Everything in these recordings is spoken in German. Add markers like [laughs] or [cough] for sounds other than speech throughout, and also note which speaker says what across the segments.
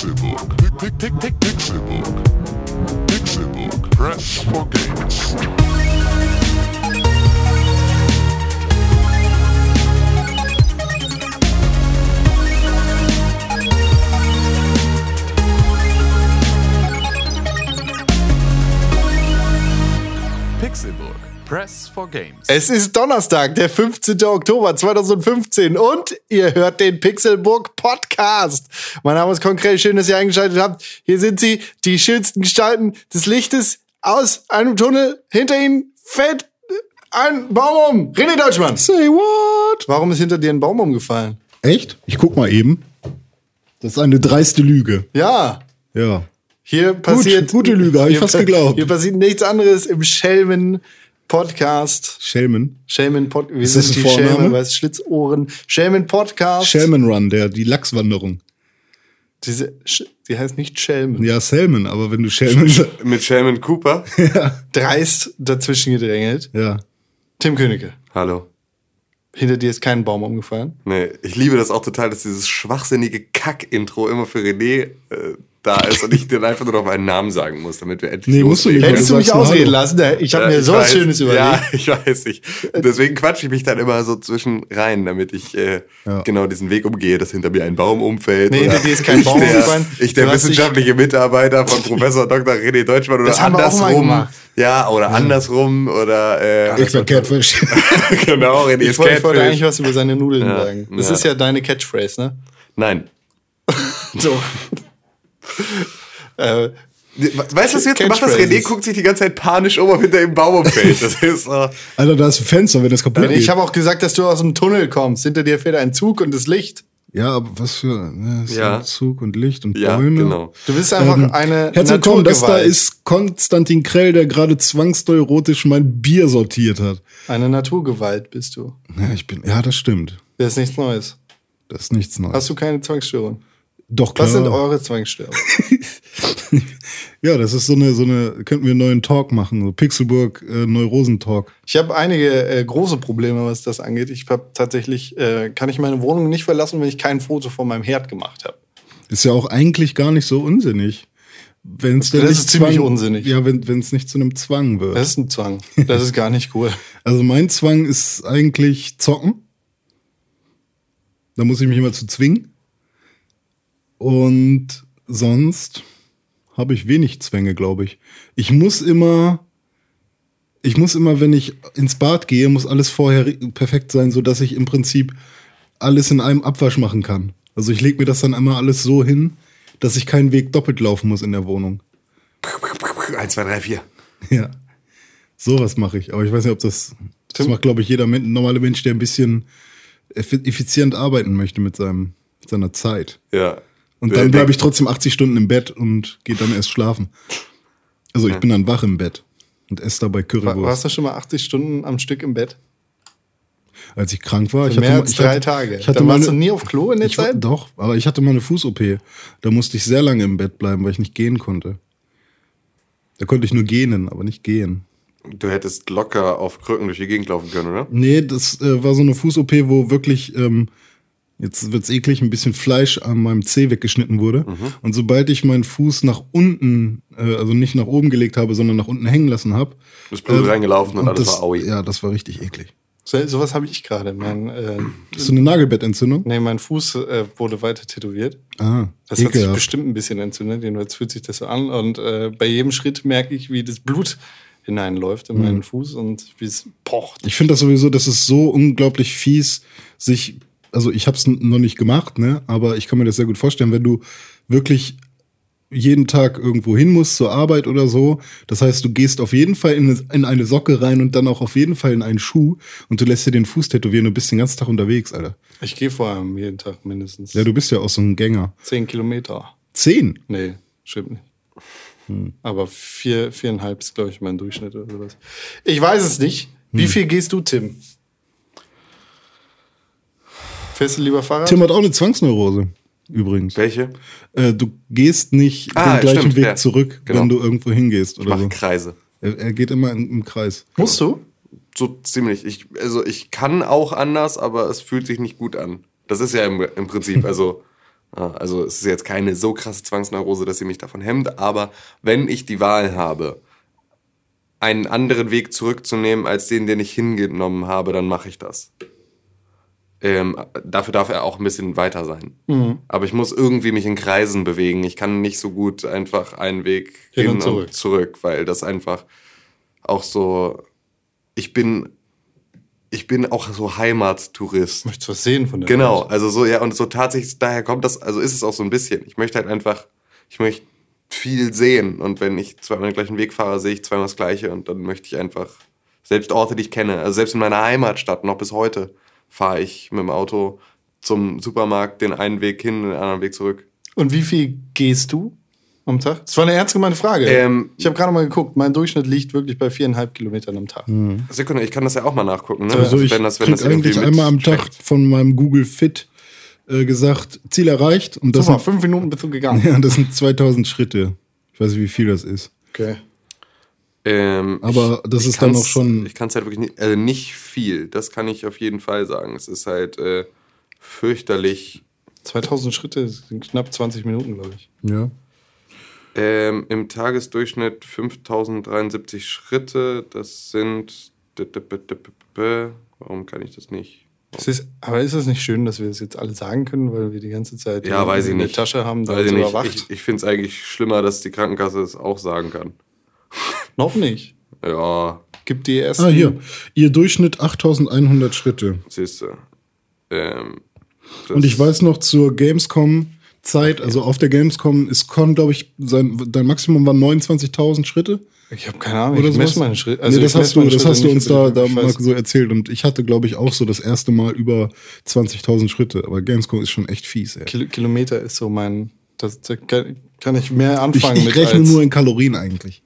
Speaker 1: Pixelbook. Pick, pick, pick, Pixelbook. Pixelbook. Press for games.
Speaker 2: Pixelburg. Press for Games.
Speaker 3: Es ist Donnerstag, der 15. Oktober 2015 und ihr hört den Pixelburg Podcast. Mein Name ist Konkret, schön, dass ihr eingeschaltet habt. Hier sind sie, die schönsten Gestalten des Lichtes aus einem Tunnel. Hinter ihnen fällt ein Baum um. René Deutschmann.
Speaker 4: Say what?
Speaker 3: Warum ist hinter dir ein Baum umgefallen?
Speaker 4: Echt? Ich guck mal eben. Das ist eine dreiste Lüge.
Speaker 3: Ja,
Speaker 4: Ja.
Speaker 3: hier passiert...
Speaker 4: gute Lüge, hab ich fast geglaubt.
Speaker 3: Hier passiert nichts anderes im Schelmen Podcast.
Speaker 4: Schelmen.
Speaker 3: Schelmen Podcast. Wir
Speaker 4: Ist das
Speaker 3: sind die
Speaker 4: Vorname?
Speaker 3: Schelmen, weißt Schlitzohren. Schelmen Podcast.
Speaker 4: Shelman Run, der, die Lachswanderung.
Speaker 3: Diese, die heißt nicht Schelmen.
Speaker 4: Ja, Selman, aber wenn du Shelman.
Speaker 5: Mit Sherman Cooper. [laughs]
Speaker 3: Dreist dazwischen gedrängelt.
Speaker 4: ja.
Speaker 3: Tim Königke.
Speaker 5: Hallo.
Speaker 3: Hinter dir ist kein Baum umgefallen.
Speaker 5: Nee, ich liebe das auch total, dass dieses schwachsinnige Kack-Intro immer für René äh, da ist und ich dir einfach nur noch meinen Namen sagen muss, damit wir endlich
Speaker 4: Nee, musst du nicht.
Speaker 3: Hättest du mich ausreden
Speaker 4: Hallo.
Speaker 3: lassen? Ich habe
Speaker 5: Ja,
Speaker 3: mir
Speaker 5: ich
Speaker 3: so was
Speaker 5: weiß.
Speaker 3: Schönes überlegt.
Speaker 5: Ja, [laughs] ich weiß nicht. Deswegen quatsche ich mich dann immer so zwischen rein, damit ich äh,
Speaker 4: Ja.
Speaker 5: genau diesen Weg umgehe, dass hinter mir ein Baum umfällt.
Speaker 3: Nee, hinter dir ist kein
Speaker 5: ich
Speaker 3: Baum
Speaker 5: der,
Speaker 3: umgefallen.
Speaker 5: Ich, der wissenschaftliche Mitarbeiter von Professor Dr. René Deutschmann oder
Speaker 3: Das haben wir auch mal
Speaker 5: andersrum. Ja, oder andersrum oder äh,
Speaker 4: Ich bin Catfish. [laughs]
Speaker 5: genau, René
Speaker 3: Ich
Speaker 5: ist
Speaker 3: wollte, ich wollte eigentlich
Speaker 5: Catfish.
Speaker 3: was über seine Nudeln
Speaker 5: Ja,
Speaker 3: sagen. Das
Speaker 5: ja.
Speaker 3: ist ja deine Catchphrase, ne?
Speaker 5: Nein. [laughs]
Speaker 3: So. Äh,
Speaker 5: Weißt du, was du jetzt gemacht hast? René guckt sich die ganze Zeit panisch um, ob hinter ihm Baum umfällt. Das ist äh,
Speaker 4: Alter, da ist ein Fenster, wenn das kaputt geht.
Speaker 3: ich habe auch gesagt, dass du aus dem Tunnel kommst. Hinter dir fährt ein Zug und das Licht.
Speaker 4: ja, aber was für ne, ist
Speaker 5: Ja.
Speaker 4: Zug und Licht und
Speaker 5: ja,
Speaker 4: Bäume.
Speaker 5: genau.
Speaker 3: Du bist einfach
Speaker 4: Ähm,
Speaker 3: eine
Speaker 4: Herzlich willkommen, das da ist Konstantin Krell, der gerade zwangsneurotisch mein Bier sortiert hat.
Speaker 3: Eine Naturgewalt bist du.
Speaker 4: Ja, ich bin, ja, das stimmt.
Speaker 3: Das ist nichts Neues.
Speaker 4: Das ist nichts Neues.
Speaker 3: Hast du keine Zwangsstörung?
Speaker 4: Doch, klar.
Speaker 3: Was sind eure Zwangsstörungen? [laughs]
Speaker 4: Ja, das ist so eine, so eine, könnten wir einen neuen Talk machen, so Pixelburg äh, Neurosen-Talk.
Speaker 3: Ich habe einige äh, große Probleme, was das angeht. Ich habe tatsächlich, äh, kann ich meine Wohnung nicht verlassen, wenn ich kein Foto von meinem Herd gemacht habe.
Speaker 4: Ist ja auch eigentlich gar nicht so unsinnig. Wenn's
Speaker 3: Das
Speaker 4: nicht
Speaker 3: ist ziemlich
Speaker 4: Zwang-
Speaker 3: unsinnig.
Speaker 4: Ja, wenn es nicht zu einem Zwang wird.
Speaker 3: Das ist ein Zwang. Das ist gar nicht cool. [laughs]
Speaker 4: Also mein Zwang ist eigentlich zocken. Da muss ich mich immer zu zwingen. Und sonst habe ich wenig Zwänge, glaube ich. Ich muss immer, ich muss immer, wenn ich ins Bad gehe, muss alles vorher perfekt sein, so dass ich im Prinzip alles in einem Abwasch machen kann. Also ich lege mir das dann immer alles so hin, dass ich keinen Weg doppelt laufen muss in der Wohnung.
Speaker 5: 1, 2, 3, 4.
Speaker 4: Ja. Sowas mache ich. Aber ich weiß nicht, ob das. Das macht, glaube ich, jeder normale Mensch, der ein bisschen effi- effizient arbeiten möchte mit, seinem, mit seiner Zeit.
Speaker 5: Ja.
Speaker 4: Und
Speaker 5: Der-
Speaker 4: dann
Speaker 5: der-
Speaker 4: bleibe ich trotzdem 80 Stunden im Bett und gehe dann erst schlafen. Also ich bin dann wach im Bett und esse dabei Currywurst.
Speaker 3: warst du schon mal 80 Stunden am Stück im Bett?
Speaker 4: Als ich krank war, ich
Speaker 3: Mehr
Speaker 4: mal-
Speaker 3: als
Speaker 4: ich
Speaker 3: drei
Speaker 4: hatte,
Speaker 3: Tage.
Speaker 4: Ich hatte
Speaker 3: Dann warst du
Speaker 4: eine-
Speaker 3: nie auf Klo in der
Speaker 4: ich
Speaker 3: Zeit?
Speaker 4: Doch, aber ich hatte mal eine Fuß-OP. Da musste ich sehr lange im Bett bleiben, weil ich nicht gehen konnte. Da konnte ich nur gähnen, aber nicht gehen.
Speaker 5: Du hättest locker auf Krücken durch die Gegend laufen können, oder?
Speaker 4: Nee, das äh, war so eine Fuß-OP, wo wirklich, ähm, jetzt wird's eklig, ein bisschen Fleisch an meinem Zeh weggeschnitten wurde. Und sobald ich meinen Fuß nach unten, äh, also nicht nach oben gelegt habe, sondern nach unten hängen lassen habe.
Speaker 5: Bist Blut reingelaufen und alles
Speaker 4: das,
Speaker 5: war aui.
Speaker 4: Ja, das war richtig eklig.
Speaker 3: So, sowas habe ich gerade. Mein, äh,
Speaker 4: Hast du eine Nagelbettentzündung?
Speaker 3: nee, mein Fuß äh, wurde weiter tätowiert.
Speaker 4: Ah,
Speaker 3: Das hat sich
Speaker 4: ekelhaft.
Speaker 3: bestimmt ein bisschen entzündet. Jedenfalls fühlt sich das so an. Und äh, bei jedem Schritt merke ich, wie das Blut hineinläuft in
Speaker 4: Mhm.
Speaker 3: meinen Fuß und wie es pocht.
Speaker 4: Ich finde das sowieso, das ist so unglaublich fies, sich, also ich habe es noch nicht gemacht, ne, aber ich kann mir das sehr gut vorstellen, wenn du wirklich jeden Tag irgendwo hin musst zur Arbeit oder so. Das heißt, du gehst auf jeden Fall in eine, in eine Socke rein und dann auch auf jeden Fall in einen Schuh und du lässt dir den Fuß tätowieren und bist den ganzen Tag unterwegs, Alter.
Speaker 3: Ich gehe vor allem jeden Tag mindestens
Speaker 4: Ja, du bist ja auch so ein Gänger.
Speaker 3: zehn Kilometer.
Speaker 4: Zehn?
Speaker 3: Nee, stimmt nicht.
Speaker 4: Hm.
Speaker 3: Aber vier, viereinhalb ist, glaube ich, mein Durchschnitt oder sowas. Ich weiß es nicht. Wie
Speaker 4: Hm.
Speaker 3: viel gehst du, Tim? Fährst du lieber Fahrrad?
Speaker 4: Tim hat auch eine Zwangsneurose, übrigens.
Speaker 5: Welche?
Speaker 4: Äh, du gehst nicht
Speaker 5: Ah,
Speaker 4: den gleichen
Speaker 5: stimmt,
Speaker 4: Weg
Speaker 5: ja.
Speaker 4: zurück,
Speaker 5: Genau.
Speaker 4: wenn du irgendwo hingehst
Speaker 5: Ich
Speaker 4: oder
Speaker 5: mache
Speaker 4: so.
Speaker 5: Kreise.
Speaker 4: Er, er geht immer in, im Kreis.
Speaker 3: Musst du?
Speaker 5: So ziemlich. Ich, also ich kann auch anders, aber es fühlt sich nicht gut an. Das ist ja im, im Prinzip, also Ja, [laughs] Also es ist jetzt keine so krasse Zwangsneurose, dass sie mich davon hemmt, aber wenn ich die Wahl habe, einen anderen Weg zurückzunehmen als den, den ich hingenommen habe, dann mache ich das. Ähm, dafür darf er auch ein bisschen weiter sein.
Speaker 3: Mhm.
Speaker 5: Aber ich muss irgendwie mich in Kreisen bewegen. Ich kann nicht so gut einfach einen Weg
Speaker 3: Hin
Speaker 5: hin,
Speaker 3: und zurück.
Speaker 5: und zurück, weil das einfach auch so. Ich bin, ich bin auch so Heimattourist.
Speaker 3: Möchtest du was sehen von der
Speaker 5: Genau,
Speaker 3: Welt?
Speaker 5: also so, ja, und so tatsächlich, daher kommt das, also ist es auch so ein bisschen. Ich möchte halt einfach, ich möchte viel sehen und wenn ich zweimal den gleichen Weg fahre, sehe ich zweimal das Gleiche und dann möchte ich einfach, selbst Orte, die ich kenne, also selbst in meiner Heimatstadt, noch bis heute, fahre ich mit dem Auto zum Supermarkt den einen Weg hin, den anderen Weg zurück.
Speaker 3: Und wie viel gehst du am Tag? Das war eine ernst gemeinte Frage.
Speaker 5: Ähm,
Speaker 3: ich habe gerade mal geguckt. Mein Durchschnitt liegt wirklich bei viereinhalb Kilometern am Tag.
Speaker 5: Sekunde, ich kann das ja auch mal nachgucken, ne?
Speaker 4: Also ich
Speaker 5: wenn das, wenn das
Speaker 4: eigentlich einmal am Tag
Speaker 5: mitschmeckt.
Speaker 4: von meinem Google Fit äh, gesagt, Ziel erreicht. Und das
Speaker 3: mal,
Speaker 4: sind,
Speaker 3: fünf Minuten bist du gegangen. [laughs]
Speaker 4: ja, das sind 2000 Schritte. Ich weiß nicht, wie viel das ist.
Speaker 3: Okay.
Speaker 5: Ähm,
Speaker 4: Aber das ist dann auch schon-
Speaker 5: Ich kann es halt wirklich nicht, also nicht viel. Das kann ich auf jeden Fall sagen. Es ist halt äh, fürchterlich.
Speaker 3: 2000 Schritte sind knapp 20 Minuten, glaube ich.
Speaker 4: Ja.
Speaker 5: Ähm, Im Tagesdurchschnitt 5073 Schritte. Das sind. Warum kann ich das nicht?
Speaker 3: Es ist, aber ist es nicht schön, dass wir das jetzt alle sagen können, weil wir die ganze Zeit
Speaker 5: Ja, weiß ich
Speaker 3: in
Speaker 5: nicht.
Speaker 3: der Tasche haben, da
Speaker 5: Weiß ich
Speaker 3: uns
Speaker 5: nicht.
Speaker 3: überwacht?
Speaker 5: Ich, ich finde es eigentlich schlimmer, dass die Krankenkasse es auch sagen kann.
Speaker 3: Noch nicht.
Speaker 5: Ja,
Speaker 3: Gibt die ersten.
Speaker 4: Ah, hier. Ihr Durchschnitt 8100 Schritte.
Speaker 5: siehst du. Ähm, das-
Speaker 4: Und ich weiß noch zur Gamescom-Zeit, also auf der Gamescom ist Con, glaube ich, sein, dein Maximum waren 29.000 Schritte.
Speaker 3: Ich habe keine Ahnung.
Speaker 4: Oder
Speaker 3: ich messe meine Schritte.
Speaker 4: nee, das
Speaker 3: ich
Speaker 4: hast du, das hast du uns da, da
Speaker 3: ich
Speaker 4: mal so erzählt. Und ich hatte, glaube ich, auch so das erste Mal über 20.000 Schritte. Aber Gamescom ist schon echt fies, ey.
Speaker 3: Kil Kilometer ist so mein. Das, da kann, kann ich mehr
Speaker 4: Ich,
Speaker 3: anfangen
Speaker 4: ich
Speaker 3: mit.
Speaker 4: rechne
Speaker 3: als-
Speaker 4: nur in Kalorien eigentlich.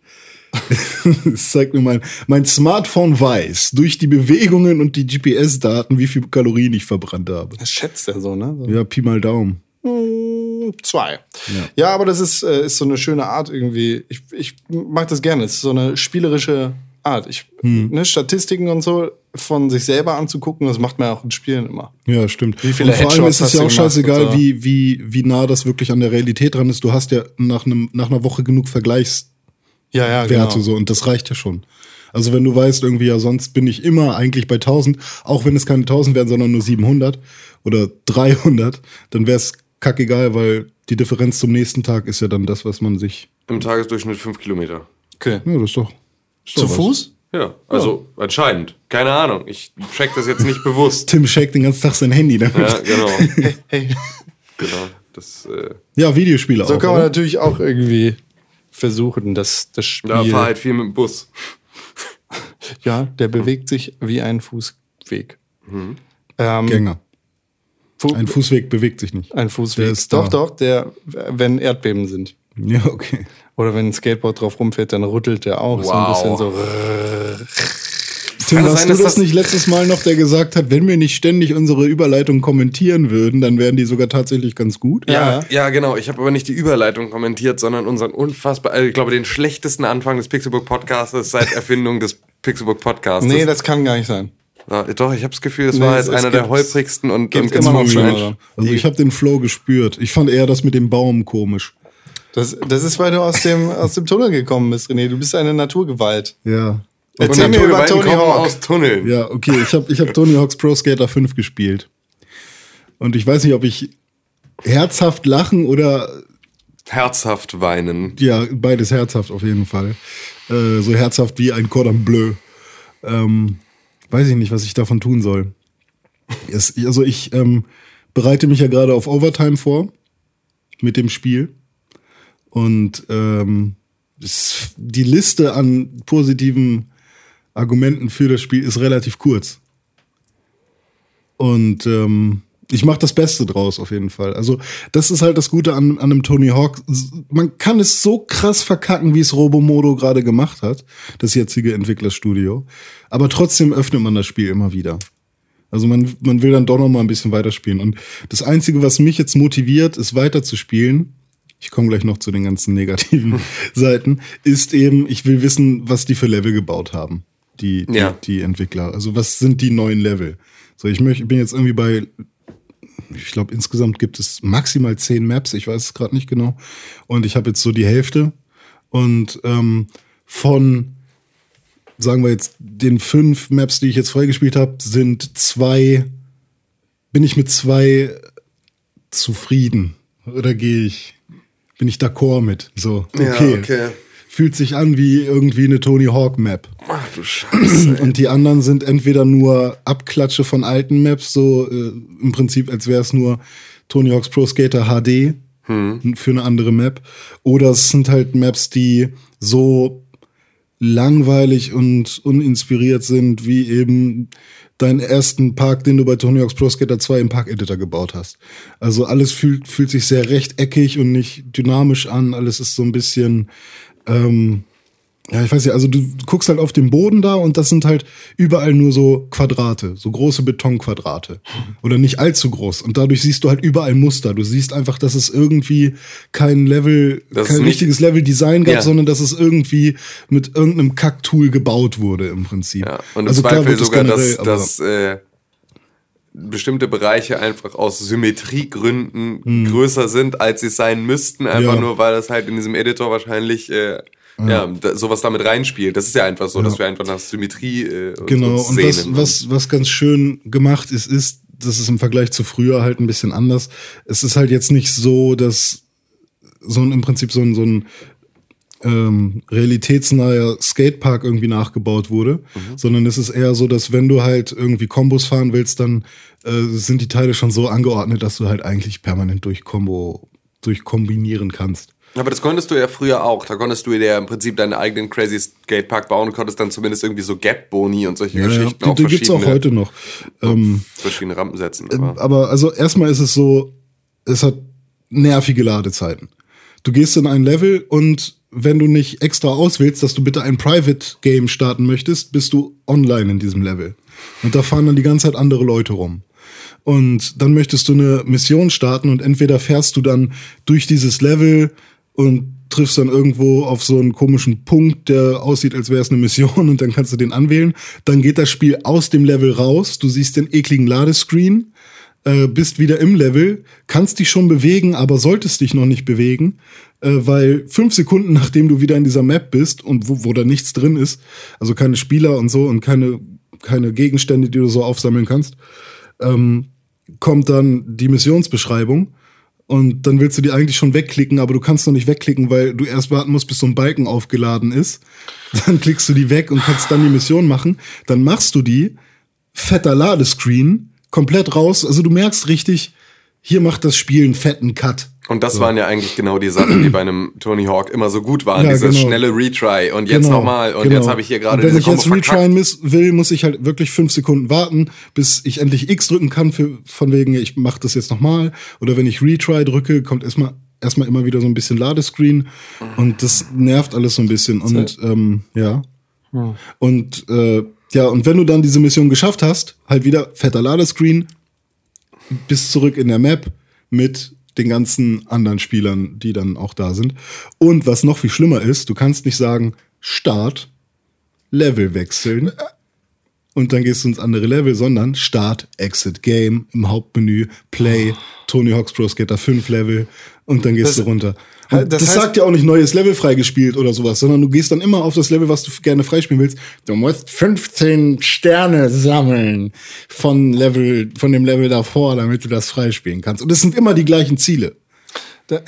Speaker 4: [laughs] Zeigt mir mein, mein Smartphone weiß durch die Bewegungen und die GPS-Daten, wie viel Kalorien ich verbrannt habe.
Speaker 3: Das schätzt er so, ne? So.
Speaker 4: Ja, Pi mal Daumen.
Speaker 3: Mm, Zwei. Ja. aber das ist, äh, ist so eine schöne Art irgendwie. Ich, ich mag das gerne. Es ist so eine spielerische Art. Ich,
Speaker 4: Hm.
Speaker 3: ne, Statistiken und so von sich selber anzugucken, das macht man ja auch in Spielen immer.
Speaker 4: Ja, stimmt.
Speaker 3: Wie viele
Speaker 4: und vor allem ist es ja auch scheißegal,
Speaker 3: so?
Speaker 4: wie, wie, wie nah das wirklich an der Realität dran ist. Du hast ja nach, einem, nach einer Woche genug Vergleichswerte
Speaker 3: Ja, ja, genau.
Speaker 4: so und das reicht ja schon. Also wenn du weißt irgendwie, ja, sonst bin ich immer eigentlich bei 1000, auch wenn es keine 1000 wären, sondern nur 700 oder 300, dann wäre es kackegal, weil die Differenz zum nächsten Tag ist ja dann das, was man sich.
Speaker 5: Im Tagesdurchschnitt 5 Kilometer.
Speaker 3: Okay.
Speaker 4: Ja, das ist doch. Ist
Speaker 3: Zu. Fuß?
Speaker 5: Ja, also anscheinend. Keine Ahnung. Ich check das jetzt nicht bewusst. [laughs]
Speaker 4: Tim checkt den ganzen Tag sein Handy damit.
Speaker 5: Ja, genau. [laughs]
Speaker 3: Hey.
Speaker 5: genau. Das, äh,
Speaker 4: Ja, Videospiele
Speaker 3: So
Speaker 4: auch.
Speaker 3: kann man
Speaker 4: oder?
Speaker 3: natürlich auch irgendwie versuchen, dass das Spiel.
Speaker 5: da fahr halt viel mit dem Bus. [laughs]
Speaker 3: ja, der bewegt sich wie ein Fußweg. Ähm,
Speaker 4: Gänger.
Speaker 3: Fu
Speaker 4: Ein Fußweg bewegt sich nicht.
Speaker 3: ein Fußweg.
Speaker 4: Der ist
Speaker 3: doch,
Speaker 4: da.
Speaker 3: doch, der, wenn Erdbeben sind.
Speaker 4: Ja, okay.
Speaker 3: Oder wenn ein Skateboard drauf rumfährt, dann rüttelt der auch so ein
Speaker 5: Wow.
Speaker 3: bisschen so.
Speaker 4: Tim,
Speaker 5: Kann es
Speaker 4: warst
Speaker 5: sein,
Speaker 4: du
Speaker 5: dass
Speaker 4: das
Speaker 5: das-
Speaker 4: nicht letztes Mal noch, der gesagt hat, wenn wir nicht ständig unsere Überleitung kommentieren würden, dann wären die sogar tatsächlich ganz gut?
Speaker 3: Ja.
Speaker 5: Ja, ja, genau. Ich habe aber nicht die Überleitung kommentiert, sondern unseren unfassbar, also ich glaube, den schlechtesten Anfang des Pixelbook Podcasts seit [laughs] Erfindung des Pixelbook Podcasts.
Speaker 3: Nee, das kann gar nicht sein.
Speaker 5: Ja, doch, ich habe das Gefühl, das
Speaker 3: Nee,
Speaker 5: war
Speaker 3: es-
Speaker 5: jetzt
Speaker 3: es
Speaker 5: einer der holprigsten und, und
Speaker 3: immer noch schlimmere.
Speaker 4: Also ich habe den Flow gespürt. Ich fand eher das mit dem Baum komisch.
Speaker 3: Das, das ist, weil du aus dem, aus dem Tunnel gekommen bist, René. Du bist eine Naturgewalt.
Speaker 4: Ja.
Speaker 3: Erzähl mir über Tony Hawk.
Speaker 5: aus Tunneln.
Speaker 4: Ja, okay. Ich habe ich hab Tony Hawk's Pro Skater 5 gespielt. Und ich weiß nicht, ob ich herzhaft lachen oder
Speaker 5: Herzhaft weinen.
Speaker 4: ja, beides herzhaft auf jeden Fall. Äh, so herzhaft wie ein Cordon Bleu. Ähm, weiß ich nicht, was ich davon tun soll. Es, also ich ähm, bereite mich ja gerade auf Overtime vor mit dem Spiel. Und ähm, die Liste an positiven Argumenten für das Spiel ist relativ kurz. Und ähm, ich mache das Beste draus auf jeden Fall. Also das ist halt das Gute an, an einem Tony Hawk. Man kann es so krass verkacken, wie es Robomodo gerade gemacht hat, das jetzige Entwicklerstudio. Aber trotzdem öffnet man das Spiel immer wieder. Also man, man will dann doch noch mal ein bisschen weiterspielen. Und das Einzige, was mich jetzt motiviert, ist weiterzuspielen. Ich komme gleich noch zu den ganzen negativen [laughs] Seiten. Ist eben, ich will wissen, was die für Level gebaut haben. Die, die,
Speaker 5: Ja.
Speaker 4: die Entwickler. Also was sind die neuen Level? So, ich möchte, bin jetzt irgendwie bei ich glaube, insgesamt gibt es maximal zehn Maps, ich weiß es gerade nicht genau. Und ich habe jetzt so die Hälfte. Und ähm, von, sagen wir jetzt, den fünf Maps, die ich jetzt freigespielt habe, sind zwei, bin ich mit zwei zufrieden. Oder gehe ich, bin ich d'accord mit? So, okay.
Speaker 5: Ja, okay.
Speaker 4: Fühlt sich an wie irgendwie eine Tony Hawk Map.
Speaker 5: Ach du Scheiße.
Speaker 4: Und die anderen sind entweder nur Abklatsche von alten Maps, so äh, im Prinzip, als wäre es nur Tony Hawk's Pro Skater HD für eine andere Map. Oder es sind halt Maps, die so langweilig und uninspiriert sind, wie eben deinen ersten Park, den du bei Tony Hawk's Pro Skater 2 im Park Editor gebaut hast. Also alles fühlt, fühlt sich sehr rechteckig und nicht dynamisch an. Alles ist so ein bisschen, ähm, ja, ich weiß nicht, also du guckst halt auf den Boden da und das sind halt überall nur so Quadrate, so große Betonquadrate. Oder nicht allzu groß. Und dadurch siehst du halt überall Muster. Du siehst einfach, dass es irgendwie kein Level,
Speaker 5: Das
Speaker 4: kein richtiges Level-Design gab,
Speaker 5: Ja.
Speaker 4: sondern dass es irgendwie mit irgendeinem Kack-Tool gebaut wurde im Prinzip.
Speaker 5: Ja, und im
Speaker 4: also klar
Speaker 5: Zweifel
Speaker 4: wird es
Speaker 5: sogar, dass,
Speaker 4: generell, aber-
Speaker 5: dass äh, bestimmte Bereiche einfach aus Symmetriegründen größer sind, als sie sein müssten, einfach
Speaker 4: Hm. Ja.
Speaker 5: nur, weil das halt in diesem Editor wahrscheinlich äh, ja. da, sowas damit reinspielt. Das ist ja einfach so, dass wir einfach nach Symmetrie äh,
Speaker 4: Genau, und was,
Speaker 5: sehnen.
Speaker 4: was, was ganz schön gemacht ist, ist, das ist im Vergleich zu früher halt ein bisschen anders. Es ist halt jetzt nicht so, dass so ein, im Prinzip so ein, so ein ähm, realitätsnaher Skatepark irgendwie nachgebaut wurde, sondern es ist eher so, dass wenn du halt irgendwie Kombos fahren willst, dann äh, sind die Teile schon so angeordnet, dass du halt eigentlich permanent durch Combo, durchkombinieren kannst.
Speaker 5: Aber das konntest du ja früher auch. Da konntest du dir ja im Prinzip deinen eigenen Crazy Skatepark bauen und konntest dann zumindest irgendwie so Gap-Boni und solche Geschichten
Speaker 4: die,
Speaker 5: auf
Speaker 4: die gibt's auch heute noch. Ähm,
Speaker 5: verschiedene Rampen setzen.
Speaker 4: Ähm,
Speaker 5: Aber
Speaker 4: aber also erstmal ist es so, es hat nervige Ladezeiten. Du gehst in ein Level und wenn du nicht extra auswählst, dass du bitte ein Private Game starten möchtest, bist du online in diesem Level. Und da fahren dann die ganze Zeit andere Leute rum. Und dann möchtest du eine Mission starten und entweder fährst du dann durch dieses Level und triffst dann irgendwo auf so einen komischen Punkt, der aussieht, als wäre es eine Mission und dann kannst du den anwählen. Dann geht das Spiel aus dem Level raus. Du siehst den ekligen Ladescreen, äh, bist wieder im Level, kannst dich schon bewegen, aber solltest dich noch nicht bewegen, äh, weil fünf Sekunden [laughs] nachdem du wieder in dieser Map bist und wo, wo da nichts drin ist, also keine Spieler und so und keine, keine Gegenstände, die du so aufsammeln kannst, ähm, kommt dann die Missionsbeschreibung. Und dann willst du die eigentlich schon wegklicken, aber du kannst noch nicht wegklicken, weil du erst warten musst, bis so ein Balken aufgeladen ist. [laughs] Dann klickst du die weg und kannst dann die Mission machen. Dann machst du die, fetter Ladescreen, komplett raus. Also du merkst richtig, hier macht das Spiel einen fetten Cut.
Speaker 5: Und das waren ja eigentlich genau die Sachen, die bei einem Tony Hawk immer so gut waren.
Speaker 4: Ja,
Speaker 5: Dieses
Speaker 4: genau.
Speaker 5: schnelle Retry und jetzt
Speaker 4: Genau,
Speaker 5: nochmal und
Speaker 4: genau.
Speaker 5: jetzt habe ich hier gerade
Speaker 4: Und Wenn
Speaker 5: diese
Speaker 4: ich jetzt
Speaker 5: Combo verkackt.
Speaker 4: retryen miss- will, muss ich halt wirklich fünf Sekunden warten, bis ich endlich X drücken kann, für, von wegen, ich mache das jetzt nochmal. Oder wenn ich retry drücke, kommt erstmal erstmal immer wieder so ein bisschen Ladescreen. Und das nervt alles so ein bisschen. Und ähm, ja. Und äh, ja, und wenn du dann diese Mission geschafft hast, halt wieder fetter Ladescreen, bis zurück in der Map mit den ganzen anderen Spielern, die dann auch da sind. Und was noch viel schlimmer ist, du kannst nicht sagen, Start, Level wechseln und dann gehst du ins andere Level, sondern Start, Exit, Game im Hauptmenü, Play, Tony Hawk's Pro Skater 5 Level und dann gehst
Speaker 3: Das-
Speaker 4: du runter.
Speaker 3: das
Speaker 4: Und das
Speaker 3: heißt-
Speaker 4: sagt ja auch nicht neues Level freigespielt oder sowas, sondern du gehst dann immer auf das Level, was du gerne freispielen willst. Du musst 15 Sterne sammeln von Level, von dem Level davor, damit du das freispielen kannst. Und es sind immer die gleichen Ziele.
Speaker 3: Da-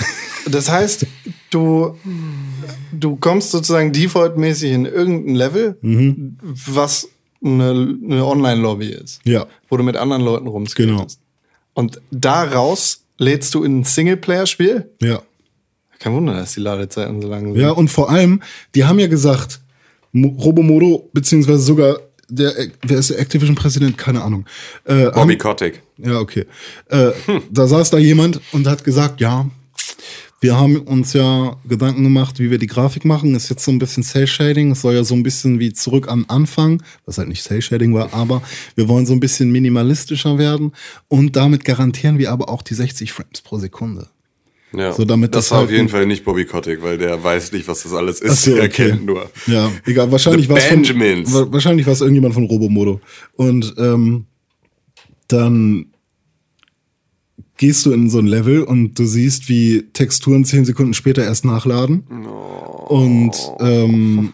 Speaker 3: Das heißt, du, du kommst sozusagen defaultmäßig in irgendein Level,
Speaker 4: Mhm.
Speaker 3: was eine, eine Online-Lobby ist.
Speaker 4: Ja.
Speaker 3: Wo du mit anderen Leuten rumskatest.
Speaker 4: Genau.
Speaker 3: Und daraus lädst du in ein Singleplayer-Spiel.
Speaker 4: Ja.
Speaker 3: Kein Wunder, dass die Ladezeiten so lang sind.
Speaker 4: Ja, und vor allem, die haben ja gesagt, Mo- Robomodo, beziehungsweise sogar der, wer ist der Activision-Präsident? Keine Ahnung. Äh,
Speaker 5: Bobby
Speaker 4: haben,
Speaker 5: Kotick.
Speaker 4: Ja, okay. Äh, Da saß da jemand und hat gesagt, ja, wir haben uns ja Gedanken gemacht, wie wir die Grafik machen. Ist jetzt so ein bisschen Cell-Shading. Es soll ja so ein bisschen wie zurück am Anfang, was halt nicht Cell-Shading war, aber wir wollen so ein bisschen minimalistischer werden. Und damit garantieren wir aber auch die 60 Frames pro Sekunde.
Speaker 5: Ja.
Speaker 4: So, damit
Speaker 5: das
Speaker 4: das
Speaker 5: war
Speaker 4: halt
Speaker 5: auf jeden Fall nicht Bobby Kotick, weil der weiß nicht, was das alles ist.
Speaker 4: So,
Speaker 5: er
Speaker 4: okay.
Speaker 5: kennt nur.
Speaker 4: Ja, egal. Wahrscheinlich war es wahrscheinlich war es irgendjemand von Robomodo. Und ähm, dann gehst du in so ein Level und du siehst, wie Texturen zehn Sekunden später erst nachladen. Und ähm,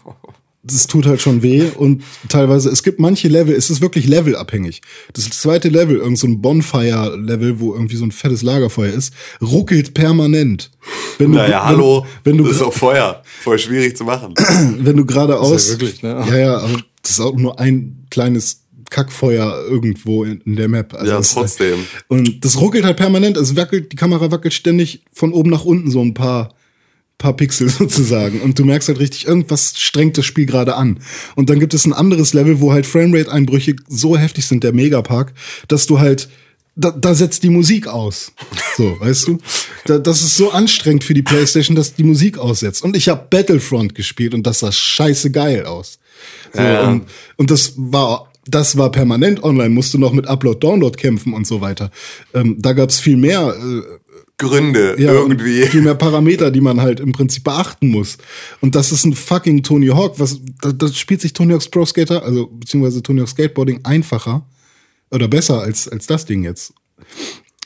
Speaker 4: das tut halt schon weh und teilweise, es gibt manche Level, es ist wirklich levelabhängig. Das zweite Level, irgend so ein Bonfire-Level, wo irgendwie so ein fettes Lagerfeuer ist, ruckelt permanent. Wenn du,
Speaker 5: Naja,
Speaker 4: wenn,
Speaker 5: hallo,
Speaker 4: Wenn du,
Speaker 5: das ist auch Feuer. Voll schwierig zu machen. [clears throat]
Speaker 4: wenn du geradeaus.
Speaker 3: Das ist ja wirklich, ne?
Speaker 4: Ja, ja, aber das ist auch nur ein kleines Kackfeuer irgendwo in, in der Map. Also
Speaker 5: Ja, trotzdem.
Speaker 4: Und das ruckelt halt permanent. Es wackelt, die Kamera wackelt ständig von oben nach unten so ein paar, paar Pixel [laughs] sozusagen. Und du merkst halt richtig, irgendwas strengt das Spiel gerade an. Und dann gibt es ein anderes Level, wo halt Framerate-Einbrüche so heftig sind, der Megapark, dass du halt da, da setzt die Musik aus. So, [laughs] weißt du? Da, das ist so anstrengend für die Playstation, dass die Musik aussetzt. Und ich habe Battlefront gespielt und das sah scheiße geil aus. So,
Speaker 5: Ja.
Speaker 4: und, und das war das war permanent online, musste noch mit Upload, Download kämpfen und so weiter. Ähm, da gab's viel mehr äh,
Speaker 5: Gründe,
Speaker 4: ja,
Speaker 5: irgendwie.
Speaker 4: viel mehr Parameter, die man halt im Prinzip beachten muss. Und das ist ein fucking Tony Hawk. Was, da, da spielt sich Tony Hawk's Pro Skater, also beziehungsweise Tony Hawk's Skateboarding einfacher oder besser als, als das Ding jetzt.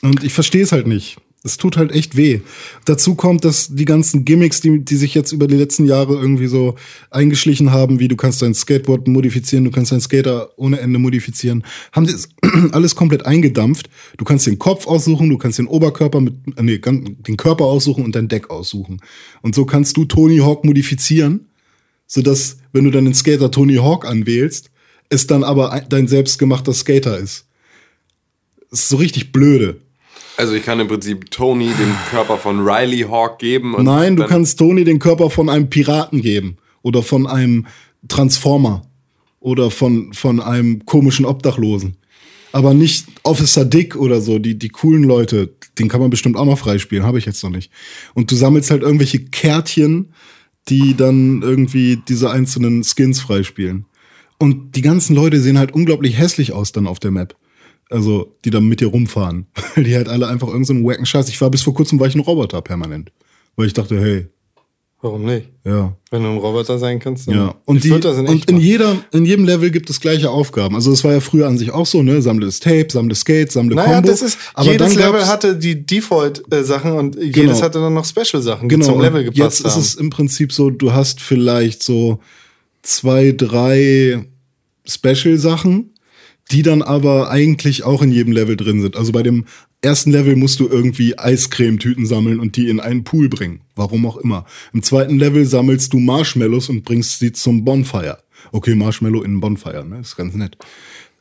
Speaker 4: Und ich verstehe es halt nicht. Es tut halt echt weh. Dazu kommt, dass die ganzen Gimmicks, die, die sich jetzt über die letzten Jahre irgendwie so eingeschlichen haben, wie du kannst dein Skateboard modifizieren, du kannst deinen Skater ohne Ende modifizieren, haben das [clears throat] alles komplett eingedampft. Du kannst den Kopf aussuchen, du kannst den Oberkörper mit, äh, nee, den Körper aussuchen und dein Deck aussuchen. Und so kannst du Tony Hawk modifizieren, sodass, wenn du dann den Skater Tony Hawk anwählst, es dann aber ein- dein selbstgemachter Skater ist. Das ist so richtig blöde.
Speaker 5: Also ich kann im Prinzip Tony den Körper von Riley Hawk geben. Und
Speaker 4: Nein, du kannst Tony den Körper von einem Piraten geben oder von einem Transformer oder von, von einem komischen Obdachlosen. Aber nicht Officer Dick oder so, die, die coolen Leute, den kann man bestimmt auch noch freispielen, habe ich jetzt noch nicht. Und du sammelst halt irgendwelche Kärtchen, die dann irgendwie diese einzelnen Skins freispielen. Und die ganzen Leute sehen halt unglaublich hässlich aus dann auf der Map. Also, die dann mit dir rumfahren. [laughs] Weil die halt alle einfach irgendeinen so wacken Scheiß. Ich war bis vor kurzem war ich ein Roboter permanent. Weil ich dachte, hey,
Speaker 3: Warum nicht?
Speaker 4: ja,
Speaker 3: Wenn du ein Roboter sein kannst, dann
Speaker 4: ja. Und, die,
Speaker 3: das in
Speaker 4: und in jeder, in jedem Level gibt es gleiche Aufgaben. Also es war ja früher an sich auch so, ne? Sammle das Tape, sammle Skate, sammle
Speaker 3: Naja,
Speaker 4: Combo.
Speaker 3: das ist,
Speaker 4: Aber
Speaker 3: jedes Level hatte die Default-Sachen und jedes
Speaker 4: Genau.
Speaker 3: hatte dann noch Special-Sachen, die
Speaker 4: genau,
Speaker 3: zum Level gepasst
Speaker 4: jetzt ist
Speaker 3: haben.
Speaker 4: es im Prinzip so, du hast vielleicht so zwei, drei Special-Sachen, die dann aber eigentlich auch in jedem Level drin sind. Also bei dem ersten Level musst du irgendwie Eiscremetüten sammeln und die in einen Pool bringen. Warum auch immer. Im zweiten Level sammelst du Marshmallows und bringst sie zum Bonfire. Okay, Marshmallow in Bonfire, ne? Ist ganz nett.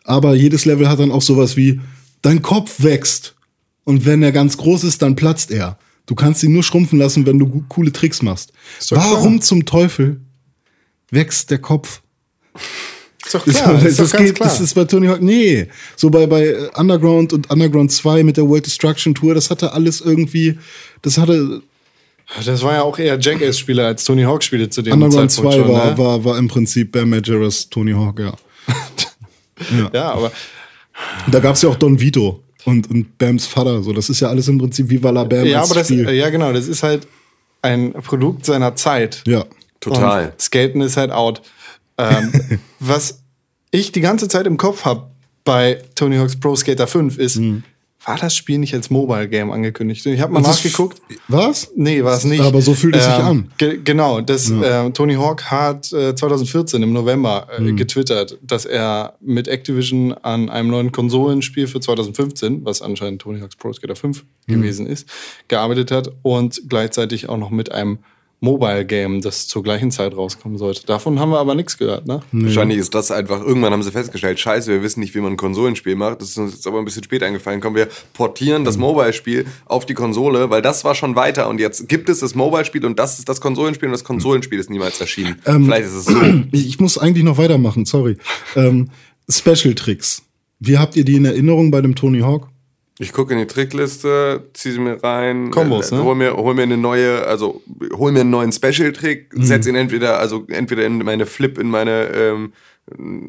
Speaker 4: Aber jedes Level hat dann auch sowas wie, dein Kopf wächst. Und wenn er ganz groß ist, dann platzt er. Du kannst ihn nur schrumpfen lassen, wenn du coole Tricks machst. Warum
Speaker 3: klar.
Speaker 4: zum Teufel wächst der Kopf?
Speaker 3: Ist doch [laughs] klar,
Speaker 4: das,
Speaker 3: ist doch
Speaker 4: das,
Speaker 3: ganz
Speaker 4: geht,
Speaker 3: klar.
Speaker 4: das ist bei Tony Hawk. Nee. So bei, bei Underground und Underground 2 mit der World Destruction Tour, das hatte alles irgendwie, das hatte,
Speaker 3: Das war ja auch eher Jackass-Spiele als Tony Hawk-Spiele zu dem
Speaker 4: Underground 2
Speaker 3: Zeitpunkt schon,
Speaker 4: war,
Speaker 3: ne?
Speaker 4: war, war im Prinzip Bam Majora's Tony Hawk, [laughs] ja.
Speaker 3: Ja, aber
Speaker 4: Da gab's ja auch Don Vito und, und Bams Vater, so. Das ist ja alles im Prinzip wie Walla Bam
Speaker 3: ja, aber das,
Speaker 4: Spiel.
Speaker 3: ja, genau, das ist halt ein Produkt seiner Zeit.
Speaker 4: ja.
Speaker 5: Total.
Speaker 3: Und Skaten ist halt out. Ähm, was ich die ganze Zeit im Kopf habe bei Tony Hawk's Pro Skater 5 ist, war das Spiel nicht als Mobile Game angekündigt? Ich habe mal
Speaker 4: Das
Speaker 3: nachgeguckt.
Speaker 4: Was?
Speaker 3: Nee, war es nicht.
Speaker 4: Aber so fühlt es sich
Speaker 3: Ähm,
Speaker 4: an.
Speaker 3: Ge genau, das, äh, Tony Hawk hat äh, 2014 im November äh,
Speaker 4: Hm.
Speaker 3: getwittert, dass er mit Activision an einem neuen Konsolenspiel für 2015, was anscheinend Tony Hawk's Pro Skater 5
Speaker 4: Hm.
Speaker 3: gewesen ist, gearbeitet hat und gleichzeitig auch noch mit einem Mobile Game, das zur gleichen Zeit rauskommen sollte. Davon haben wir aber nichts gehört, ne?
Speaker 5: Wahrscheinlich ist das einfach, irgendwann haben sie festgestellt, scheiße, wir wissen nicht, wie man ein Konsolenspiel macht. Das ist uns jetzt aber ein bisschen spät eingefallen. Kommen wir portieren das Mobile-Spiel auf die Konsole, weil das war schon weiter. Und jetzt gibt es das Mobile-Spiel und das ist das Konsolenspiel und das Konsolenspiel ist niemals erschienen.
Speaker 4: Ähm,
Speaker 5: Vielleicht ist es so. [clears throat]
Speaker 4: Ich, ich muss eigentlich noch weitermachen, sorry. Ähm, Special Tricks. Wie habt ihr die in Erinnerung bei dem Tony Hawk?
Speaker 5: Ich gucke in die Trickliste, ziehe sie mir rein,
Speaker 3: Kombos,
Speaker 5: äh,
Speaker 3: ne?
Speaker 5: hol mir, hol mir eine neue, also hol mir einen neuen Special-Trick, setz ihn entweder, also entweder in meine Flip, in meine, ähm,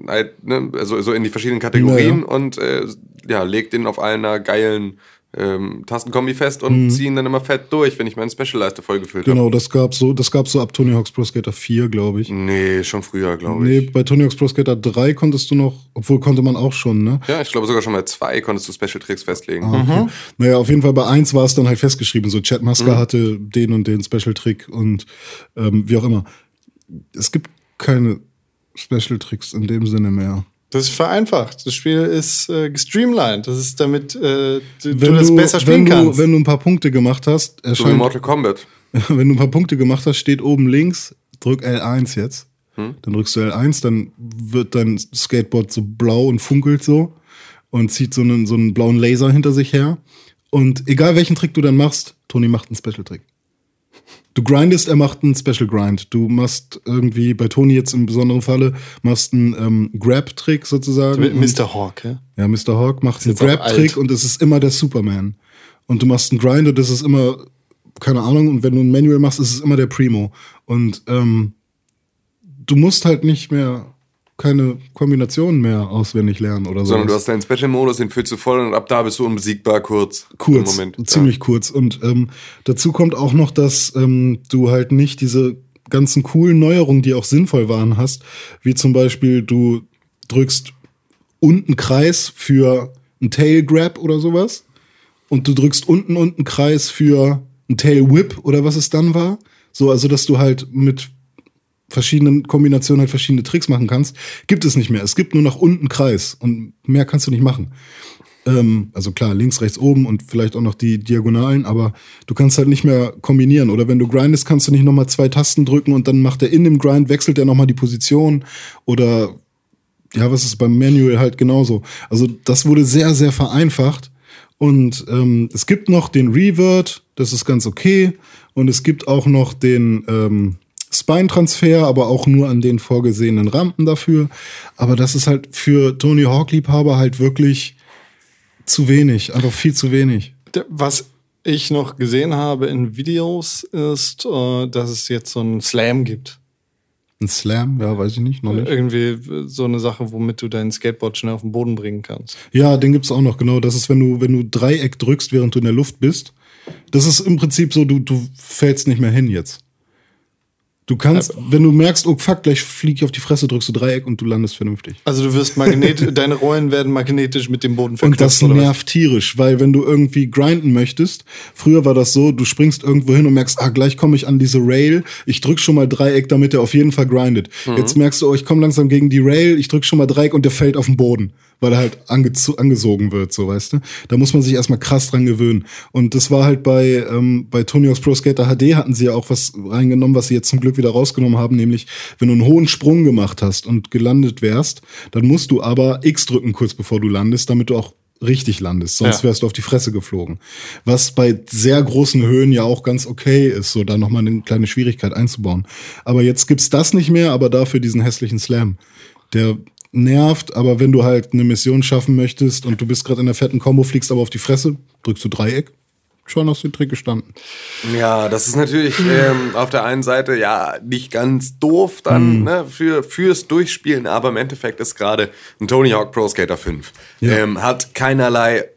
Speaker 5: halt, ne, also so in die verschiedenen Kategorien
Speaker 4: Ja,
Speaker 5: und äh, ja, leg den auf einer geilen ähm, Tastenkombi fest und ziehen dann immer fett durch, wenn ich meine Special-Leiste vollgefüllt habe.
Speaker 4: Mhm. Genau, das gab so, das gab so ab Tony Hawk's Pro Skater 4, glaube ich.
Speaker 5: Nee, schon früher, glaube
Speaker 4: Nee,
Speaker 5: ich.
Speaker 4: bei Tony Hawk's Pro Skater 3 konntest du noch, obwohl konnte man auch schon, ne?
Speaker 5: Ja, ich glaube sogar schon bei zwei konntest du Special-Tricks festlegen.
Speaker 4: Ah, okay. Naja, auf jeden Fall bei eins war es dann halt festgeschrieben. So, Chad Musker hatte den und den Special-Trick und ähm, wie auch immer. Es gibt keine Special-Tricks in dem Sinne mehr.
Speaker 3: Das ist vereinfacht. Das Spiel ist äh, gestreamlined. Das ist damit äh, du,
Speaker 4: Wenn
Speaker 3: du das
Speaker 4: du,
Speaker 3: besser spielen
Speaker 4: wenn, du,
Speaker 3: kannst.
Speaker 4: wenn du ein paar Punkte gemacht hast,
Speaker 5: So wie
Speaker 4: erscheint,
Speaker 5: Mortal Kombat. [laughs]
Speaker 4: wenn du ein paar Punkte gemacht hast, steht oben links, drück L1 jetzt. Dann drückst du L1, dann wird dein Skateboard so blau und funkelt so und zieht so einen, so einen blauen Laser hinter sich her. Und egal welchen Trick du dann machst, Toni macht einen Special-Trick. Du grindest, er macht einen Special Grind. Du machst irgendwie, bei Toni jetzt im besonderen Falle, machst einen ähm, Grab-Trick sozusagen.
Speaker 3: Mr. Hawk, ja?
Speaker 4: ja, Mr. Hawk macht einen Grab-Trick und es ist immer der Superman. Und du machst einen Grind und das ist immer, keine Ahnung, und wenn du ein Manual machst, ist es immer der Primo. Und ähm, du musst halt nicht mehr keine Kombinationen mehr auswendig lernen oder so.
Speaker 5: Sondern du hast deinen Special-Modus, den füllst du voll und ab da bist du unbesiegbar kurz.
Speaker 4: kurz,
Speaker 5: Moment.
Speaker 4: ziemlich kurz. Und ähm, dazu kommt auch noch, dass ähm, du halt nicht diese ganzen coolen Neuerungen, die auch sinnvoll waren, hast, wie zum Beispiel du drückst unten Kreis für ein Tail Grab oder sowas und du drückst unten unten Kreis für ein Tail Whip oder was es dann war. So, also dass du halt mit verschiedenen Kombinationen halt verschiedene Tricks machen kannst, gibt es nicht mehr. Es gibt nur noch unten Kreis und mehr kannst du nicht machen. Ähm, also klar, links, rechts, oben und vielleicht auch noch die Diagonalen, aber du kannst halt nicht mehr kombinieren. Oder wenn du grindest, kannst du nicht nochmal zwei Tasten drücken und dann macht er in dem Grind, wechselt er nochmal die Position oder ja, was ist beim Manual halt genauso. Also das wurde sehr, sehr vereinfacht. Und ähm, es gibt noch den Revert, das ist ganz okay. Und es gibt auch noch den ähm, Spine-Transfer, aber auch nur an den vorgesehenen Rampen dafür. Aber das ist halt für Tony Hawk-Liebhaber halt wirklich zu wenig, einfach viel zu wenig.
Speaker 3: Was ich noch gesehen habe in Videos ist, äh, dass es jetzt so einen Slam gibt.
Speaker 4: Ein Slam, ja, weiß ich nicht, noch nicht.
Speaker 3: Irgendwie so eine Sache, womit du dein Skateboard schnell auf den Boden bringen kannst.
Speaker 4: Ja, den gibt's auch noch, genau. Das ist, wenn du, wenn du Dreieck drückst, während du in der Luft bist. Das ist im Prinzip so, du, du fällst nicht mehr hin jetzt. Du kannst, wenn du merkst, oh fuck, gleich flieg ich auf die Fresse, drückst du Dreieck und du landest vernünftig.
Speaker 3: Also du wirst magnetisch, [laughs] deine Rollen werden magnetisch mit dem Boden
Speaker 4: Und
Speaker 3: verknüpft.
Speaker 4: das
Speaker 3: oder was?
Speaker 4: nervt tierisch, weil wenn du irgendwie grinden möchtest, früher war das so, du springst irgendwo hin und merkst, ah, gleich komme ich an diese Rail, ich drück schon mal Dreieck, damit er auf jeden Fall grindet. Jetzt merkst du, oh, ich komme langsam gegen die Rail, ich drück schon mal Dreieck und der fällt auf den Boden, weil er halt angezo- angesogen wird, so weißt du. Da muss man sich erstmal krass dran gewöhnen. Und das war halt bei, ähm, bei Tony Hawk's Pro Skater HD hatten sie ja auch was reingenommen, was sie jetzt zum Glück wieder rausgenommen haben, nämlich wenn du einen hohen Sprung gemacht hast und gelandet wärst, dann musst du aber X drücken kurz bevor du landest, damit du auch richtig landest, sonst
Speaker 3: Ja.
Speaker 4: wärst du auf die Fresse geflogen. Was bei sehr großen Höhen ja auch ganz okay ist, so da nochmal eine kleine Schwierigkeit einzubauen. Aber jetzt gibt's das nicht mehr, aber dafür diesen hässlichen Slam. Der nervt, aber wenn du halt eine Mission schaffen möchtest und du bist gerade in der fetten Combo, fliegst aber auf die Fresse, drückst du Dreieck, schon hast du den Trick gestanden.
Speaker 5: Ja, das ist natürlich [laughs] ähm, auf der einen Seite ja nicht ganz doof dann ne, für, fürs Durchspielen, aber im Endeffekt ist gerade ein Tony Hawk Pro Skater 5. Ähm, hat keinerlei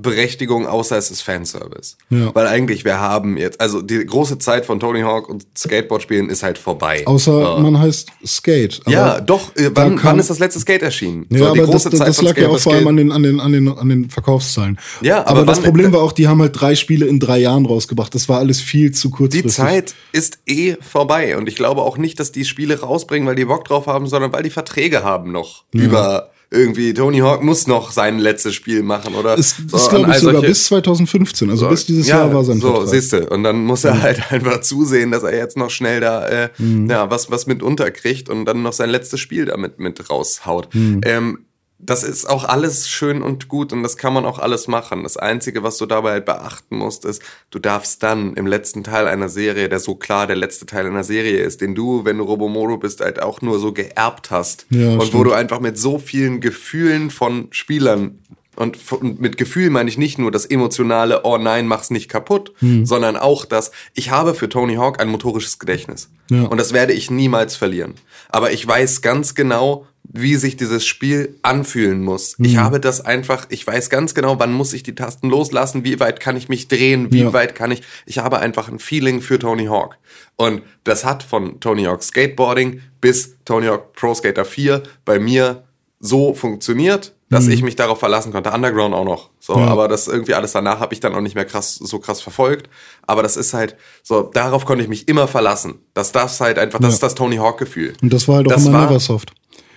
Speaker 5: Berechtigung, außer es ist Fanservice.
Speaker 4: Ja.
Speaker 5: Weil eigentlich wir haben jetzt, also die große Zeit von Tony Hawk und Skateboard-Spielen ist halt vorbei.
Speaker 4: Außer man heißt Skate.
Speaker 5: Ja, doch, äh, wann,
Speaker 4: kam-
Speaker 5: wann ist das letzte Skate erschienen?
Speaker 4: Ja,
Speaker 5: So,
Speaker 4: aber das, das, das lag ja auch vor allem an den, an den, an den, an den Verkaufszahlen.
Speaker 5: Ja,
Speaker 4: aber,
Speaker 5: aber
Speaker 4: das Problem war auch, die haben halt drei Spiele in drei Jahren rausgebracht. Das war alles viel zu
Speaker 5: Die
Speaker 4: kurzfristig.
Speaker 5: Zeit ist eh vorbei und ich glaube auch nicht, dass die Spiele rausbringen, weil die Bock drauf haben, sondern weil die Verträge haben noch über irgendwie Tony Hawk muss noch sein letztes Spiel machen oder
Speaker 4: ist,
Speaker 5: so,
Speaker 4: ist glaube ich,
Speaker 5: all
Speaker 4: sogar
Speaker 5: solche-
Speaker 4: bis 2015. Also bis dieses Jahr war sein
Speaker 5: so,
Speaker 4: Vertrag.
Speaker 5: siehst du. Und dann muss er halt [laughs] einfach zusehen, dass er jetzt noch schnell da äh,
Speaker 4: Mhm.
Speaker 5: ja, was, was mit unterkriegt und dann noch sein letztes Spiel damit mit raushaut.
Speaker 4: Mhm.
Speaker 5: Ähm, das ist auch alles schön und gut und das kann man auch alles machen. Das Einzige, was du dabei halt beachten musst, ist, du darfst dann im letzten Teil einer Serie, der so klar der letzte Teil einer Serie ist, den du, wenn du Robomodo bist, halt auch nur so geerbt hast.
Speaker 4: Ja,
Speaker 5: und wo
Speaker 4: stimmt.
Speaker 5: du einfach mit so vielen Gefühlen von Spielern und mit Gefühl meine ich nicht nur das emotionale, oh nein, mach's nicht kaputt,
Speaker 4: Hm.
Speaker 5: sondern auch das, ich habe für Tony Hawk ein motorisches Gedächtnis.
Speaker 4: Ja.
Speaker 5: Und das werde ich niemals verlieren. Aber ich weiß ganz genau, wie sich dieses Spiel anfühlen muss. Ich
Speaker 4: Mhm.
Speaker 5: habe das einfach, ich weiß ganz genau, wann muss ich die Tasten loslassen, wie weit kann ich mich drehen, wie
Speaker 4: Ja.
Speaker 5: weit kann ich, ich habe einfach ein Feeling für Tony Hawk. Und das hat von Tony Hawk Skateboarding bis Tony Hawk Pro Skater 4 bei mir so funktioniert, dass ich mich darauf verlassen konnte. Underground auch noch. So,
Speaker 4: Mhm. Ja.
Speaker 5: aber das irgendwie alles danach habe ich dann auch nicht mehr krass, so krass verfolgt. Aber das ist halt, so, darauf konnte ich mich immer verlassen. Dass das halt einfach, das
Speaker 4: Ja.
Speaker 5: ist das Tony Hawk Gefühl.
Speaker 4: Und das war halt auch
Speaker 5: Das
Speaker 4: immer
Speaker 5: war-
Speaker 4: Neversoft.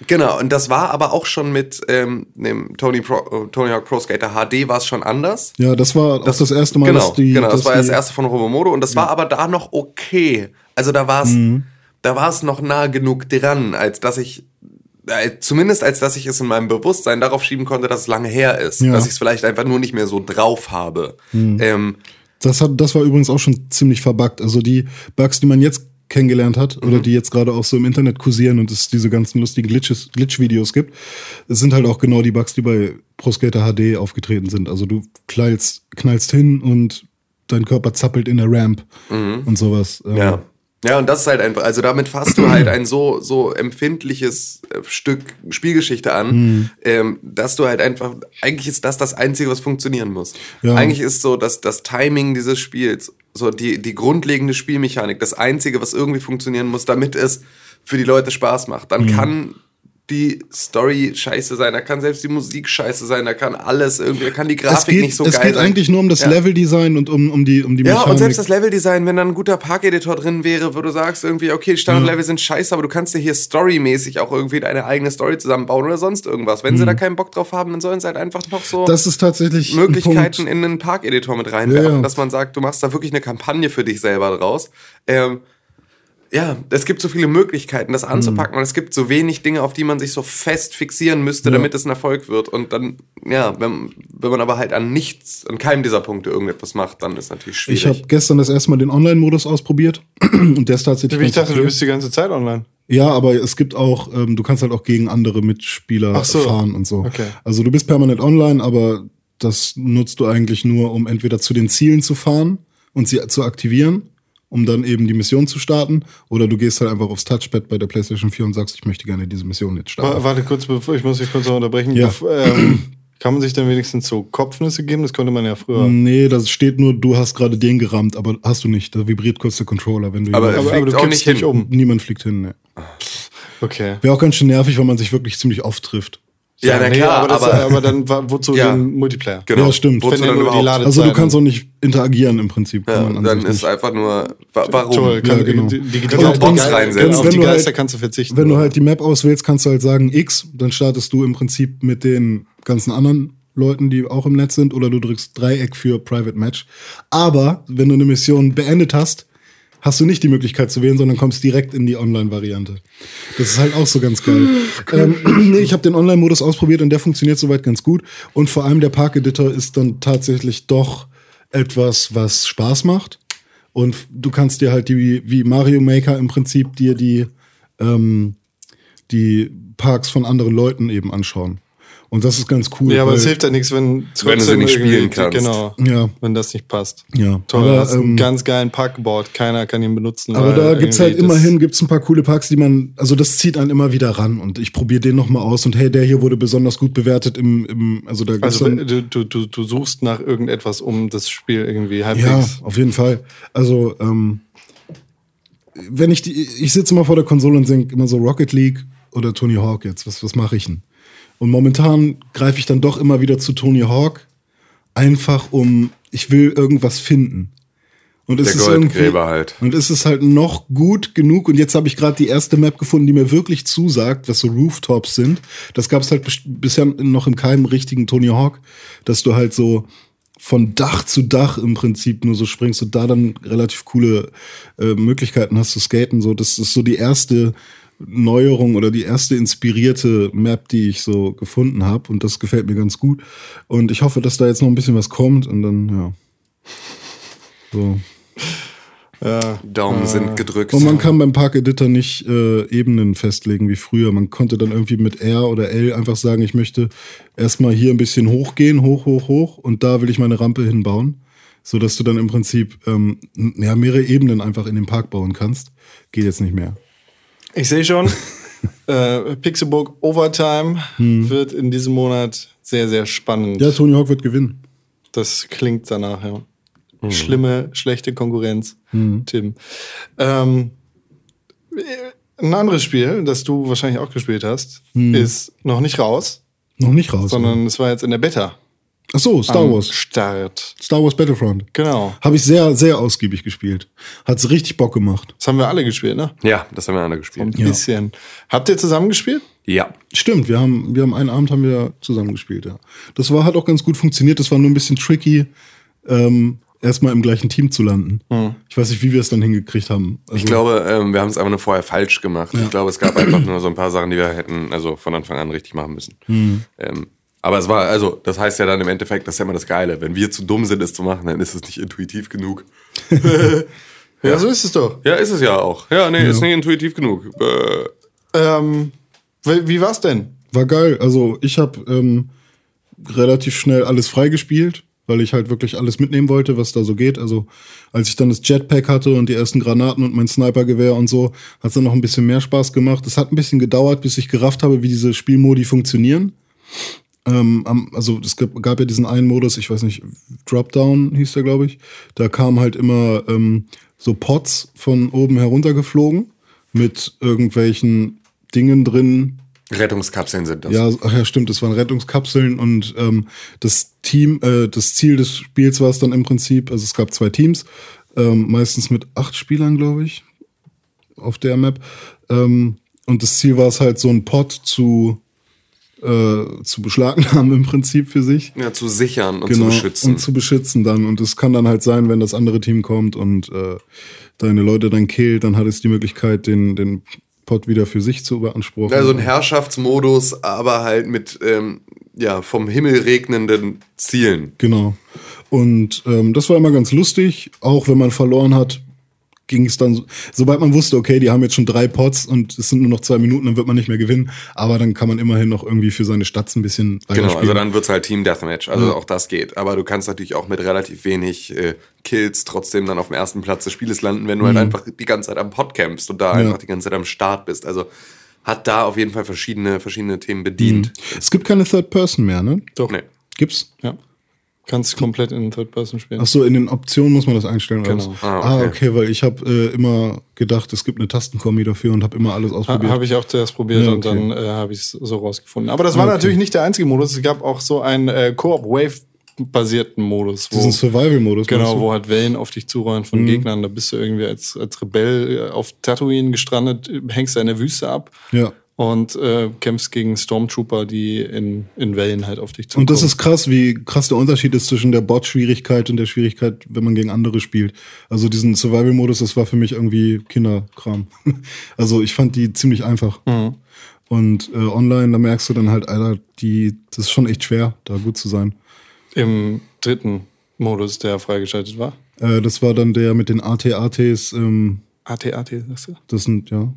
Speaker 5: Genau, und das war aber auch schon mit ähm, dem Tony, Pro, äh, Tony Hawk Pro Skater HD war es schon anders.
Speaker 4: Ja, das war auch das erste Mal,
Speaker 5: genau,
Speaker 4: dass die.
Speaker 5: Genau, das war das erste von Robomodo und das war aber da noch okay. Also da war es
Speaker 4: Mhm.
Speaker 5: da war es noch nah genug dran, als dass ich äh, zumindest als dass ich es in meinem Bewusstsein darauf schieben konnte, dass es lange her ist,
Speaker 4: Ja. Mhm.
Speaker 5: dass ich es vielleicht einfach nur nicht mehr so drauf habe. Ähm,
Speaker 4: Das, hat, das war übrigens auch schon ziemlich verbuggt. Also die Bugs, die man jetzt kennengelernt hat oder
Speaker 5: Mhm.
Speaker 4: die jetzt gerade auch so im Internet kursieren und es diese ganzen lustigen Glitches, Glitch-Videos gibt, es sind halt auch genau die Bugs, die bei Pro Skater HD aufgetreten sind. Also du knallst, knallst hin und dein Körper zappelt in der Ramp und sowas. Ähm,
Speaker 5: Mhm. Ja. Ja, und das ist halt einfach, also damit fasst du halt ein so, so empfindliches äh, Stück Spielgeschichte an,
Speaker 4: Mhm.
Speaker 5: ähm, dass du halt einfach, eigentlich ist das das Einzige, was funktionieren muss.
Speaker 4: Ja.
Speaker 5: Eigentlich ist so, dass das Timing dieses Spiels, so die, die grundlegende Spielmechanik, das Einzige, was irgendwie funktionieren muss, damit es für die Leute Spaß macht.
Speaker 4: Mhm.
Speaker 5: Dann kann die Story scheiße sein, da kann selbst die Musik scheiße sein, da kann alles irgendwie, da kann die
Speaker 4: Es
Speaker 5: Grafik
Speaker 4: geht,
Speaker 5: nicht so
Speaker 4: es
Speaker 5: geil
Speaker 4: geht
Speaker 5: sein.
Speaker 4: eigentlich nur um das
Speaker 5: Ja.
Speaker 4: Leveldesign und um, um die, um die
Speaker 5: Ja,
Speaker 4: Mechanik.
Speaker 5: und selbst das Leveldesign, wenn dann ein guter Parkeditor drin wäre, wo du sagst irgendwie, okay, die Standardlevel sind scheiße, aber du kannst dir hier storymäßig auch irgendwie deine eigene Story zusammenbauen oder sonst irgendwas. Wenn sie da keinen Bock drauf haben, dann sollen sie halt einfach noch so
Speaker 4: Mhm. das ist tatsächlich ein
Speaker 5: Möglichkeiten
Speaker 4: Punkt.
Speaker 5: in einen Parkeditor mit reinwerfen,
Speaker 4: Ja, ja.
Speaker 5: dass man sagt, du machst da wirklich eine Kampagne für dich selber draus. Ähm, ja, es gibt so viele Möglichkeiten, das anzupacken und es gibt so wenig Dinge, auf die man sich so fest fixieren müsste,
Speaker 4: Ja.
Speaker 5: damit es ein Erfolg wird. Und dann, ja, wenn, wenn man aber halt an nichts, an keinem dieser Punkte irgendetwas macht, dann ist natürlich schwierig.
Speaker 4: Ich habe gestern das erste Mal den Online-Modus ausprobiert [clears throat] und der ist tatsächlich.
Speaker 3: Ich dachte, du bist die ganze Zeit online.
Speaker 4: Ja, aber es gibt auch, ähm, du kannst halt auch gegen andere Mitspieler
Speaker 3: so.
Speaker 4: fahren und so.
Speaker 3: Okay.
Speaker 4: Also du bist permanent online, aber das nutzt du eigentlich nur, um entweder zu den Zielen zu fahren und sie zu aktivieren, um dann eben die Mission zu starten, oder du gehst halt einfach aufs Touchpad bei der PlayStation 4 und sagst, ich möchte gerne diese Mission jetzt starten.
Speaker 3: Wa- Warte kurz, bevor ich muss dich kurz noch unterbrechen.
Speaker 4: Ja.
Speaker 3: Ähm, kann man sich dann wenigstens so Kopfnüsse geben? Das konnte man ja früher.
Speaker 4: Nee, das steht nur, du hast gerade den gerammt, aber hast du nicht. Da vibriert kurz der Controller, wenn du
Speaker 5: Aber-
Speaker 3: aber, aber du
Speaker 5: auch nicht
Speaker 3: nicht
Speaker 5: hin.
Speaker 3: um.
Speaker 4: niemand fliegt hin. Ne.
Speaker 3: Okay.
Speaker 4: Wäre auch ganz schön nervig, weil man sich wirklich ziemlich oft trifft.
Speaker 5: Ja, na
Speaker 3: nee,
Speaker 5: klar,
Speaker 3: aber, das,
Speaker 5: aber,
Speaker 3: aber dann wozu [laughs]
Speaker 5: Ja.
Speaker 3: den Multiplayer?
Speaker 5: genau.
Speaker 4: Ja, stimmt.
Speaker 5: Wozu dann überhaupt?
Speaker 4: Also du kannst auch nicht interagieren im Prinzip.
Speaker 5: Ja, dann ist
Speaker 4: nicht.
Speaker 5: einfach nur, wa warum?
Speaker 3: Toll, kann,
Speaker 4: Ja, genau.
Speaker 3: die, die, die,
Speaker 5: Kannst auch
Speaker 3: die,
Speaker 5: Bots
Speaker 3: Geister-
Speaker 5: reinsetzen.
Speaker 3: Auf
Speaker 4: Wenn
Speaker 3: die
Speaker 4: du halt-
Speaker 3: Geister kannst du verzichten.
Speaker 4: Wenn du halt die Map auswählst, kannst du halt sagen X, dann startest du im Prinzip mit den ganzen anderen Leuten, die auch im Netz sind, oder du drückst Dreieck für Private Match. Aber wenn du eine Mission beendet hast, hast du nicht die Möglichkeit zu wählen, sondern kommst direkt in die Online-Variante. Das ist halt auch so ganz geil. ähm, [clears throat] nee, ich habe den Online-Modus ausprobiert und der funktioniert soweit ganz gut. Und vor allem der Park-Editor ist dann tatsächlich doch etwas, was Spaß macht. Und du kannst dir halt die, wie Mario Maker im Prinzip dir die, ähm, die Parks von anderen Leuten eben anschauen. Und das ist ganz cool.
Speaker 3: ja, aber es hilft ja nichts, wenn
Speaker 5: Wenn du sie nicht spielen kannst.
Speaker 3: Genau.
Speaker 4: Ja.
Speaker 3: Wenn das nicht passt.
Speaker 4: Ja,
Speaker 3: Toll,
Speaker 4: aber,
Speaker 3: hast einen
Speaker 4: ähm,
Speaker 3: ganz geilen Park gebaut. Keiner kann ihn benutzen.
Speaker 4: Aber da gibt's halt
Speaker 3: irgendwie das-
Speaker 4: immerhin gibt's ein paar coole Parks, die man, also das zieht einen immer wieder ran und ich probiere den nochmal aus und hey, der hier wurde besonders gut bewertet im, im also da gibt's
Speaker 3: Also
Speaker 4: dann,
Speaker 3: du, du, du, du suchst nach irgendetwas, um das Spiel irgendwie
Speaker 4: ja,
Speaker 3: halbwegs.
Speaker 4: auf jeden Fall. Also ähm, wenn ich die, ich sitze immer vor der Konsole und denke immer so Rocket League oder Tony Hawk jetzt, was was mache ich denn? Und momentan greife ich dann doch immer wieder zu Tony Hawk, einfach um, ich will irgendwas finden. Und es ist irgendwie-
Speaker 5: halt.
Speaker 4: Und es ist halt noch gut genug. Und jetzt habe ich gerade die erste Map gefunden, die mir wirklich zusagt, was so Rooftops sind. Das gab es halt bis- bisher noch in keinem richtigen Tony Hawk, dass du halt so von Dach zu Dach im Prinzip nur so springst und da dann relativ coole äh, Möglichkeiten hast zu skaten. So, das ist so die erste Neuerung oder die erste inspirierte Map, die ich so gefunden habe. Und das gefällt mir ganz gut. Und ich hoffe, dass da jetzt noch ein bisschen was kommt und dann, ja. So.
Speaker 3: Ja.
Speaker 5: Daumen sind gedrückt.
Speaker 4: Und man kann beim Park Editor nicht äh, Ebenen festlegen wie früher. Man konnte dann irgendwie mit R oder L einfach sagen, ich möchte erstmal hier ein bisschen hochgehen, hoch, hoch, hoch, und da will ich meine Rampe hinbauen. So dass du dann im Prinzip ähm, ja, mehrere Ebenen einfach in den Park bauen kannst. Geht jetzt nicht mehr.
Speaker 3: Ich sehe schon, [laughs] Äh, Pixelburg Overtime wird in diesem Monat sehr, sehr spannend.
Speaker 4: Ja, Tony Hawk wird gewinnen.
Speaker 3: Das klingt danach, ja. Schlimme, schlechte Konkurrenz, Tim. Ähm, ein anderes Spiel, das du wahrscheinlich auch gespielt hast, ist noch nicht raus,
Speaker 4: Noch nicht raus.
Speaker 3: sondern es war jetzt in der Beta.
Speaker 4: Ach so, Star Wars.
Speaker 3: Start.
Speaker 4: Star Wars Battlefront.
Speaker 3: Genau.
Speaker 4: Habe ich sehr, sehr ausgiebig gespielt. Hat's richtig Bock gemacht.
Speaker 3: Das haben wir alle gespielt, ne?
Speaker 5: Ja, das haben wir alle
Speaker 3: Ein
Speaker 5: gespielt.
Speaker 3: bisschen. Habt ihr zusammen gespielt?
Speaker 5: Ja.
Speaker 4: Stimmt, wir haben, wir haben einen Abend haben wir zusammen gespielt, ja. Das war, hat auch ganz gut funktioniert. Das war nur ein bisschen tricky, ähm, erstmal im gleichen Team zu landen. Ich weiß nicht, wie wir es dann hingekriegt haben. Also,
Speaker 5: Ich glaube, ähm, wir haben es einfach nur vorher falsch gemacht. Ich glaube, es gab einfach nur so ein paar Sachen, die wir hätten also von Anfang an richtig machen müssen. Ähm, aber es war, also, das heißt ja dann im Endeffekt, das ist ja immer das Geile. Wenn wir zu dumm sind, es zu machen, dann ist es nicht intuitiv genug. [laughs]
Speaker 3: Ja, so ist es doch.
Speaker 5: Ja, ist es ja auch. Ja, nee, ist nicht intuitiv genug. Äh,
Speaker 3: Ähm, wie, wie war's denn?
Speaker 4: War geil. Also ich habe ähm, relativ schnell alles freigespielt, weil ich halt wirklich alles mitnehmen wollte, was da so geht. Also als ich dann das Jetpack hatte und die ersten Granaten und mein Snipergewehr und so, hat es dann noch ein bisschen mehr Spaß gemacht. Es hat ein bisschen gedauert, bis ich gerafft habe, wie diese Spielmodi funktionieren. Ähm, also es gab, gab ja diesen einen Modus, ich weiß nicht, Dropdown hieß der, glaube ich. Da kamen halt immer ähm, so Pots von oben heruntergeflogen mit irgendwelchen Dingen drin,
Speaker 5: Rettungskapseln sind das.
Speaker 4: ja, ach ja, stimmt, das waren Rettungskapseln und ähm, das Team, äh, das Ziel des Spiels war es dann im Prinzip, also es gab zwei Teams, ähm, meistens mit acht Spielern, glaube ich, auf der Map. Ähm, und das Ziel war es halt, so einen Pot zu, äh, zu beschlagnahmen im Prinzip für sich.
Speaker 5: Ja, zu sichern und
Speaker 4: Genau,
Speaker 5: zu beschützen.
Speaker 4: Und zu beschützen dann. Und es kann dann halt sein, wenn das andere Team kommt und äh, deine Leute dann killt, dann hat es die Möglichkeit, den, den Pot wieder für sich zu beanspruchen.
Speaker 5: also ein Herrschaftsmodus, aber halt mit ähm, ja, vom Himmel regnenden Zielen.
Speaker 4: Genau. Und ähm, das war immer ganz lustig, auch wenn man verloren hat, ging es dann, so- sobald man wusste, okay, die haben jetzt schon drei Pots und es sind nur noch zwei Minuten, dann wird man nicht mehr gewinnen. Aber dann kann man immerhin noch irgendwie für seine Stadt ein bisschen
Speaker 5: Genau, also dann wird's halt Team Deathmatch. Also auch das geht. Aber du kannst natürlich auch mit relativ wenig äh, Kills trotzdem dann auf dem ersten Platz des Spieles landen, wenn du halt einfach die ganze Zeit am Pod campst und da einfach die ganze Zeit am Start bist. Also hat da auf jeden Fall verschiedene, verschiedene Themen bedient.
Speaker 4: es gibt keine Third Person mehr, ne?
Speaker 3: Doch.
Speaker 5: Nee.
Speaker 3: Mhm.
Speaker 4: Gibt's?
Speaker 3: Ja. Kannst komplett in Third Person spielen.
Speaker 4: Ach so, in den Optionen muss man das einstellen. Oder
Speaker 3: Genau.
Speaker 4: was?
Speaker 5: Ah,
Speaker 4: Ah,
Speaker 5: okay.
Speaker 4: okay, weil ich habe äh, immer gedacht, es gibt eine Tastenkombi dafür und habe immer alles
Speaker 3: Ha,
Speaker 4: ausprobiert.
Speaker 3: habe ich auch zuerst probiert
Speaker 4: Ja,
Speaker 3: und
Speaker 4: okay.
Speaker 3: dann äh, habe ich es so rausgefunden. Aber das war
Speaker 4: Okay.
Speaker 3: natürlich nicht der einzige Modus. Es gab auch so einen äh, Koop-Wave-basierten Modus. Wo,
Speaker 4: Diesen Survival-Modus.
Speaker 3: genau, wo halt Wellen auf dich zurollen
Speaker 4: Mhm.
Speaker 3: von Gegnern. Da bist du irgendwie als, als Rebell äh, auf Tatooine gestrandet, hängst da in der Wüste ab
Speaker 4: Ja.
Speaker 3: Und äh, kämpfst gegen Stormtrooper, die in, in Wellen halt auf dich zukommen.
Speaker 4: Und das ist krass, wie krass der Unterschied ist zwischen der Bot-Schwierigkeit und der Schwierigkeit, wenn man gegen andere spielt. Also diesen Survival-Modus, das war für mich irgendwie Kinderkram. [laughs] Also ich fand die ziemlich einfach.
Speaker 3: Mhm.
Speaker 4: Und äh, online, da merkst du dann halt, Alter, die, das ist schon echt schwer, da gut zu sein.
Speaker 3: im dritten Modus, der freigeschaltet war.
Speaker 4: Äh, das war dann der mit den AT-ATs, ähm,
Speaker 3: AT-AT, sagst du?
Speaker 4: das sind, ja,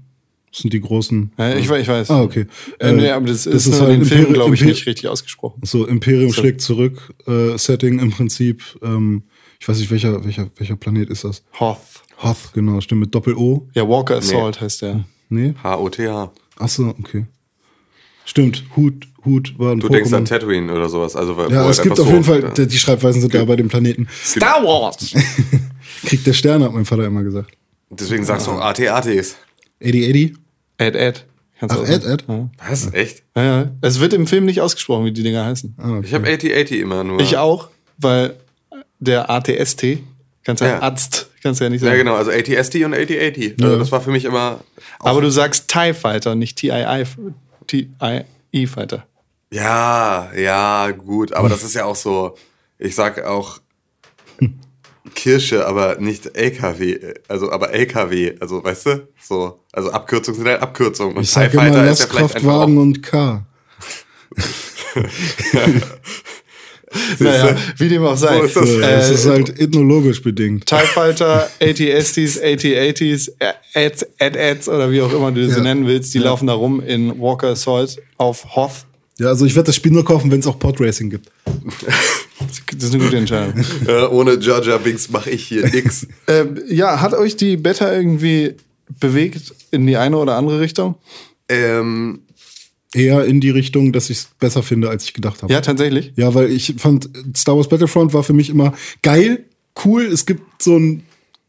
Speaker 4: das sind die großen.
Speaker 3: Ja, ich, we- ich weiß.
Speaker 4: Ah, okay.
Speaker 3: Äh, nee, aber das, ist,
Speaker 4: ist
Speaker 3: nur
Speaker 4: halt
Speaker 3: in den Film, glaube ich,
Speaker 4: Imper-
Speaker 3: nicht richtig ausgesprochen.
Speaker 4: So, Imperium schlägt zurück, äh, Setting im Prinzip. Ähm, ich weiß nicht, welcher, welcher, welcher Planet ist das?
Speaker 3: Hoth.
Speaker 4: Hoth, genau, stimmt, mit Doppel-O.
Speaker 3: Ja, Walker Assault heißt der.
Speaker 4: Nee?
Speaker 5: H-O-T-H.
Speaker 4: Ach so, okay. Stimmt, Hut, Hut war ein
Speaker 5: Du denkst an
Speaker 4: Pokémon.
Speaker 5: Tatooine oder sowas. Also,
Speaker 4: Ja, es gibt auf jeden
Speaker 5: so-
Speaker 4: Fall, die die Schreibweisen sind da bei dem Planeten.
Speaker 3: Star Wars! [laughs] [laughs]
Speaker 4: Krieg der Sterne, hat mein Vater immer gesagt.
Speaker 5: Deswegen sagst du auch AT-ATs.
Speaker 4: 8080?
Speaker 3: Ed, Ed. Kannst
Speaker 4: Ach, Ed,
Speaker 3: sagen.
Speaker 4: Ed?
Speaker 3: Ja.
Speaker 5: Was? Echt?
Speaker 3: Ja, ja. Es wird im Film nicht ausgesprochen, wie die Dinger heißen.
Speaker 4: Ah, okay.
Speaker 5: Ich habe AT-80 immer nur.
Speaker 3: Ich auch, weil der ATST, kannst du ja,
Speaker 5: Ja.
Speaker 3: Arzt, kannst du ja nicht sagen.
Speaker 5: Ja, genau. Also AT-ST und AT-80. Also das war für mich immer.
Speaker 3: Aber du sagst TIE Fighter, nicht TII, TIE Fighter.
Speaker 5: Ja, ja, gut. Aber das ist ja auch so. Ich sag auch [laughs] Kirsche, aber nicht LKW. Also, aber LKW. Also, weißt du? So. Also, Abkürzungen sind halt Abkürzungen. Und
Speaker 4: Ich sag immer
Speaker 5: ist ja.
Speaker 4: Lastkraftwagen und K.
Speaker 3: Naja, wie dem auch sei.
Speaker 5: So ist das.
Speaker 3: Äh,
Speaker 4: das ist halt ethnologisch bedingt.
Speaker 3: TIE Fighter, AT-STs, AT-80s, Ads, Ad-Ads oder wie auch immer du sie
Speaker 4: Ja.
Speaker 3: nennen willst, die laufen da rum in Walker Assault auf Hoth.
Speaker 4: Ja, also ich werde das Spiel nur kaufen, wenn es auch Podracing gibt.
Speaker 3: Das ist eine gute Entscheidung. [laughs]
Speaker 5: Ja, ohne Jar Jar Binks mache ich hier nix.
Speaker 3: ähm, ja, hat euch die Beta irgendwie bewegt in die eine oder andere Richtung?
Speaker 5: Ähm,
Speaker 4: Eher in die Richtung, dass ich es besser finde, als ich gedacht habe.
Speaker 3: Ja, tatsächlich.
Speaker 4: Ja, weil ich fand, Star Wars Battlefront war für mich immer geil, cool. Es gibt so ein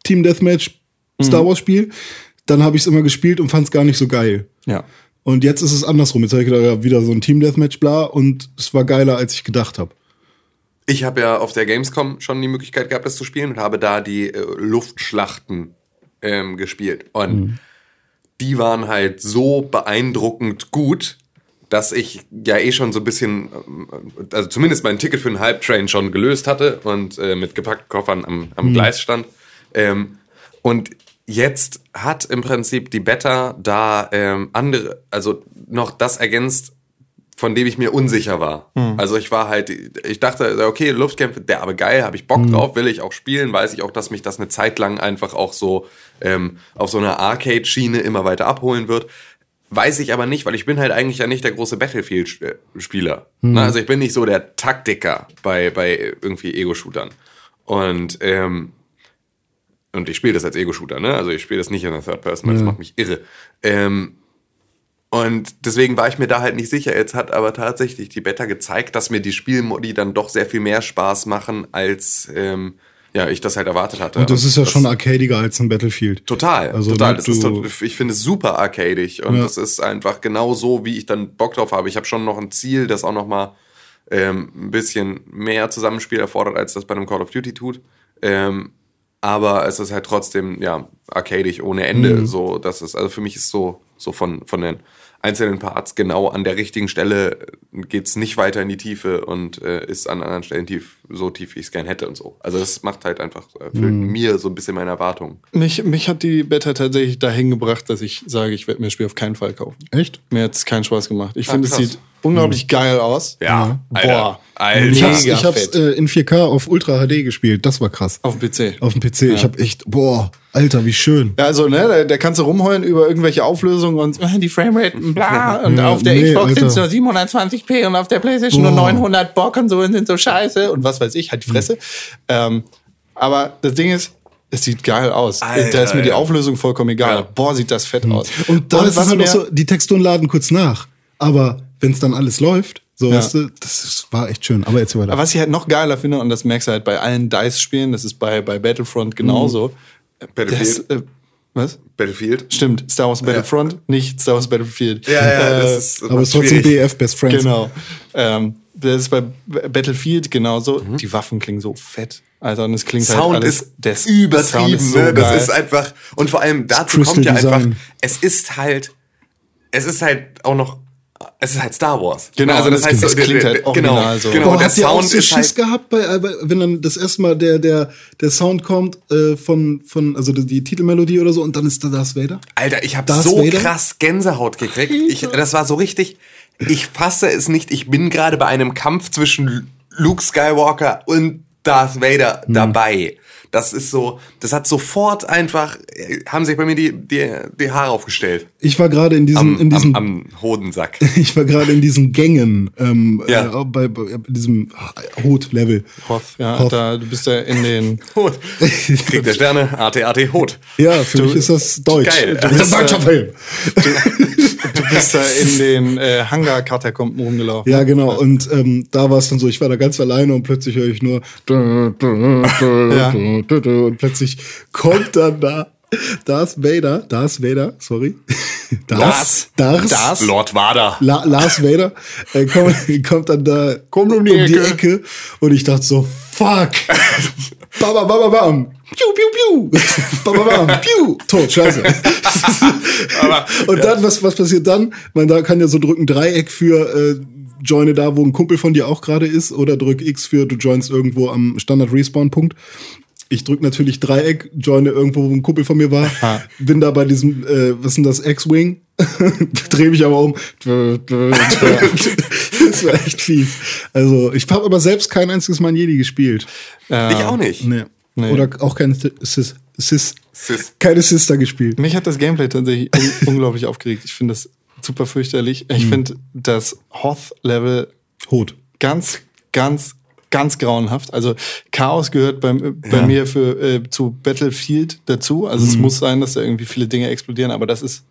Speaker 4: Team Deathmatch Star Wars Spiel. Dann habe ich es immer gespielt und fand es gar nicht so geil.
Speaker 3: Ja.
Speaker 4: Und jetzt ist es andersrum. Jetzt habe ich gedacht, ja, wieder so ein Team Deathmatch, bla. Und es war geiler, als ich gedacht habe.
Speaker 5: ich habe ja auf der Gamescom schon die Möglichkeit gehabt, das zu spielen und habe da die äh, Luftschlachten ähm, gespielt. Und die waren halt so beeindruckend gut, dass ich ja eh schon so ein bisschen, ähm, also zumindest mein Ticket für den Hype-Train schon gelöst hatte und äh, mit gepackten Koffern am, am Gleis stand. Ähm, und jetzt hat im Prinzip die Beta da ähm, andere, also noch das ergänzt, von dem ich mir unsicher war. Also ich war halt, ich dachte, okay, Luftkämpfe, der aber geil, habe ich Bock drauf, will ich auch spielen, weiß ich auch, dass mich das eine Zeit lang einfach auch so ähm, auf so einer Arcade-Schiene immer weiter abholen wird. Weiß ich aber nicht, weil ich bin halt eigentlich ja nicht der große Battlefield-Spieler. Ne, Also ich bin nicht so der Taktiker bei, bei irgendwie Ego-Shootern. Und ähm, und ich spiele das als Ego-Shooter, ne? Also ich spiele das nicht in der Third Person, weil das macht mich irre. Ähm, und deswegen war ich mir da halt nicht sicher. Jetzt hat aber tatsächlich die Beta gezeigt, dass mir die Spielmodi dann doch sehr viel mehr Spaß machen, als ähm, ja, ich das halt erwartet hatte.
Speaker 4: Und das ist ja schon arcadiger als ein Battlefield.
Speaker 5: Total,
Speaker 4: Also,
Speaker 5: total.
Speaker 4: ne,
Speaker 5: Das ist tot, ich finde es super arcadig und
Speaker 4: Ja.
Speaker 5: das ist einfach genau so, wie ich dann Bock drauf habe. Ich habe schon noch ein Ziel, das auch noch mal ähm, ein bisschen mehr Zusammenspiel erfordert, als das bei einem Call of Duty tut. Ähm, aber es ist halt trotzdem ja arcadig ohne Ende.
Speaker 4: Mhm.
Speaker 5: So, dass es also für mich ist so so von von den einzelnen Parts genau an der richtigen Stelle geht's nicht weiter in die Tiefe und äh, ist an anderen Stellen tief so tief, wie ich es gern hätte und so. Also das macht halt einfach äh, erfüllt
Speaker 4: Mhm.
Speaker 5: mir so ein bisschen meine Erwartungen.
Speaker 3: Mich, mich hat die Beta tatsächlich dahin gebracht, dass ich sage, ich werde mir das Spiel auf keinen Fall kaufen.
Speaker 4: Echt?
Speaker 3: Mir hat es keinen Spaß gemacht. Ich
Speaker 5: Ah,
Speaker 3: finde, es sieht unglaublich geil aus.
Speaker 5: Ja, Alter.
Speaker 3: Boah.
Speaker 5: Alter.
Speaker 4: Ich hab's, ich hab's äh, in 4K auf Ultra HD gespielt. Das war krass.
Speaker 3: Auf dem PC.
Speaker 4: Auf dem PC. Ich habe echt, boah, Alter, wie schön.
Speaker 3: Ja, also, ne, da, da kannst du rumheulen über irgendwelche Auflösungen und äh, die Framerate, bla, und
Speaker 4: Ja,
Speaker 3: auf der
Speaker 4: nee,
Speaker 3: Xbox sind es
Speaker 4: Alter.
Speaker 3: nur 720p und auf der Playstation nur
Speaker 4: Boah.
Speaker 3: 900 Bock und so und sind so scheiße und was weiß ich, halt die Fresse. Ähm, aber das Ding ist, es sieht geil aus.
Speaker 5: Alter,
Speaker 3: da ist mir die
Speaker 5: ja.
Speaker 3: Auflösung vollkommen egal.
Speaker 5: Ja.
Speaker 3: Boah, sieht das fett aus.
Speaker 4: Und da ist es halt auch so, die Texturen laden kurz nach. Aber wenn es dann alles läuft, so,
Speaker 3: Ja.
Speaker 4: weißt du, das ist, war echt schön. Aber jetzt weiter.
Speaker 3: Aber was ich halt noch geiler finde, und das merkst du halt bei allen DICE-Spielen, das ist bei, bei Battlefront genauso. Das,
Speaker 5: Battlefield.
Speaker 3: äh, was?
Speaker 5: Battlefield.
Speaker 3: Stimmt, Star Wars Battlefront, nicht Star Wars Battlefield.
Speaker 5: Ja, ja,
Speaker 3: Äh,
Speaker 5: das ist
Speaker 4: aber es ist trotzdem. BF, Best Friends.
Speaker 3: Genau. Ähm, das ist bei Battlefield genauso. Die Waffen klingen so fett. Also, und es klingt
Speaker 5: Mhm. Sound
Speaker 3: halt alles,
Speaker 5: ist übertrieben,
Speaker 3: Sound ist so
Speaker 5: ne? Das
Speaker 3: geil.
Speaker 5: ist einfach und vor allem dazu
Speaker 4: Crystal
Speaker 5: kommt ja einfach,
Speaker 4: Design.
Speaker 5: es ist halt, es ist halt auch noch, es ist halt Star Wars.
Speaker 3: Genau,
Speaker 5: also das
Speaker 3: es-
Speaker 5: heißt,
Speaker 3: es
Speaker 5: so,
Speaker 3: klingt halt
Speaker 5: genau,
Speaker 3: original so.
Speaker 5: genau.
Speaker 4: Boah,
Speaker 5: und der
Speaker 4: habt ihr auch
Speaker 5: Sound
Speaker 4: so
Speaker 5: ist
Speaker 4: Schiss
Speaker 5: halt,
Speaker 4: gehabt, bei, äh, wenn dann das erste Mal der, der, der Sound kommt äh, von, von, also die, die Titelmelodie oder so und dann ist da Darth Vader?
Speaker 5: Alter, ich habe so
Speaker 4: Vader?
Speaker 5: krass Gänsehaut gekriegt. Ich, das war so richtig, ich fasse es nicht. Ich bin gerade bei einem Kampf zwischen Luke Skywalker und Darth Vader
Speaker 4: Hm.
Speaker 5: dabei. Das ist so, das hat sofort einfach, äh, haben sich bei mir die, die, die Haare aufgestellt.
Speaker 4: Ich war gerade in diesem,
Speaker 5: Am,
Speaker 4: in diesem,
Speaker 5: am, am Hodensack. [laughs]
Speaker 4: ich war gerade in diesen Gängen, ähm,
Speaker 5: Ja.
Speaker 4: äh, bei, bei diesem Hot-Level.
Speaker 3: Hoth, ja,
Speaker 4: Hoth.
Speaker 3: Da, du bist ja in den. [laughs]
Speaker 5: Hot. Krieg der Sterne, AT-AT, Hot.
Speaker 4: Ja, für mich ist das Deutsch.
Speaker 5: Geil.
Speaker 4: Das ist ein deutscher Film.
Speaker 3: Du bist da in den äh, Hangar-Katakomben rumgelaufen.
Speaker 4: Ja, genau. Und ähm, da war es dann so, ich war da ganz alleine und plötzlich höre ich nur
Speaker 3: Ja.
Speaker 4: Und plötzlich kommt dann da Darth Vader, Darth Vader, sorry. [laughs]
Speaker 5: Lars.
Speaker 4: Darth,
Speaker 3: Darth.
Speaker 5: Lord Vader.
Speaker 4: La Lars Vader äh, kommt, [laughs] kommt dann da
Speaker 3: Kommt um die Ecke.
Speaker 4: und ich dachte so, fuck. [laughs] bam, bam, bam, bam. Piu, piu, piu. bam, bam, bam. Piu. Tot, scheiße. und dann, was, was passiert dann? Man da kann ja so drücken Dreieck für äh, joine da, wo ein Kumpel von dir auch gerade ist, oder drück X für du joinst irgendwo am Standard-Respawn-Punkt. Ich drück natürlich Dreieck, joine irgendwo, wo ein Kumpel von mir war. Bin da bei diesem, äh, was ist denn das, X-Wing? [laughs] Dreh mich aber um. das war echt fies. Also, ich habe aber selbst kein einziges Mal ein Jedi gespielt.
Speaker 5: Ich auch nicht.
Speaker 4: Nee.
Speaker 3: Nee.
Speaker 4: Oder auch keine Sis, Sis,
Speaker 5: Sis.
Speaker 4: keine Sister gespielt.
Speaker 3: Mich hat das Gameplay tatsächlich un [laughs] unglaublich aufgeregt. Ich finde das super fürchterlich.
Speaker 4: Hm.
Speaker 3: Ich finde das Hoth-Level
Speaker 4: Hot.
Speaker 3: ganz, ganz, ganz grauenhaft. Also Chaos gehört beim, äh, bei
Speaker 4: Ja.
Speaker 3: mir für, äh, zu Battlefield dazu. Also
Speaker 4: Mhm.
Speaker 3: es muss sein, dass da irgendwie viele Dinge explodieren, aber das ist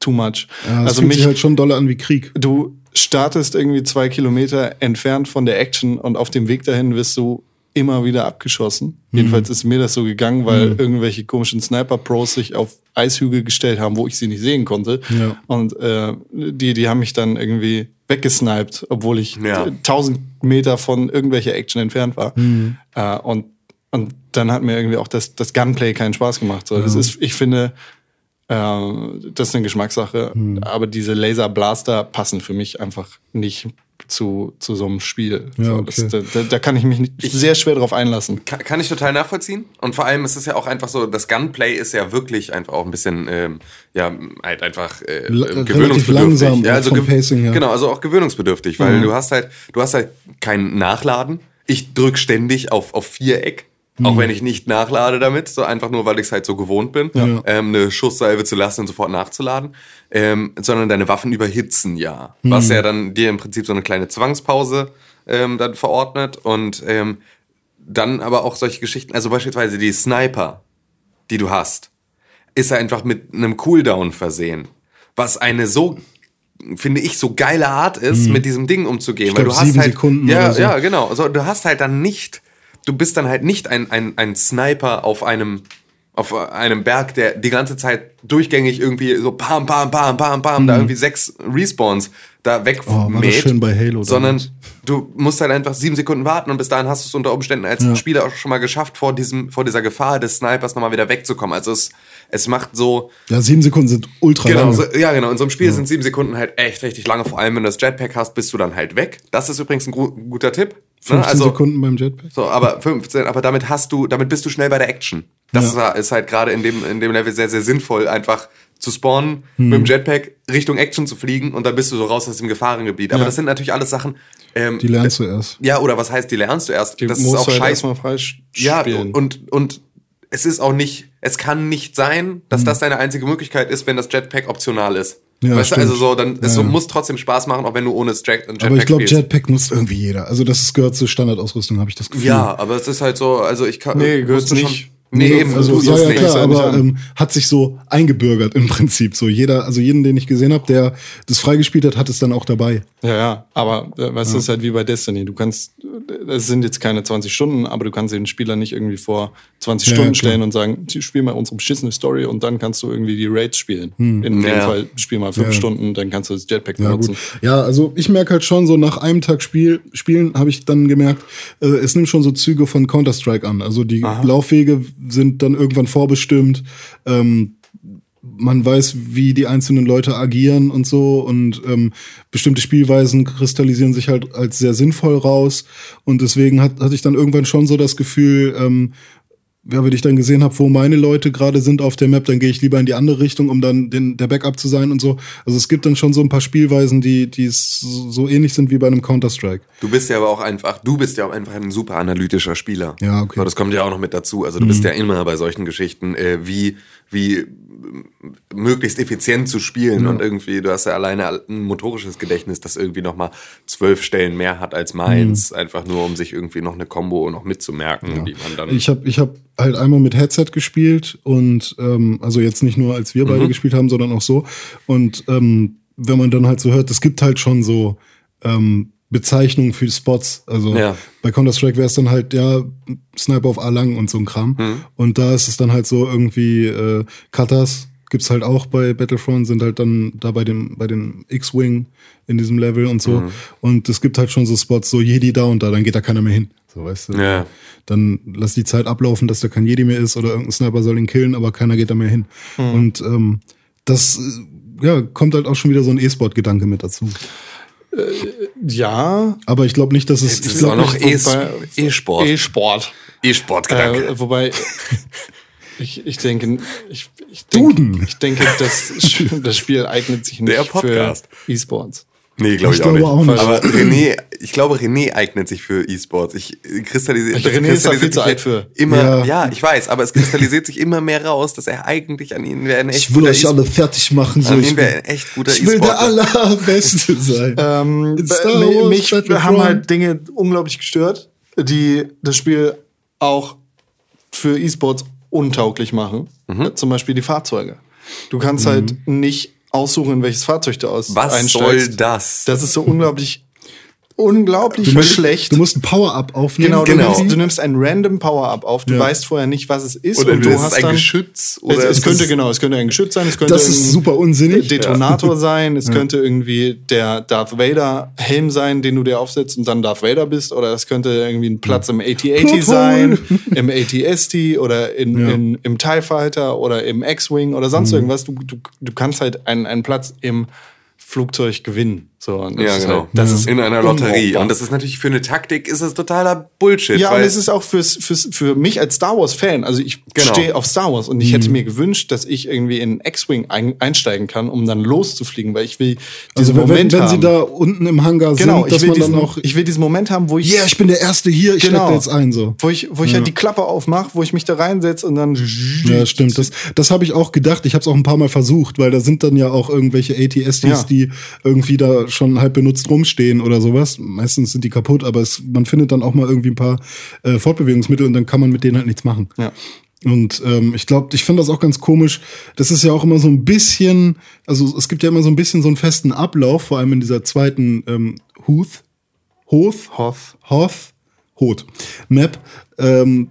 Speaker 3: too much.
Speaker 4: Ja, das
Speaker 3: also
Speaker 4: fühlt
Speaker 3: mich,
Speaker 4: sich halt schon dolle an wie Krieg.
Speaker 3: du startest irgendwie zwei Kilometer entfernt von der Action und auf dem Weg dahin wirst du immer wieder abgeschossen.
Speaker 4: Mhm.
Speaker 3: Jedenfalls ist mir das so gegangen, weil irgendwelche komischen Sniper-Pros sich auf Eishügel gestellt haben, wo ich sie nicht sehen konnte.
Speaker 4: Ja.
Speaker 3: Und äh, die, die haben mich dann irgendwie weggesniped, obwohl ich
Speaker 5: Ja.
Speaker 3: äh, 1000 Meter von irgendwelcher Action entfernt war.
Speaker 4: Mhm.
Speaker 3: Äh, und, und dann hat mir irgendwie auch das, das Gunplay keinen Spaß gemacht. So, das ist, ich finde, äh, das ist eine Geschmackssache.
Speaker 4: Hm.
Speaker 3: Aber diese Laser-Blaster passen für mich einfach nicht zu, zu so einem Spiel.
Speaker 4: Ja,
Speaker 3: so,
Speaker 4: okay.
Speaker 3: das, da, da kann ich mich nicht, sehr schwer drauf einlassen.
Speaker 5: Kann, kann ich total nachvollziehen. Und vor allem ist es ja auch einfach so, das Gunplay ist ja wirklich einfach auch ein bisschen, ähm, ja, halt einfach äh, äh,
Speaker 4: relativ
Speaker 5: gewöhnungsbedürftig.
Speaker 4: langsam,
Speaker 5: ja, also
Speaker 4: vom Pacing her.
Speaker 5: Genau, also auch gewöhnungsbedürftig, weil du hast halt, du hast halt kein Nachladen. Ich drück ständig auf, auf Viereck. Auch wenn ich nicht nachlade damit, so einfach nur, weil ich es halt so gewohnt bin, ähm, eine Schusssalve zu lassen und sofort nachzuladen, ähm, sondern deine Waffen überhitzen ja. Was ja dann dir im Prinzip so eine kleine Zwangspause ähm, dann verordnet und ähm, dann aber auch solche Geschichten, also beispielsweise die Sniper, die du hast, ist einfach mit einem Cooldown versehen. Was eine so, finde ich, so geile Art ist, mit diesem Ding umzugehen.
Speaker 4: Ich
Speaker 5: weil
Speaker 4: glaub,
Speaker 5: du hast halt,
Speaker 4: Sekunden
Speaker 5: ja,
Speaker 4: so.
Speaker 5: ja, genau. Also du hast halt dann nicht, du bist dann halt nicht ein, ein, ein Sniper auf einem, auf einem Berg, der die ganze Zeit durchgängig irgendwie so pam, pam, pam, pam, pam, da irgendwie sechs Respawns da weg
Speaker 4: Mhm. Oh, war das schön bei Halo
Speaker 5: sondern
Speaker 4: damals.
Speaker 5: du musst halt einfach sieben Sekunden warten und bis dahin hast du es unter Umständen als Spieler auch schon mal geschafft, vor diesem, vor dieser Gefahr des Snipers nochmal wieder wegzukommen. Also es, es macht so,
Speaker 4: Ja, sieben Sekunden sind ultra
Speaker 5: Genau,
Speaker 4: lange.
Speaker 5: so, ja, genau. In so einem Spiel sind sieben Sekunden halt echt richtig lange. Vor allem, wenn du das Jetpack hast, bist du dann halt weg. Das ist übrigens ein gu guter Tipp. Ne?
Speaker 4: 15
Speaker 5: Also,
Speaker 4: Sekunden beim Jetpack.
Speaker 5: so, aber 15, aber damit hast du, damit bist du schnell bei der Action. Das ist, ist halt gerade in dem, in dem Level sehr, sehr sinnvoll, einfach zu spawnen,
Speaker 4: Hm.
Speaker 5: mit dem Jetpack Richtung Action zu fliegen und dann bist du so raus aus dem Gefahrengebiet. Aber das sind natürlich alles Sachen, ähm,
Speaker 4: Die lernst du erst.
Speaker 5: ja, oder was heißt, die lernst du erst?
Speaker 3: Die
Speaker 5: das ist auch
Speaker 3: halt
Speaker 5: scheiße.
Speaker 3: frei
Speaker 5: Ja,
Speaker 3: spielen.
Speaker 5: und, und es ist auch nicht, es kann nicht sein, dass das deine einzige Möglichkeit ist, wenn das Jetpack optional ist.
Speaker 4: Ja,
Speaker 5: weißt du,
Speaker 4: stimmt.
Speaker 5: also so, dann, es
Speaker 4: Ja, ja.
Speaker 5: muss trotzdem Spaß machen, auch wenn du ohne Jet, Jetpack
Speaker 4: Aber ich glaube. Jetpack nutzt irgendwie jeder. Also das gehört zur Standardausrüstung, habe ich das Gefühl.
Speaker 5: Ja, aber es ist halt so, also ich kann.
Speaker 3: Nee, gehört nicht.
Speaker 5: Nee, eben,
Speaker 4: also
Speaker 5: du
Speaker 4: ja, ja
Speaker 5: nicht.
Speaker 4: klar, aber ähm, hat sich so eingebürgert im [laughs] Prinzip. So jeder, also jeden, den ich gesehen habe, der das freigespielt hat, hat es dann auch dabei.
Speaker 3: Ja, ja, aber äh, weißt du, das ist halt wie bei Destiny. Du kannst, es sind jetzt keine 20 Stunden, aber du kannst den Spieler nicht irgendwie vor 20
Speaker 4: Ja,
Speaker 3: Stunden stellen und sagen, spiel mal unsere beschissene Story und dann kannst du irgendwie die Raids spielen. In dem. Fall spiel mal fünf
Speaker 4: Hm. Ja.
Speaker 3: Stunden, dann kannst du das Jetpack
Speaker 4: Ja,
Speaker 3: benutzen.
Speaker 4: gut. Ja, also ich merke halt schon so nach einem Tag Spiel, Spielen habe ich dann gemerkt, äh, es nimmt schon so Züge von Counter-Strike an. Also die Laufwege sind dann irgendwann vorbestimmt. Ähm, man weiß, wie die einzelnen Leute agieren und so und ähm, bestimmte Spielweisen kristallisieren sich halt als sehr sinnvoll raus und deswegen hat, hatte ich dann irgendwann schon so das Gefühl, ähm, ja, wenn ich dann gesehen habe, wo meine Leute gerade sind auf der Map, dann gehe ich lieber in die andere Richtung, um dann den, der Backup zu sein und so. Also es gibt dann schon so ein paar Spielweisen, die, die so ähnlich sind wie bei einem Counter-Strike.
Speaker 5: Du bist ja aber auch einfach, du bist ja auch einfach ein super analytischer Spieler.
Speaker 4: Ja, okay. Mhm.
Speaker 5: So, das kommt ja auch noch mit dazu. Also du bist ja immer bei solchen Geschichten, äh, wie, wie äh, möglichst effizient zu spielen und irgendwie, du hast ja alleine ein motorisches Gedächtnis, das irgendwie nochmal zwölf Stellen mehr hat als meins,
Speaker 4: Mhm.
Speaker 5: einfach nur um sich irgendwie noch eine Combo noch mitzumerken, die man dann.
Speaker 4: Ich habe ich hab halt einmal mit Headset gespielt und ähm, also jetzt nicht nur als wir beide
Speaker 5: Mhm.
Speaker 4: gespielt haben, sondern auch so. Und ähm, wenn man dann halt so hört, es gibt halt schon so ähm, Bezeichnungen für Spots. Also
Speaker 5: Ja.
Speaker 4: bei Counter-Strike wäre es dann halt, ja, Sniper auf A lang und so ein Kram.
Speaker 5: Mhm.
Speaker 4: Und da ist es dann halt so irgendwie äh, Cutters gibt's halt auch bei Battlefront, sind halt dann da bei dem, bei dem X-Wing in diesem Level und so.
Speaker 5: Mhm.
Speaker 4: Und es gibt halt schon so Spots, so Jedi da und da, dann geht da keiner mehr hin. So, weißt du?
Speaker 5: Ja.
Speaker 4: Dann lass die Zeit ablaufen, dass da kein Jedi mehr ist oder irgendein Sniper soll ihn killen, aber keiner geht da mehr hin.
Speaker 5: Mhm.
Speaker 4: Und ähm, das äh, ja, kommt halt auch schon wieder so ein E-Sport-Gedanke mit dazu.
Speaker 3: Ja,
Speaker 4: Aber ich glaube nicht, dass es.
Speaker 5: Jetzt
Speaker 4: ich
Speaker 5: ist
Speaker 4: glaub
Speaker 5: auch noch E- E-Sport.
Speaker 3: E-Sport.
Speaker 5: E-Sport-Gedanke.
Speaker 3: Äh, wobei, [laughs] ich, ich denke, ich, ich denke,
Speaker 4: Duden.
Speaker 3: ich denke, das, das Spiel eignet sich nicht
Speaker 5: Der Podcast.
Speaker 3: für E-Sports.
Speaker 5: Nee, glaube ich,
Speaker 4: Ich
Speaker 5: auch,
Speaker 4: glaube
Speaker 5: nicht.
Speaker 4: auch nicht.
Speaker 5: Aber René, ich glaube, René eignet sich für E-Sports. Ich kristallisiere.
Speaker 3: René ist da viel
Speaker 5: kristallisiert
Speaker 3: zu alt für.
Speaker 5: Immer,
Speaker 4: Ja.
Speaker 5: ja. ich weiß, aber es kristallisiert sich immer mehr raus, dass er eigentlich an ihn wäre ein echt
Speaker 4: ich will euch
Speaker 5: E-
Speaker 4: alle fertig machen. So.
Speaker 5: An
Speaker 4: Ich
Speaker 5: ihn wäre
Speaker 4: will,
Speaker 5: ein echt guter
Speaker 4: ich will der. Allerbeste [laughs] sein.
Speaker 3: Ähm,
Speaker 4: Wars
Speaker 3: mich
Speaker 4: Battlefront.
Speaker 3: haben halt Dinge unglaublich gestört, die das Spiel auch für E-Sports untauglich machen.
Speaker 5: Mhm.
Speaker 3: Zum Beispiel die Fahrzeuge. Du kannst halt nicht aussuchen, in welches Fahrzeug du aus
Speaker 5: Was
Speaker 3: einsteigst.
Speaker 5: soll das?
Speaker 3: Das ist so unglaublich, unglaublich
Speaker 4: musst-
Speaker 3: schlecht.
Speaker 4: Du musst ein Power-Up aufnehmen.
Speaker 3: genau, du,
Speaker 5: Genau.
Speaker 3: Nimmst, du nimmst ein random Power-Up auf. Du
Speaker 4: Ja.
Speaker 3: weißt vorher nicht, was es ist.
Speaker 5: Oder
Speaker 3: und du
Speaker 5: es ist
Speaker 3: hast
Speaker 5: ein
Speaker 3: dann,
Speaker 5: Geschütz
Speaker 3: Es,
Speaker 5: oder
Speaker 3: es
Speaker 5: es
Speaker 3: könnte
Speaker 5: ist-
Speaker 3: genau, es könnte ein Geschütz sein, es könnte
Speaker 4: Das ist
Speaker 3: ein
Speaker 4: super unsinnig.
Speaker 3: Detonator sein, es könnte irgendwie der Darth Vader Helm sein, den du dir aufsetzt und dann Darth Vader bist, oder es könnte irgendwie ein Platz im AT-AT sein, [laughs] im AT-ST oder in,
Speaker 4: Ja.
Speaker 3: in, im TIE Fighter oder im X-Wing oder sonst irgendwas. Du, du, du kannst halt einen, einen Platz im Flugzeug gewinnen. So, und das
Speaker 5: Ja,
Speaker 3: ist
Speaker 5: genau.
Speaker 3: Halt, das ist
Speaker 5: in einer Lotterie.
Speaker 3: unbrauchbar.
Speaker 5: Und das ist natürlich für eine Taktik ist das totaler Bullshit.
Speaker 3: Ja,
Speaker 5: weil
Speaker 3: und es ist auch fürs, fürs, für mich als Star Wars-Fan. Also ich
Speaker 5: Genau.
Speaker 3: stehe auf Star Wars und ich hätte mir gewünscht, dass ich irgendwie in X-Wing ein, einsteigen kann, um dann loszufliegen, weil ich will diesen
Speaker 4: Also wenn,
Speaker 3: Moment
Speaker 4: wenn
Speaker 3: haben.
Speaker 4: sie da unten im Hangar
Speaker 3: genau,
Speaker 4: sind,
Speaker 3: ich
Speaker 4: dass
Speaker 3: will,
Speaker 4: man
Speaker 3: diesen,
Speaker 4: dann auch,
Speaker 3: ich will diesen Moment haben, wo ich
Speaker 4: yeah, ich bin der Erste hier, ich
Speaker 3: Genau.
Speaker 4: jetzt ein, so.
Speaker 3: wo ich, wo ich halt die Klappe aufmache, wo ich mich da reinsetze und dann
Speaker 4: Ja, stimmt. Das, das habe ich auch gedacht. Ich habe es auch ein paar Mal versucht, weil da sind dann ja auch irgendwelche ATSTs,
Speaker 3: Ja.
Speaker 4: die irgendwie da schon halb benutzt rumstehen oder sowas. Meistens sind die kaputt, aber es, man findet dann auch mal irgendwie ein paar äh, Fortbewegungsmittel und dann kann man mit denen halt nichts machen.
Speaker 3: Ja.
Speaker 4: Und ähm, ich glaube, ich finde das auch ganz komisch. Das ist ja auch immer so ein bisschen, also es gibt ja immer so ein bisschen so einen festen Ablauf, vor allem in dieser zweiten ähm, Huth, Hoth,
Speaker 3: Hoth.
Speaker 4: Hoth, Hoth Map, ähm,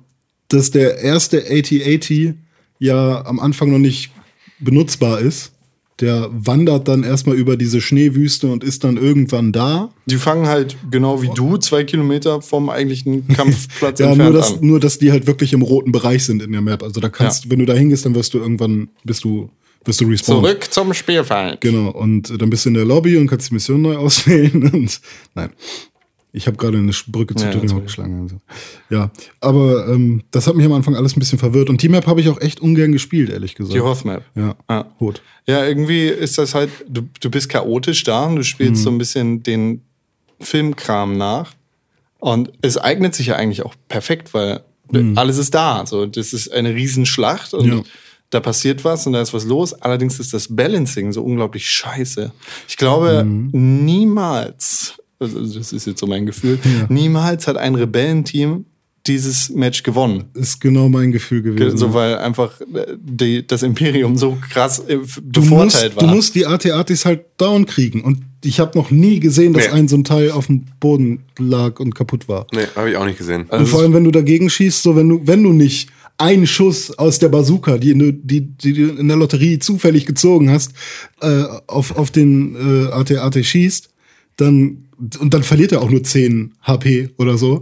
Speaker 4: dass der erste AT-AT ja am Anfang noch nicht benutzbar ist. Der wandert dann erstmal über diese Schneewüste und ist dann irgendwann da.
Speaker 3: Die fangen halt genau wie du zwei Kilometer vom eigentlichen [laughs] Kampfplatz
Speaker 4: Ja, nur
Speaker 3: entfernt
Speaker 4: dass,
Speaker 3: an.
Speaker 4: nur dass die halt wirklich im roten Bereich sind in der Map. Also da kannst,
Speaker 3: Ja.
Speaker 4: wenn du da hingehst, dann wirst du irgendwann, bist du, wirst du respawnen.
Speaker 3: Zurück zum Spielfeld.
Speaker 4: Genau, und äh, dann bist du in der Lobby und kannst die Mission neu [laughs] auswählen. Und nein, ich habe gerade eine Brücke zu
Speaker 3: Ja.
Speaker 4: Hawk geschlagen. Also. Ja, aber ähm, das hat mich am Anfang alles ein bisschen verwirrt. Und die Map habe ich auch echt ungern gespielt, ehrlich gesagt.
Speaker 3: Die Hoth Map.
Speaker 4: Ja,
Speaker 3: Ah.
Speaker 4: Hot.
Speaker 3: Ja, irgendwie ist das halt, du, du bist chaotisch da und du spielst so ein bisschen den Filmkram nach. Und es eignet sich ja eigentlich auch perfekt, weil alles ist da. So, das ist eine Riesenschlacht und
Speaker 4: Ja.
Speaker 3: da passiert was und da ist was los. Allerdings ist das Balancing so unglaublich scheiße. Ich glaube, niemals, also das ist jetzt so mein Gefühl, niemals hat ein Rebellenteam dieses Match gewonnen.
Speaker 4: Ist genau mein Gefühl gewesen.
Speaker 3: So, weil einfach äh, die, das Imperium so krass äh,
Speaker 4: du musst,
Speaker 3: bevorteilt
Speaker 4: du
Speaker 3: war.
Speaker 4: musst die AT-ATs halt down kriegen. Und ich habe noch nie gesehen, dass
Speaker 5: Nee.
Speaker 4: ein so ein Teil auf dem Boden lag und kaputt war.
Speaker 5: Nee, habe ich auch nicht gesehen.
Speaker 3: Also
Speaker 4: Und vor allem, wenn du dagegen schießt, so wenn du, wenn du nicht einen Schuss aus der Bazooka, die, du- die, die du in der Lotterie zufällig gezogen hast, äh, auf, auf den äh, AT-AT schießt, dann, und dann verliert er auch nur 10 HP oder so,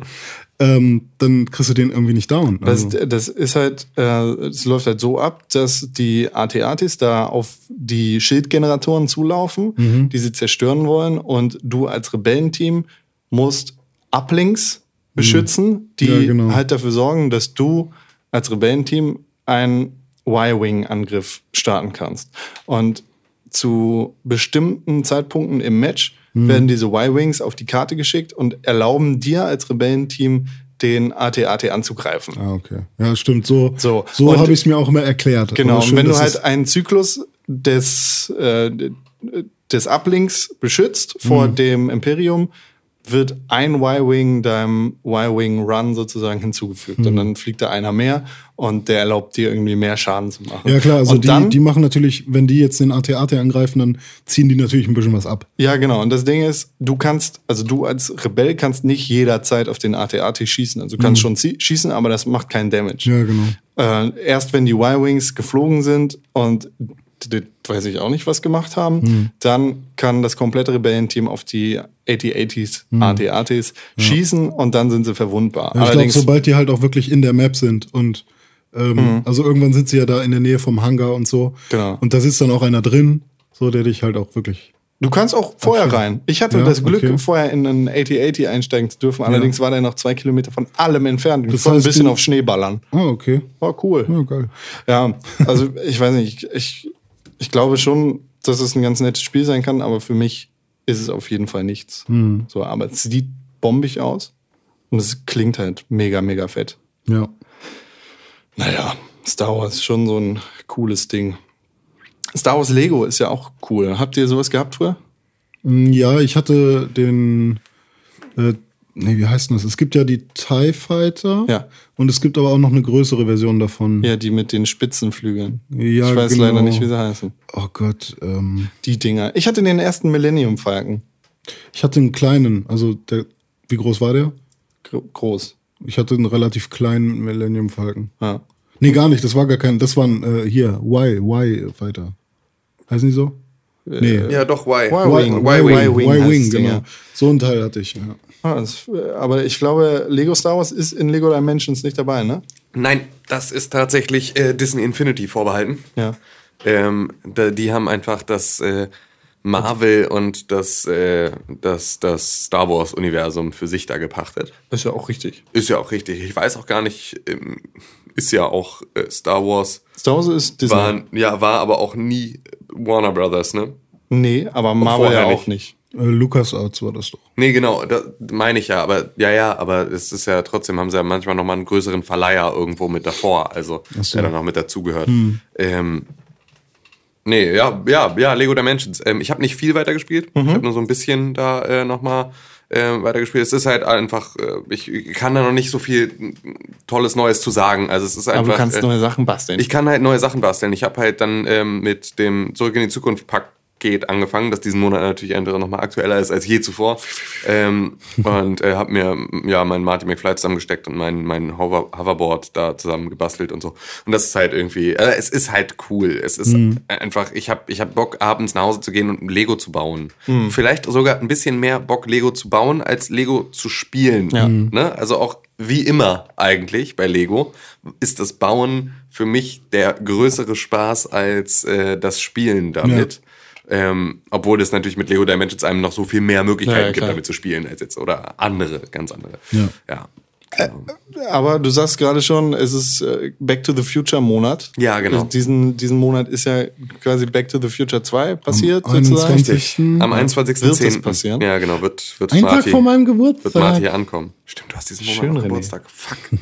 Speaker 4: ähm, dann kriegst du den irgendwie nicht down.
Speaker 3: Das,
Speaker 4: Also,
Speaker 3: das ist halt, äh, es läuft halt so ab, dass die AT-ATs da auf die Schildgeneratoren zulaufen,
Speaker 4: Mhm.
Speaker 3: die sie zerstören wollen und du als Rebellenteam musst Uplinks beschützen, die
Speaker 4: Mhm. Ja, genau.
Speaker 3: halt dafür sorgen, dass du als Rebellenteam einen Y-Wing-Angriff starten kannst. Und zu bestimmten Zeitpunkten im Match
Speaker 4: Mhm.
Speaker 3: werden diese Y-Wings auf die Karte geschickt und erlauben dir als Rebellenteam den AT-AT anzugreifen.
Speaker 4: ah, okay. Ja, stimmt. So,
Speaker 3: So,
Speaker 4: so, habe ich es mir auch immer erklärt.
Speaker 3: Genau,
Speaker 4: Aber
Speaker 3: und
Speaker 4: schön,
Speaker 3: wenn du halt einen Zyklus des, äh, des Uplinks beschützt vor
Speaker 4: Mhm.
Speaker 3: dem Imperium, wird ein Y-Wing deinem Y-Wing-Run sozusagen hinzugefügt.
Speaker 4: Mhm.
Speaker 3: Und dann fliegt da einer mehr und der erlaubt dir irgendwie mehr Schaden zu machen.
Speaker 4: Ja klar, also
Speaker 3: und
Speaker 4: die,
Speaker 3: dann,
Speaker 4: die machen natürlich, wenn die jetzt den AT-AT angreifen, dann ziehen die natürlich ein bisschen was ab.
Speaker 3: Ja, genau. Und das Ding ist, du kannst, also du als Rebell kannst nicht jederzeit auf den AT-AT schießen. Also du kannst schon zie- schießen, aber das macht keinen Damage.
Speaker 4: Mhm. Ja, genau.
Speaker 3: Äh, erst wenn die Y-Wings geflogen sind und weiß ich auch nicht, was gemacht haben,
Speaker 4: Hm.
Speaker 3: dann kann das komplette Rebellenteam auf die AT-ATs,
Speaker 4: Hm.
Speaker 3: AT-ATs schießen und dann sind sie verwundbar.
Speaker 4: Ja, ich glaube, sobald die halt auch wirklich in der Map sind und ähm, also irgendwann sind sie ja da in der Nähe vom Hangar und so.
Speaker 3: Genau.
Speaker 4: Und da sitzt dann auch einer drin, so der dich halt auch wirklich.
Speaker 3: du kannst auch vorher rein. Ich hatte
Speaker 4: Ja,
Speaker 3: das Glück,
Speaker 4: okay.
Speaker 3: vorher in einen AT-AT einsteigen zu dürfen. Allerdings war der noch zwei Kilometer von allem entfernt. Ich
Speaker 4: Das
Speaker 3: konnte ein bisschen auf Schnee ballern.
Speaker 4: Ah, okay.
Speaker 3: War cool.
Speaker 4: Ja, geil.
Speaker 3: Ja, also ich weiß nicht, ich, ich, ich glaube schon, dass es ein ganz nettes Spiel sein kann, aber für mich ist es auf jeden Fall nichts.
Speaker 4: Hm.
Speaker 3: So, aber es sieht bombig aus und es klingt halt mega, mega fett.
Speaker 4: Ja.
Speaker 3: Naja, Star Wars ist schon so ein cooles Ding. Star Wars Lego ist ja auch cool. Habt ihr sowas gehabt früher?
Speaker 4: Mm, Ja, ich hatte den, äh, nee, wie heißt denn das? Es gibt ja die TIE Fighter.
Speaker 3: Ja.
Speaker 4: Und es gibt aber auch noch eine größere Version davon.
Speaker 3: Ja, die mit den Spitzenflügeln.
Speaker 4: Ja,
Speaker 3: ich weiß
Speaker 4: genau.
Speaker 3: leider nicht, wie sie heißen.
Speaker 4: Oh Gott, ähm,
Speaker 3: Die Dinger. Ich hatte den ersten Millennium Falcon.
Speaker 4: ich hatte einen kleinen, also der, wie groß war der?
Speaker 3: Gro- Groß.
Speaker 4: Ich hatte einen relativ kleinen Millennium Falcon.
Speaker 3: Ja.
Speaker 4: Nee, gar nicht, das war gar kein, das waren äh, hier, Y, Y Fighter. Heißen die so? Nee.
Speaker 5: Ja, doch, Y.
Speaker 3: Y-Wing.
Speaker 5: Y-Wing.
Speaker 3: Y-Wing
Speaker 4: genau.
Speaker 3: ja.
Speaker 4: So ein Teil hatte ich, ja.
Speaker 3: Ah, das, äh, aber ich glaube, Lego Star Wars ist in Lego Dimensions nicht dabei, ne?
Speaker 5: Nein, das ist tatsächlich äh, Disney Infinity vorbehalten.
Speaker 3: Ja.
Speaker 5: Ähm, da, die haben einfach das äh, Marvel und das, äh, das, das Star Wars Universum für sich da gepachtet.
Speaker 3: Ist ja auch richtig.
Speaker 5: Ist ja auch richtig. Ich weiß auch gar nicht, ähm, ist ja auch äh, Star Wars.
Speaker 3: Star Wars ist Disney.
Speaker 5: War, ja, war aber auch nie Warner Brothers, ne?
Speaker 3: nee, aber Marvel ja
Speaker 5: nicht.
Speaker 3: auch nicht.
Speaker 4: Äh, LucasArts war das doch.
Speaker 5: Nee, genau, da meine ich ja, aber ja, ja, aber es ist ja trotzdem, haben sie ja manchmal nochmal einen größeren Verleiher irgendwo mit davor, also
Speaker 4: so.
Speaker 5: der dann noch mit dazugehört. Ähm, nee, ja, ja, ja, Lego Dimensions. Ähm, ich habe nicht viel weitergespielt, ich habe nur so ein bisschen da äh, nochmal äh, weitergespielt. Es ist halt einfach, äh, ich kann da noch nicht so viel Tolles Neues zu sagen. Also es ist einfach.
Speaker 3: Aber du kannst
Speaker 5: äh,
Speaker 3: neue Sachen basteln.
Speaker 5: ich kann halt neue Sachen basteln. Ich habe halt dann ähm, mit dem Zurück in die Zukunft Paket angefangen, das diesen Monat natürlich einfach nochmal aktueller ist als je zuvor. Ähm, und äh, habe mir ja meinen Marty McFly zusammengesteckt und mein, mein Hover Hoverboard da zusammen gebastelt und so. Und das ist halt irgendwie, äh, es ist halt cool. Es ist einfach, ich habe ich hab Bock, abends nach Hause zu gehen und ein Lego zu bauen. Vielleicht sogar ein bisschen mehr Bock, Lego zu bauen, als Lego zu spielen.
Speaker 3: Ja.
Speaker 5: Ne? Also auch wie immer eigentlich bei Lego ist das Bauen für mich der größere Spaß als äh, das Spielen damit. Ähm, obwohl es natürlich mit Lego Dimensions einem noch so viel mehr Möglichkeiten
Speaker 3: Ja, ja,
Speaker 5: gibt, damit zu spielen als jetzt oder andere, ganz andere.
Speaker 4: Ja.
Speaker 5: Ja. Genau.
Speaker 3: Aber du sagst gerade schon, es ist äh, Back to the Future Monat.
Speaker 5: Ja, genau.
Speaker 3: Diesen, diesen Monat ist ja quasi Back to the Future 2 passiert,
Speaker 4: Am
Speaker 3: sozusagen.
Speaker 4: 21.
Speaker 5: Am
Speaker 3: Wird es
Speaker 5: 21.10.
Speaker 3: passieren?
Speaker 5: Ja, genau, wird, wird
Speaker 4: Ein Tag
Speaker 5: Marty,
Speaker 4: vor meinem
Speaker 5: wird
Speaker 4: Geburtstag.
Speaker 5: Marty ankommen. Stimmt, du hast diesen Monat
Speaker 3: Schön.
Speaker 5: Geburtstag. Fuck. [laughs]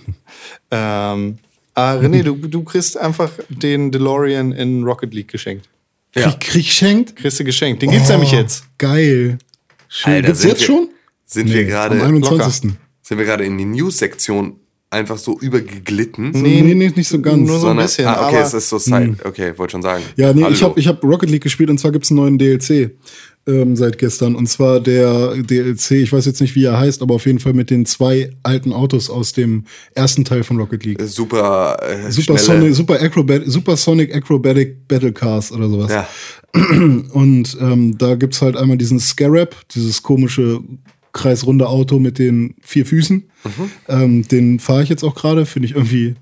Speaker 3: Ähm, ah, René, du, du kriegst einfach den DeLorean in Rocket League geschenkt.
Speaker 4: Krieg, krieg geschenkt?
Speaker 3: Kriegst du geschenkt. Den gibt's nämlich jetzt.
Speaker 4: Geil. Schön.
Speaker 5: Alter,
Speaker 4: Gibt's jetzt
Speaker 5: wir-
Speaker 4: schon?
Speaker 5: Sind wir gerade
Speaker 4: Am 21.
Speaker 5: sind wir gerade in die News-Sektion einfach so übergeglitten?
Speaker 4: Nee, nee, nicht, nicht so ganz.
Speaker 3: nur so ein bisschen,
Speaker 5: ah, okay,
Speaker 3: aber-
Speaker 5: es ist so Side. Okay, wollte schon sagen.
Speaker 4: Ja, nee,
Speaker 5: Hallo.
Speaker 4: ich habe ich hab Rocket League gespielt und zwar gibt's einen neuen DLC ähm, seit gestern. Und zwar der DLC, ich weiß jetzt nicht, wie er heißt, aber auf jeden Fall mit den zwei alten Autos aus dem ersten Teil von Rocket League.
Speaker 5: super, äh,
Speaker 4: Super Sonic, Super, Acrobat, Super Sonic Acrobatic Battle Cars oder sowas.
Speaker 5: Ja. [clears throat]
Speaker 4: Und ähm, da gibt's halt einmal diesen Scarab, dieses komische kreisrunde Auto mit den vier Füßen. Ähm, den fahre ich jetzt auch gerade, finde ich irgendwie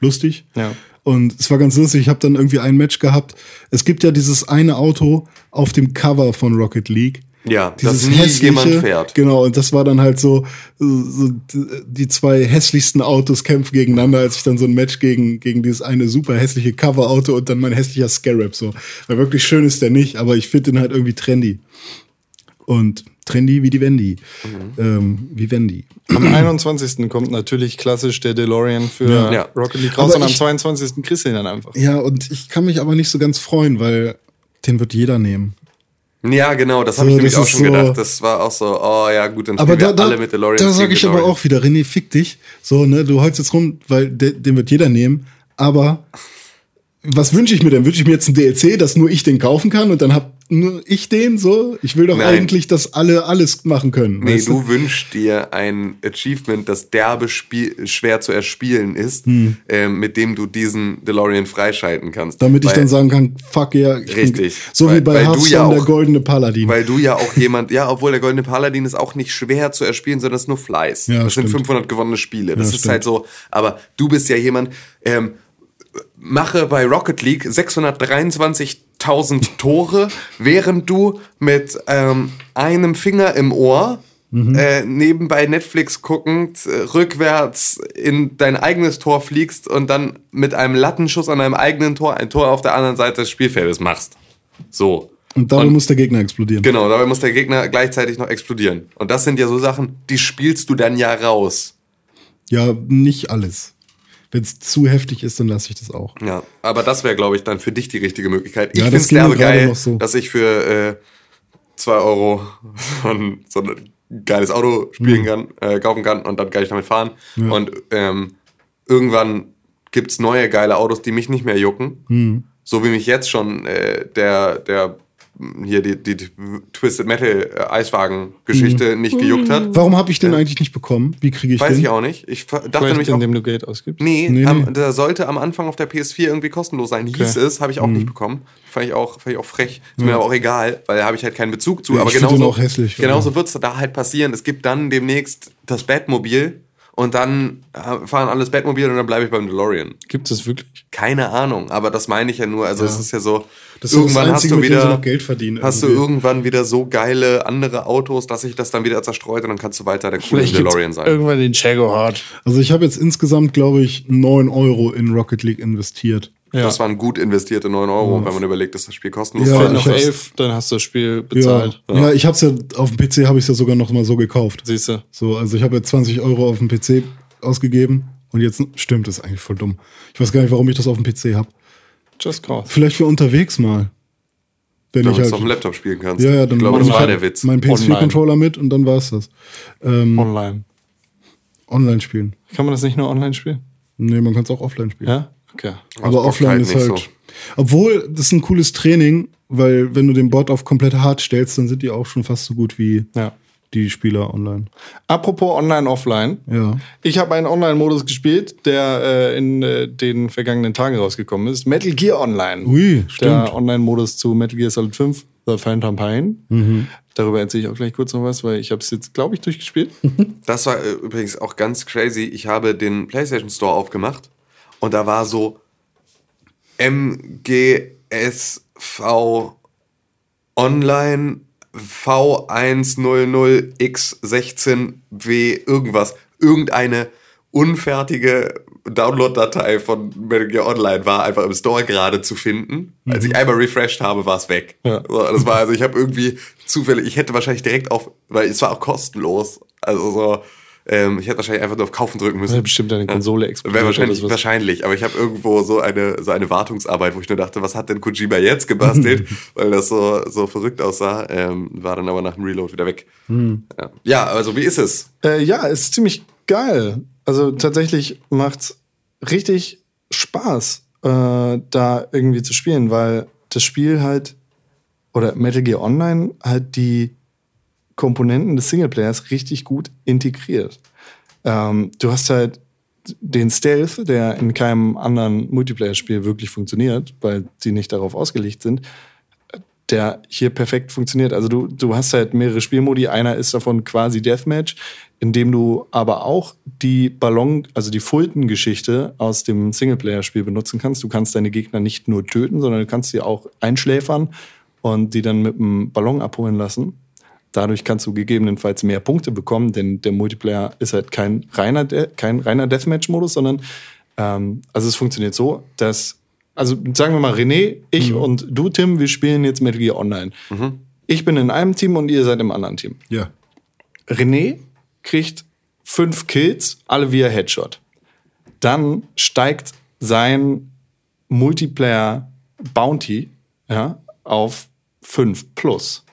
Speaker 4: lustig.
Speaker 3: Ja.
Speaker 4: Und es war ganz lustig, ich habe dann irgendwie ein Match gehabt. Es gibt ja dieses eine Auto auf dem Cover von Rocket League.
Speaker 5: Ja,
Speaker 4: Dieses
Speaker 5: das
Speaker 4: hässliche,
Speaker 5: jemand fährt.
Speaker 4: Genau, und das war dann halt so, so die zwei hässlichsten Autos kämpfen gegeneinander, als ich dann so ein Match gegen, gegen dieses eine super hässliche Cover-Auto und dann mein hässlicher Scarab so. Weil wirklich schön ist der nicht, aber ich finde den halt irgendwie trendy. Und trendy wie die Wendy.
Speaker 5: Mhm.
Speaker 4: Ähm, wie Wendy.
Speaker 3: Am 21. kommt natürlich klassisch der DeLorean für
Speaker 4: Ja.
Speaker 5: Ja.
Speaker 3: Rocket League raus
Speaker 4: Aber
Speaker 3: und am
Speaker 4: ich-
Speaker 3: 22. kriegst du ihn dann einfach.
Speaker 4: Ja, und ich kann mich aber nicht so ganz freuen, weil den wird jeder nehmen.
Speaker 5: Ja, genau, das habe
Speaker 4: So,
Speaker 5: ich nämlich auch schon
Speaker 4: so-
Speaker 5: gedacht. Das war auch so, oh ja, gut, dann
Speaker 4: Aber
Speaker 5: spielen
Speaker 4: da,
Speaker 5: wir
Speaker 4: da,
Speaker 5: alle mit DeLorean.
Speaker 4: da sage ich aber auch wieder, René, fick dich. So, ne, du holst jetzt rum, weil de, den wird jeder nehmen. Aber was wünsche ich mir denn? Wünsche ich mir jetzt ein DLC, dass nur ich den kaufen kann und dann hab nur ich den so? Ich will doch
Speaker 5: Nein.
Speaker 4: eigentlich, dass alle alles machen können.
Speaker 5: Nee,
Speaker 4: weißt
Speaker 5: du wünschst dir ein Achievement, das derbe Spiel, schwer zu erspielen ist,
Speaker 4: Hm.
Speaker 5: ähm, mit dem du diesen DeLorean freischalten kannst.
Speaker 4: Damit ich
Speaker 5: Weil-
Speaker 4: dann sagen kann, fuck yeah. ich bin-
Speaker 5: Richtig.
Speaker 4: So wie
Speaker 5: Weil-
Speaker 4: bei
Speaker 5: weil du
Speaker 4: Hearthstone
Speaker 5: ja
Speaker 4: der goldene Paladin.
Speaker 5: Weil du ja auch [laughs] jemand, ja, obwohl der Goldene Paladin ist auch nicht schwer zu erspielen, sondern es ist nur Fleiß.
Speaker 4: Ja,
Speaker 5: das sind
Speaker 4: stimmt.
Speaker 5: 500 gewonnene Spiele. Das
Speaker 4: Ja,
Speaker 5: ist
Speaker 4: stimmt.
Speaker 5: halt so, aber du bist ja jemand, ähm, mache bei Rocket League 623.000 Tore, während du mit ähm, einem Finger im Ohr
Speaker 4: Mhm.
Speaker 5: äh, nebenbei Netflix guckend äh, rückwärts in dein eigenes Tor fliegst und dann mit einem Lattenschuss an deinem eigenen Tor ein Tor auf der anderen Seite des Spielfeldes machst. So.
Speaker 4: und dabei muss der Gegner explodieren.
Speaker 5: Genau, dabei muss der Gegner gleichzeitig noch explodieren. Und das sind ja so Sachen, die spielst du dann ja raus.
Speaker 4: Ja, nicht alles. Wenn es zu heftig ist, dann lasse ich das auch.
Speaker 5: Ja, aber das wäre, glaube ich, dann für dich die richtige Möglichkeit. Ich
Speaker 4: Ja,
Speaker 5: finde es geil,
Speaker 4: noch so.
Speaker 5: dass ich für äh, 2 Euro so, ein- so eine ein geiles Auto spielen kann, äh, kaufen kann und dann kann ich damit fahren. Und ähm, irgendwann gibt's neue geile Autos, die mich nicht mehr jucken. So wie mich jetzt schon äh, der, der hier die, die, die Twisted Metal äh, Eiswagen-Geschichte nicht gejuckt hat.
Speaker 4: Warum habe ich den eigentlich nicht bekommen? Wie kriege ich
Speaker 5: Weiß
Speaker 4: den?
Speaker 5: ich auch nicht. Ich dachte
Speaker 3: Vielleicht,
Speaker 5: nämlich auch,
Speaker 3: indem du Geld ausgibst.
Speaker 5: Nee,
Speaker 4: Nee,
Speaker 5: am,
Speaker 4: nee.
Speaker 5: der sollte am Anfang auf der PS4 irgendwie kostenlos sein. Hieß es, habe ich auch nicht bekommen. Fand ich auch, fand ich auch frech. Ist mir aber auch egal, weil da habe ich halt keinen Bezug zu.
Speaker 4: Ja,
Speaker 5: aber genauso,
Speaker 4: auch hässlich,
Speaker 5: genauso wird es da halt passieren. Es gibt dann demnächst das Batmobil und dann äh, fahren alles Batmobil und dann bleibe ich beim DeLorean.
Speaker 3: Gibt es wirklich?
Speaker 5: Keine Ahnung, aber das meine ich ja nur. Also es ist ja so,
Speaker 4: Das ist
Speaker 5: irgendwann
Speaker 4: das
Speaker 5: hast
Speaker 4: Einzige,
Speaker 5: du
Speaker 4: dem sie
Speaker 5: wieder
Speaker 4: noch Geld verdienen.
Speaker 5: Hast du
Speaker 4: irgendwie.
Speaker 5: irgendwann wieder so geile andere Autos, dass sich das dann wieder zerstreut und dann kannst du weiter der coole DeLorean sein.
Speaker 3: irgendwann den Hard.
Speaker 4: Also ich habe jetzt insgesamt, glaube ich, 9 Euro in Rocket League investiert.
Speaker 3: Ja.
Speaker 5: Das waren gut investierte 9 Euro, wenn man überlegt, dass das Spiel kostenlos
Speaker 4: Ja,
Speaker 5: war.
Speaker 4: Ich
Speaker 3: noch
Speaker 4: hab's-
Speaker 3: elf, dann hast du das Spiel
Speaker 4: Ja,
Speaker 3: bezahlt.
Speaker 4: ja. ich habe es ja auf dem PC habe ich ja sogar noch mal so gekauft.
Speaker 3: Siehst du?
Speaker 4: So, also ich habe jetzt 20 Euro auf dem PC ausgegeben und jetzt stimmt das ist eigentlich voll dumm. Ich weiß gar nicht, warum ich das auf dem PC habe.
Speaker 3: Just cause.
Speaker 4: Vielleicht für unterwegs mal. Wenn
Speaker 5: Damit
Speaker 4: ich
Speaker 5: du es auf
Speaker 4: halt,
Speaker 5: dem Laptop spielen kannst.
Speaker 4: ja, ja, dann
Speaker 5: ich glaube,
Speaker 4: mach
Speaker 5: das
Speaker 4: ich
Speaker 5: war
Speaker 4: halt
Speaker 5: der Witz.
Speaker 4: Mein PS4-Controller mit und dann war es das. Ähm,
Speaker 3: Online.
Speaker 4: online spielen.
Speaker 3: Kann man das nicht nur online spielen?
Speaker 4: Nee, man kann es auch offline spielen.
Speaker 3: Ja? Okay.
Speaker 4: Aber
Speaker 5: Also
Speaker 4: offline ist halt.
Speaker 5: so.
Speaker 4: Obwohl, das ist ein cooles Training, weil wenn du den Bot auf komplett hart stellst, dann sind die auch schon fast so gut wie
Speaker 3: Ja.
Speaker 4: die Spieler online.
Speaker 3: Apropos online, offline.
Speaker 4: Ja.
Speaker 3: Ich habe einen Online-Modus gespielt, der äh, in äh, den vergangenen Tagen rausgekommen ist. Metal Gear Online.
Speaker 4: Ui, stimmt.
Speaker 3: Der Online-Modus zu Metal Gear Solid 5, The Phantom Pain.
Speaker 4: Mhm.
Speaker 3: Darüber erzähle ich auch gleich kurz noch was, weil ich habe es jetzt, glaube ich, durchgespielt. [laughs]
Speaker 5: Das war äh, übrigens auch ganz crazy. Ich habe den PlayStation Store aufgemacht und da war so MGSV Online V100X16W irgendwas. Irgendeine unfertige Download-Datei von Metal Gear Online war einfach im Store gerade zu finden. Als ich einmal refreshed habe, war es weg.
Speaker 3: Ja.
Speaker 5: So, das war also, ich habe irgendwie zufällig, ich hätte wahrscheinlich direkt auf, weil es war auch kostenlos. Also so, ähm, ich hätte wahrscheinlich einfach nur auf Kaufen drücken müssen.
Speaker 3: Ja, bestimmt deine Konsole explodiert
Speaker 5: Wäre wahrscheinlich, wahrscheinlich, aber ich habe irgendwo so eine, so eine Wartungsarbeit, wo ich nur dachte, was hat denn Kojima jetzt gebastelt, [laughs] weil das so, so verrückt aussah, ähm, war dann aber nach dem Reload wieder weg. Ja. ja, also wie ist es?
Speaker 3: Äh, ja, es ist ziemlich geil. Also tatsächlich macht's richtig Spaß, äh, da irgendwie zu spielen, weil das Spiel halt oder Metal Gear Online halt die Komponenten des Singleplayers richtig gut integriert. Ähm, du hast halt den Stealth, der in keinem anderen Multiplayer-Spiel wirklich funktioniert, weil sie nicht darauf ausgelegt sind, der hier perfekt funktioniert. Also du, du hast halt mehrere Spielmodi. Einer ist davon quasi Deathmatch, in dem du aber auch die Ballon, also die Fulton-Geschichte aus dem Singleplayer-Spiel benutzen kannst. Du kannst deine Gegner nicht nur töten, sondern du kannst sie auch einschläfern und die dann mit einem Ballon abholen lassen. Dadurch kannst du gegebenenfalls mehr Punkte bekommen, denn der Multiplayer ist halt kein reiner, De kein reiner Deathmatch-Modus, sondern ähm, also es funktioniert so, dass, also sagen wir mal René, ich und du, Tim, wir spielen jetzt Metal Gear Online. Ich bin in einem Team und ihr seid im anderen Team.
Speaker 4: Ja.
Speaker 3: René kriegt fünf Kills, alle via Headshot. Dann steigt sein Multiplayer Bounty ja, auf 5 plus.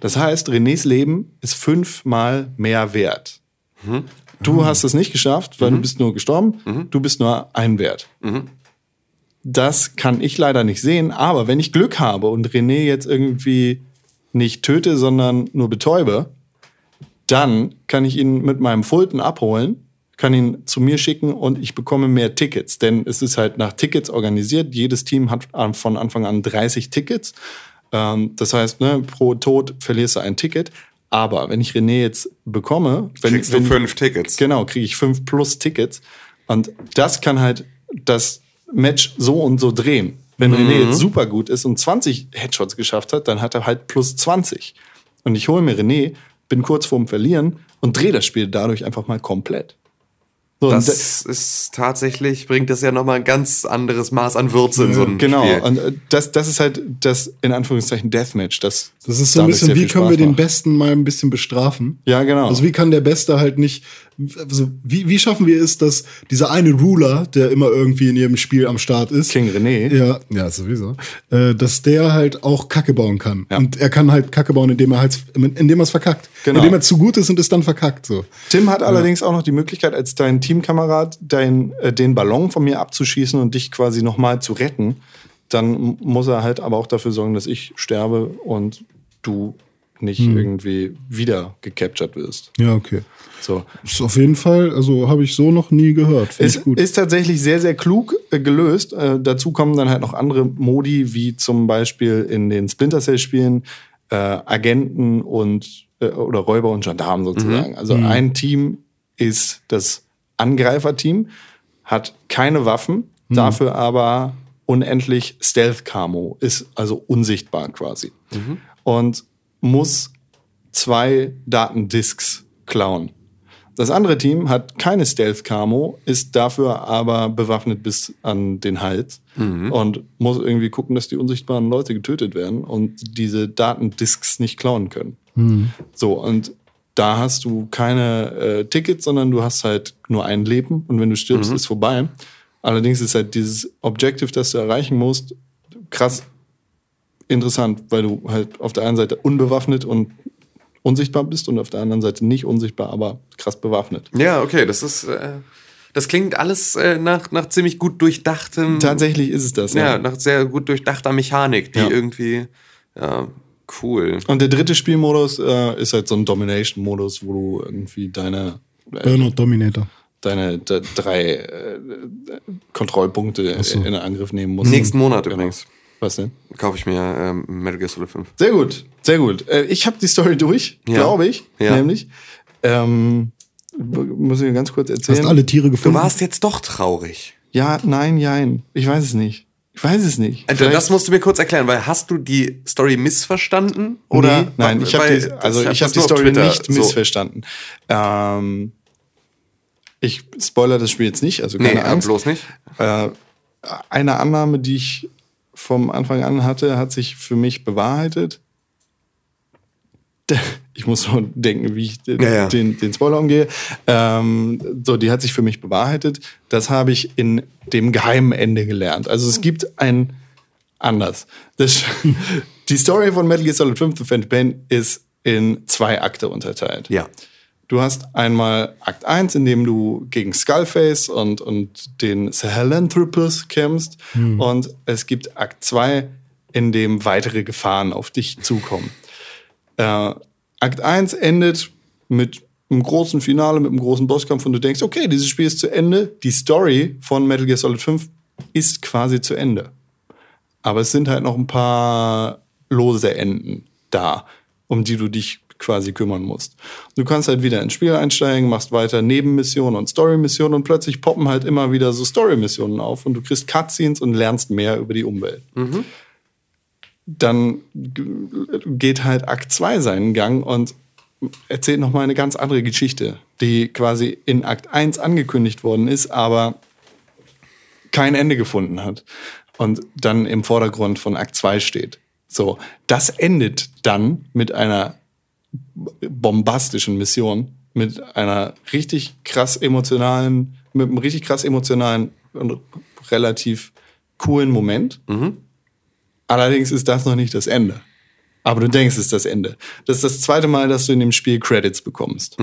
Speaker 3: Das heißt, Renés Leben ist fünfmal mehr wert. Du hast es nicht geschafft, weil du bist nur gestorben. Du bist nur ein Wert. Das kann ich leider nicht sehen, aber wenn ich Glück habe und René jetzt irgendwie nicht töte, sondern nur betäube, dann kann ich ihn mit meinem Fulton abholen, kann ihn zu mir schicken und ich bekomme mehr Tickets. Denn es ist halt nach Tickets organisiert. Jedes Team hat von Anfang an 30 Tickets. Ähm, das heißt, ne, pro Tod verlierst du ein Ticket. Aber wenn ich René jetzt bekomme, wenn,
Speaker 5: Kriegst
Speaker 3: wenn
Speaker 5: du fünf Tickets.
Speaker 3: Genau, kriege ich fünf plus Tickets. Und das kann halt das Match so und so drehen. Wenn René jetzt super gut ist und 20 Headshots geschafft hat, dann hat er halt plus 20. Und ich hole mir René, bin kurz vorm Verlieren und drehe das Spiel dadurch einfach mal komplett. So, und
Speaker 5: Das ist tatsächlich, bringt das ja nochmal ein ganz anderes Maß an Würze in so einem
Speaker 3: Genau,
Speaker 5: Spiel.
Speaker 3: und äh, das, das ist halt das in Anführungszeichen Deathmatch. Das,
Speaker 4: Das ist so ein bisschen, wie können
Speaker 3: Spaß
Speaker 4: wir den
Speaker 3: macht.
Speaker 4: Besten mal ein bisschen bestrafen?
Speaker 3: Ja, genau.
Speaker 4: Also wie kann der Beste halt nicht also wie, wie schaffen wir es, dass dieser eine Ruler, der immer irgendwie in jedem Spiel am Start ist,
Speaker 3: King René.
Speaker 4: ja, ja, sowieso, äh, dass der halt auch Kacke bauen kann.
Speaker 3: Ja.
Speaker 4: Und er kann halt Kacke bauen, indem er halt, indem er es verkackt.
Speaker 3: Genau.
Speaker 4: Indem er zu gut ist und es dann verkackt, so.
Speaker 3: Tim hat allerdings auch noch die Möglichkeit, als dein Teamkamerad dein, äh, den Ballon von mir abzuschießen und dich quasi nochmal zu retten. Dann muss er halt aber auch dafür sorgen, dass ich sterbe und du nicht irgendwie wieder gecaptured wirst.
Speaker 4: Ja, okay.
Speaker 3: So.
Speaker 4: Ist auf jeden Fall, also habe ich so noch nie gehört. Ich gut.
Speaker 3: ist tatsächlich sehr, sehr klug äh, gelöst. Äh, dazu kommen dann halt noch andere Modi, wie zum Beispiel in den Splinter Cell-Spielen äh, Agenten und äh, oder Räuber und Gendarmen sozusagen. Also ein Team ist das Angreiferteam, hat keine Waffen, dafür aber unendlich Stealth-Camo, ist also unsichtbar quasi. Und muss zwei Datendisks klauen. Das andere Team hat keine Stealth-Camo, ist dafür aber bewaffnet bis an den Hals und muss irgendwie gucken, dass die unsichtbaren Leute getötet werden und diese Datendisks nicht klauen können. So, und da hast du keine äh, Tickets, sondern du hast halt nur ein Leben und wenn du stirbst, ist vorbei. Allerdings ist halt dieses Objective, das du erreichen musst, krass interessant, weil du halt auf der einen Seite unbewaffnet und unsichtbar bist und auf der anderen Seite nicht unsichtbar, aber krass bewaffnet.
Speaker 5: Ja, okay, das ist, äh, das klingt alles äh, nach, nach ziemlich gut durchdachtem,
Speaker 3: Tatsächlich ist es das.
Speaker 5: ja, nach sehr gut durchdachter Mechanik, die
Speaker 3: Ja.
Speaker 5: irgendwie, ja, cool.
Speaker 3: Und der dritte Spielmodus äh, ist halt so ein Domination-Modus, wo du irgendwie deine, äh,
Speaker 4: Burnout Dominator.
Speaker 3: deine drei äh, Kontrollpunkte
Speaker 4: so.
Speaker 3: in Angriff nehmen musst.
Speaker 5: Nächsten Monat
Speaker 3: Genau.
Speaker 5: übrigens
Speaker 3: Was denn?
Speaker 5: kaufe ich mir ähm, Metal Gear Solid 5.
Speaker 3: Sehr gut, sehr gut. Äh, ich habe die Story durch,
Speaker 5: Ja.
Speaker 3: glaube ich,
Speaker 5: Ja.
Speaker 3: nämlich. Ähm, muss ich ganz kurz erzählen.
Speaker 4: Hast alle Tiere
Speaker 5: Du
Speaker 4: gefunden?
Speaker 5: warst jetzt doch traurig.
Speaker 3: Ja, nein, jein. Ich weiß es nicht. Ich weiß es nicht.
Speaker 5: Also,
Speaker 3: Vielleicht-
Speaker 5: das musst du mir kurz erklären, weil hast du die Story missverstanden? Oder?
Speaker 3: nee, nein, ich habe die, also ich habe die
Speaker 5: auf
Speaker 3: Story nicht
Speaker 5: so.
Speaker 3: missverstanden. Ähm, ich spoiler das Spiel jetzt nicht, also keine
Speaker 5: Nee,
Speaker 3: Angst.
Speaker 5: bloß nicht.
Speaker 3: Äh, eine Annahme, die ich vom Anfang an hatte, hat sich für mich bewahrheitet. Ich muss so denken, wie ich den,
Speaker 5: Ja, ja.
Speaker 3: den, den Spoiler umgehe. Ähm, so, die hat sich für mich bewahrheitet. Das habe ich in dem geheimen Ende gelernt. Also es gibt ein anders. Das, [laughs] die Story von Metal Gear Solid 5 The Phantom Pain ist in zwei Akte unterteilt.
Speaker 5: Ja.
Speaker 3: Du hast einmal Akt 1, in dem du gegen Skullface und, und den Sahelanthropus kämpfst. Und es gibt Akt 2, in dem weitere Gefahren auf dich zukommen. Äh, Akt 1 endet mit einem großen Finale, mit einem großen Bosskampf und du denkst, okay, dieses Spiel ist zu Ende. Die Story von Metal Gear Solid 5 ist quasi zu Ende. Aber es sind halt noch ein paar lose Enden da, um die du dich quasi kümmern musst. Du kannst halt wieder ins Spiel einsteigen, machst weiter Nebenmissionen und Story-Missionen und plötzlich poppen halt immer wieder so Story-Missionen auf und du kriegst Cutscenes und lernst mehr über die Umwelt. Dann g- geht halt Akt 2 seinen Gang und erzählt nochmal eine ganz andere Geschichte, die quasi in Akt 1 angekündigt worden ist, aber kein Ende gefunden hat und dann im Vordergrund von Akt 2 steht. So, das endet dann mit einer bombastischen Mission, mit einer richtig krass emotionalen, mit einem richtig krass emotionalen und relativ coolen Moment. Allerdings ist das noch nicht das Ende. Aber du denkst, es ist das Ende. Das ist das zweite Mal, dass du in dem Spiel Credits bekommst.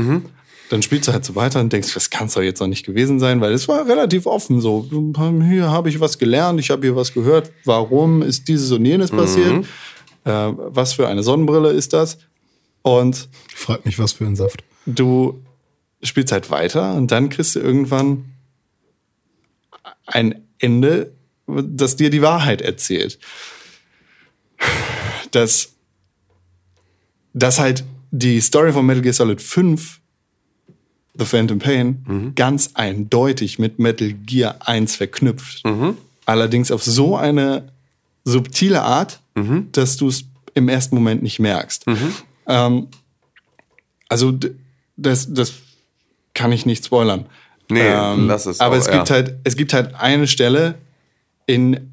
Speaker 3: Dann spielst du halt so weiter und denkst, das kann es doch jetzt noch nicht gewesen sein, weil es war relativ offen so. Hier habe ich was gelernt, ich habe hier was gehört. Warum ist dieses und jenes passiert? Äh, was für eine Sonnenbrille ist das? Und
Speaker 4: Ich frag mich, was für ein Saft.
Speaker 3: du spielst halt weiter und dann kriegst du irgendwann ein Ende, das dir die Wahrheit erzählt. Dass, dass halt die Story von Metal Gear Solid 5, The Phantom Pain, ganz eindeutig mit Metal Gear 1 verknüpft. Allerdings auf so eine subtile Art, dass du es im ersten Moment nicht merkst. Ähm, also das, das kann ich nicht spoilern.
Speaker 5: Nee, lass es
Speaker 3: Aber
Speaker 5: auch,
Speaker 3: es gibt
Speaker 5: ja.
Speaker 3: halt, es gibt halt eine Stelle, in,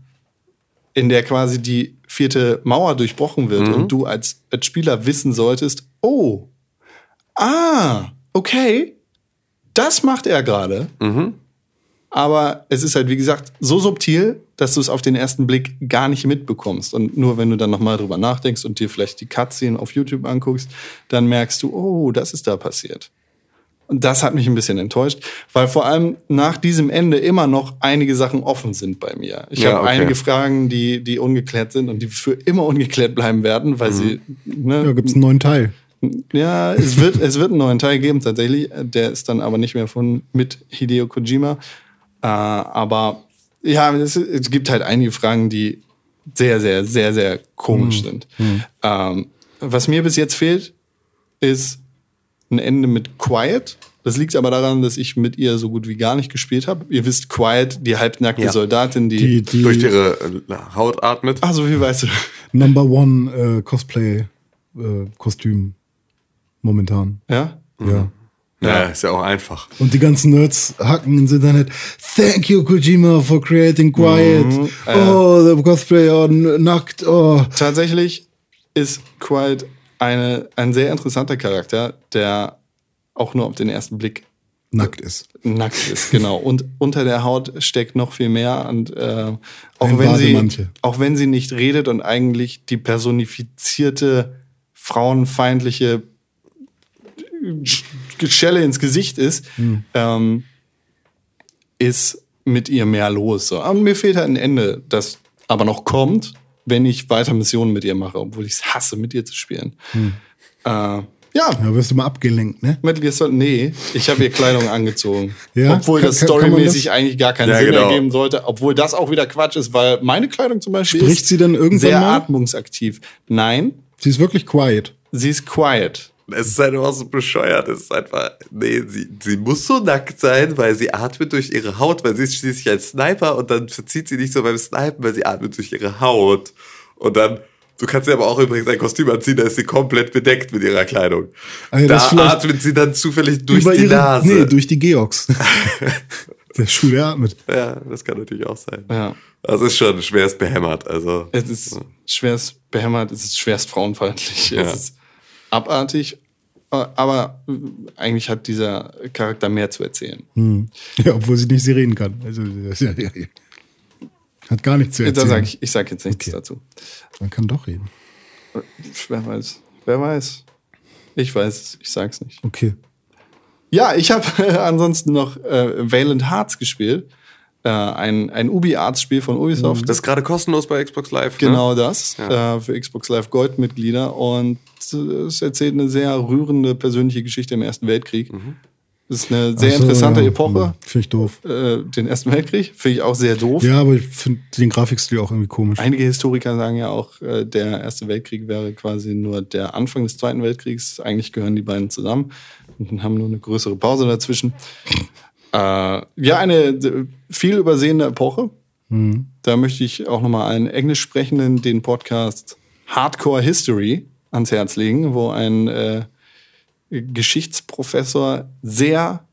Speaker 3: in der quasi die vierte Mauer durchbrochen wird
Speaker 5: Mhm.
Speaker 3: und du als, als Spieler wissen solltest, oh, ah, okay, Das macht er gerade. Aber es ist halt, wie gesagt, so subtil, dass du es auf den ersten Blick gar nicht mitbekommst. Und nur wenn du dann nochmal drüber nachdenkst und dir vielleicht die Cutscene auf YouTube anguckst, dann merkst du, oh, das ist da passiert. Und das hat mich ein bisschen enttäuscht, weil vor allem nach diesem Ende immer noch einige Sachen offen sind bei mir. Ich
Speaker 5: Ja,
Speaker 3: habe
Speaker 5: okay.
Speaker 3: einige Fragen, die, die ungeklärt sind und die für immer ungeklärt bleiben werden, weil sie, ne,
Speaker 4: Ja, gibt's einen neuen Teil.
Speaker 3: ja, es wird, es wird einen neuen Teil geben, tatsächlich. Der ist dann aber nicht mehr von mit Hideo Kojima. Äh, aber ja, es, es gibt halt einige Fragen, die sehr, sehr, sehr, sehr komisch sind. Ähm, was mir bis jetzt fehlt, ist ein Ende mit Quiet. Das liegt aber daran, dass ich mit ihr so gut wie gar nicht gespielt habe. Ihr wisst, Quiet, die halbnackte
Speaker 5: Ja.
Speaker 3: Soldatin, die.
Speaker 4: Die, die
Speaker 5: Durch ihre äh, Haut atmet.
Speaker 3: Ach, so viel weißt du.
Speaker 4: Number One äh, Cosplay-Kostüm momentan.
Speaker 3: Ja?
Speaker 4: Ja.
Speaker 5: Ja, ist ja auch einfach.
Speaker 4: Und die ganzen Nerds hacken ins Internet. Thank you, Kojima, for creating Quiet. oh, the Cosplay on nackt. Oh.
Speaker 3: Tatsächlich ist Quiet eine, ein sehr interessanter Charakter, der auch nur auf den ersten Blick
Speaker 4: Nackt ist.
Speaker 3: nackt ist, genau. [laughs] Und unter der Haut steckt noch viel mehr. Und äh, auch,
Speaker 4: Ein
Speaker 3: wenn sie, auch wenn sie nicht redet und eigentlich die personifizierte, frauenfeindliche Schelle ins Gesicht ist, ähm, ist mit ihr mehr los. So. Aber mir fehlt halt ein Ende, das aber noch kommt, wenn ich weiter Missionen mit ihr mache, obwohl ich es hasse, mit ihr zu spielen. Äh, ja,
Speaker 4: Ja, wirst du mal abgelenkt, ne?
Speaker 3: Metal Gear Solid, nee, ich habe ihr Kleidung [laughs] angezogen.
Speaker 4: Ja?
Speaker 3: Obwohl
Speaker 4: Kann-
Speaker 3: das storymäßig
Speaker 4: das-
Speaker 3: eigentlich gar keinen
Speaker 5: Ja,
Speaker 3: Sinn
Speaker 5: genau.
Speaker 3: ergeben sollte. Obwohl das auch wieder Quatsch ist, weil meine Kleidung zum Beispiel
Speaker 4: Spricht
Speaker 3: ist
Speaker 4: sie dann irgendwann
Speaker 3: sehr
Speaker 4: mal?
Speaker 3: atmungsaktiv. Nein,
Speaker 4: Sie ist wirklich quiet.
Speaker 3: sie ist quiet.
Speaker 5: Es ist halt einfach so bescheuert. Es ist einfach, nee, sie, sie muss so nackt sein, weil sie atmet durch ihre Haut, weil sie ist schließlich ein Sniper und dann verzieht sie nicht so beim Snipen, weil sie atmet durch ihre Haut. Und dann, du kannst ihr aber auch übrigens ein Kostüm anziehen, da ist sie komplett bedeckt mit ihrer Kleidung.
Speaker 4: Also das
Speaker 5: da atmet sie dann zufällig durch die
Speaker 4: ihre,
Speaker 5: Nase.
Speaker 4: Nee, durch die Georgs. [laughs] der Schuh, der atmet.
Speaker 5: ja, das kann natürlich auch sein.
Speaker 3: Ja.
Speaker 5: Also ist schon schwerst behämmert. Also,
Speaker 3: Es ist schwerst behämmert, es ist schwerst frauenfeindlich,
Speaker 5: Ja.
Speaker 3: es ist abartig. äh, Aber äh, eigentlich hat dieser Charakter mehr zu erzählen. [laughs]
Speaker 4: Ja, obwohl sie nicht Sirenen kann. Also, ja, ja, ja. Hat gar nichts zu
Speaker 3: Da
Speaker 4: erzählen.
Speaker 3: sag ich, ich sage jetzt nichts
Speaker 4: Okay.
Speaker 3: dazu.
Speaker 4: Man kann doch reden.
Speaker 3: Wer weiß. Wer weiß. Ich weiß es, ich sag's nicht.
Speaker 4: Okay.
Speaker 3: Ja, ich habe [laughs] ansonsten noch äh, Valiant Hearts gespielt. Äh, ein, ein Ubi-Arts-Spiel von Ubisoft.
Speaker 5: das ist gerade kostenlos bei Xbox Live.
Speaker 3: Genau
Speaker 5: Ne?
Speaker 3: das, äh, für Xbox Live Gold-Mitglieder. Und äh, es erzählt eine sehr rührende persönliche Geschichte im Ersten Weltkrieg. Das ist eine sehr
Speaker 4: so,
Speaker 3: interessante
Speaker 4: ja.
Speaker 3: Epoche.
Speaker 4: Finde ich doof.
Speaker 3: Äh, den Ersten Weltkrieg finde ich auch sehr doof.
Speaker 4: Ja, aber ich finde den Grafikstil auch irgendwie komisch.
Speaker 3: Einige Historiker sagen ja auch, äh, der Erste Weltkrieg wäre quasi nur der Anfang des Zweiten Weltkriegs. Eigentlich gehören die beiden zusammen und haben nur eine größere Pause dazwischen. Äh, ja, eine viel übersehene Epoche. Da möchte ich auch nochmal allen Englisch sprechenden den Podcast Hardcore History ans Herz legen, wo ein äh, Geschichtsprofessor sehr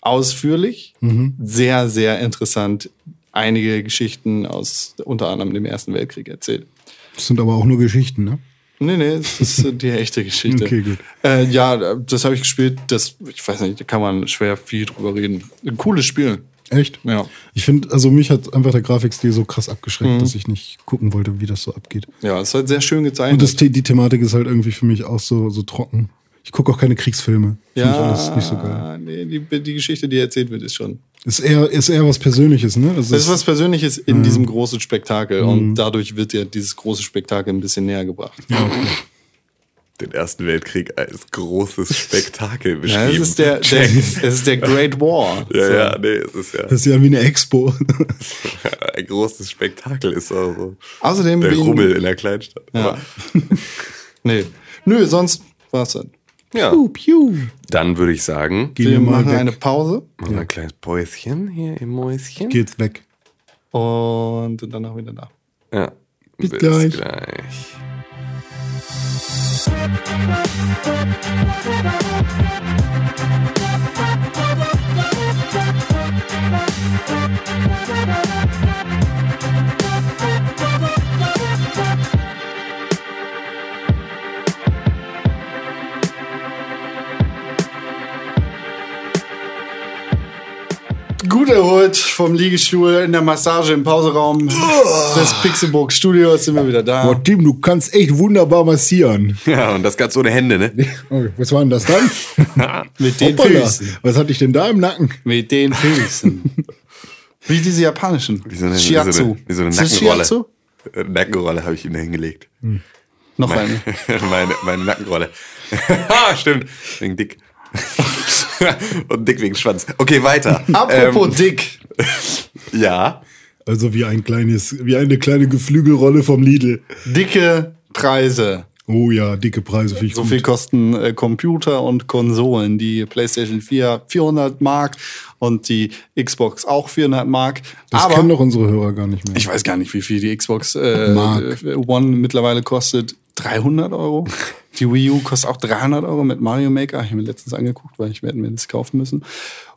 Speaker 3: ausführlich, sehr, sehr interessant einige Geschichten aus unter anderem dem Ersten Weltkrieg erzählt.
Speaker 4: Das sind aber auch nur Geschichten, ne?
Speaker 3: Nee, nee, das ist [laughs] die echte Geschichte.
Speaker 4: Okay, gut.
Speaker 3: Äh, ja, das habe ich gespielt. Das, ich weiß nicht, da kann man schwer viel drüber reden. Ein cooles Spiel.
Speaker 4: Echt?
Speaker 3: Ja.
Speaker 4: Ich finde, also mich hat einfach der Grafikstil so krass abgeschreckt,
Speaker 3: Mhm.
Speaker 4: dass ich nicht gucken wollte, wie das so abgeht.
Speaker 3: Ja, es ist halt sehr schön gezeichnet.
Speaker 4: Und das, die Thematik ist halt irgendwie für mich auch so, so trocken. Ich gucke auch keine Kriegsfilme. Finde ich alles nicht so geil.
Speaker 3: nee, die, die Geschichte, die erzählt wird, ist schon.
Speaker 4: Ist eher, ist eher was Persönliches, ne? Also
Speaker 3: Das ist was Persönliches in diesem großen Spektakel
Speaker 4: Mhm.
Speaker 3: und dadurch wird dir dieses große Spektakel ein bisschen näher gebracht.
Speaker 5: Den Ersten Weltkrieg als großes Spektakel beschrieben. [laughs]
Speaker 3: Ja, es ist der, der, es ist der Great War. [laughs]
Speaker 5: Ja,
Speaker 3: So.
Speaker 5: ja, nee, es ist ja
Speaker 4: Das ist ja wie eine Expo. [laughs]
Speaker 5: ein großes Spektakel, ist auch so.
Speaker 3: Außerdem
Speaker 5: Der Rummel in der Kleinstadt.
Speaker 3: Ja. Nee. Nö, sonst war's dann.
Speaker 5: Ja.
Speaker 4: Piu, piu.
Speaker 5: Dann würde ich sagen,
Speaker 4: Gehen
Speaker 3: wir machen eine Pause.
Speaker 5: Machen ja. ein kleines Päuschen hier im Mäuschen.
Speaker 4: Geht's weg.
Speaker 3: Und sind danach wieder da.
Speaker 5: Ja.
Speaker 4: Bis, bis gleich.
Speaker 5: gleich.
Speaker 3: Thank you. Erholt vom Liegestuhl in der Massage im Pauseraum des Pixelburg Studios sind wir wieder da.
Speaker 4: Boah, Tim, du kannst echt wunderbar massieren.
Speaker 5: Ja, und das ganz ohne Hände, ne? [laughs]
Speaker 4: Oh, was war denn das dann? [laughs]
Speaker 3: Mit den
Speaker 4: Hoppala.
Speaker 3: Füßen.
Speaker 4: Was hatte ich denn da im Nacken?
Speaker 3: Mit den Füßen. Wie diese japanischen.
Speaker 5: Wie so eine,
Speaker 3: Shiatsu.
Speaker 5: Wie so eine, wie so eine Nackenrolle.
Speaker 3: Shiatsu?
Speaker 5: Äh, Nackenrolle habe ich da hingelegt.
Speaker 3: Noch
Speaker 5: Meine,
Speaker 3: eine. [laughs]
Speaker 5: meine, meine Nackenrolle. Ah, Stimmt. Wegen dick. [laughs] und dick wegen Schwanz. Okay, weiter.
Speaker 3: Apropos dick.
Speaker 5: Ähm, [laughs] ja.
Speaker 4: Also wie ein kleines, wie eine kleine Geflügelrolle vom Lidl.
Speaker 3: Dicke Preise.
Speaker 4: Oh ja, dicke Preise finde ich
Speaker 3: So
Speaker 4: gut.
Speaker 3: viel kosten äh, Computer und Konsolen. Die PlayStation 4 400 Mark und die Xbox auch 400 Mark.
Speaker 4: Das
Speaker 3: Aber
Speaker 4: kennen doch unsere Hörer gar nicht mehr.
Speaker 3: ich weiß gar nicht, wie viel die Xbox äh,
Speaker 4: Mark.
Speaker 3: äh, One mittlerweile kostet. 300 Euro. [laughs] Die Wii U kostet auch 300 Euro mit Mario Maker. Ich habe mir letztens angeguckt, weil ich werde mir das kaufen müssen.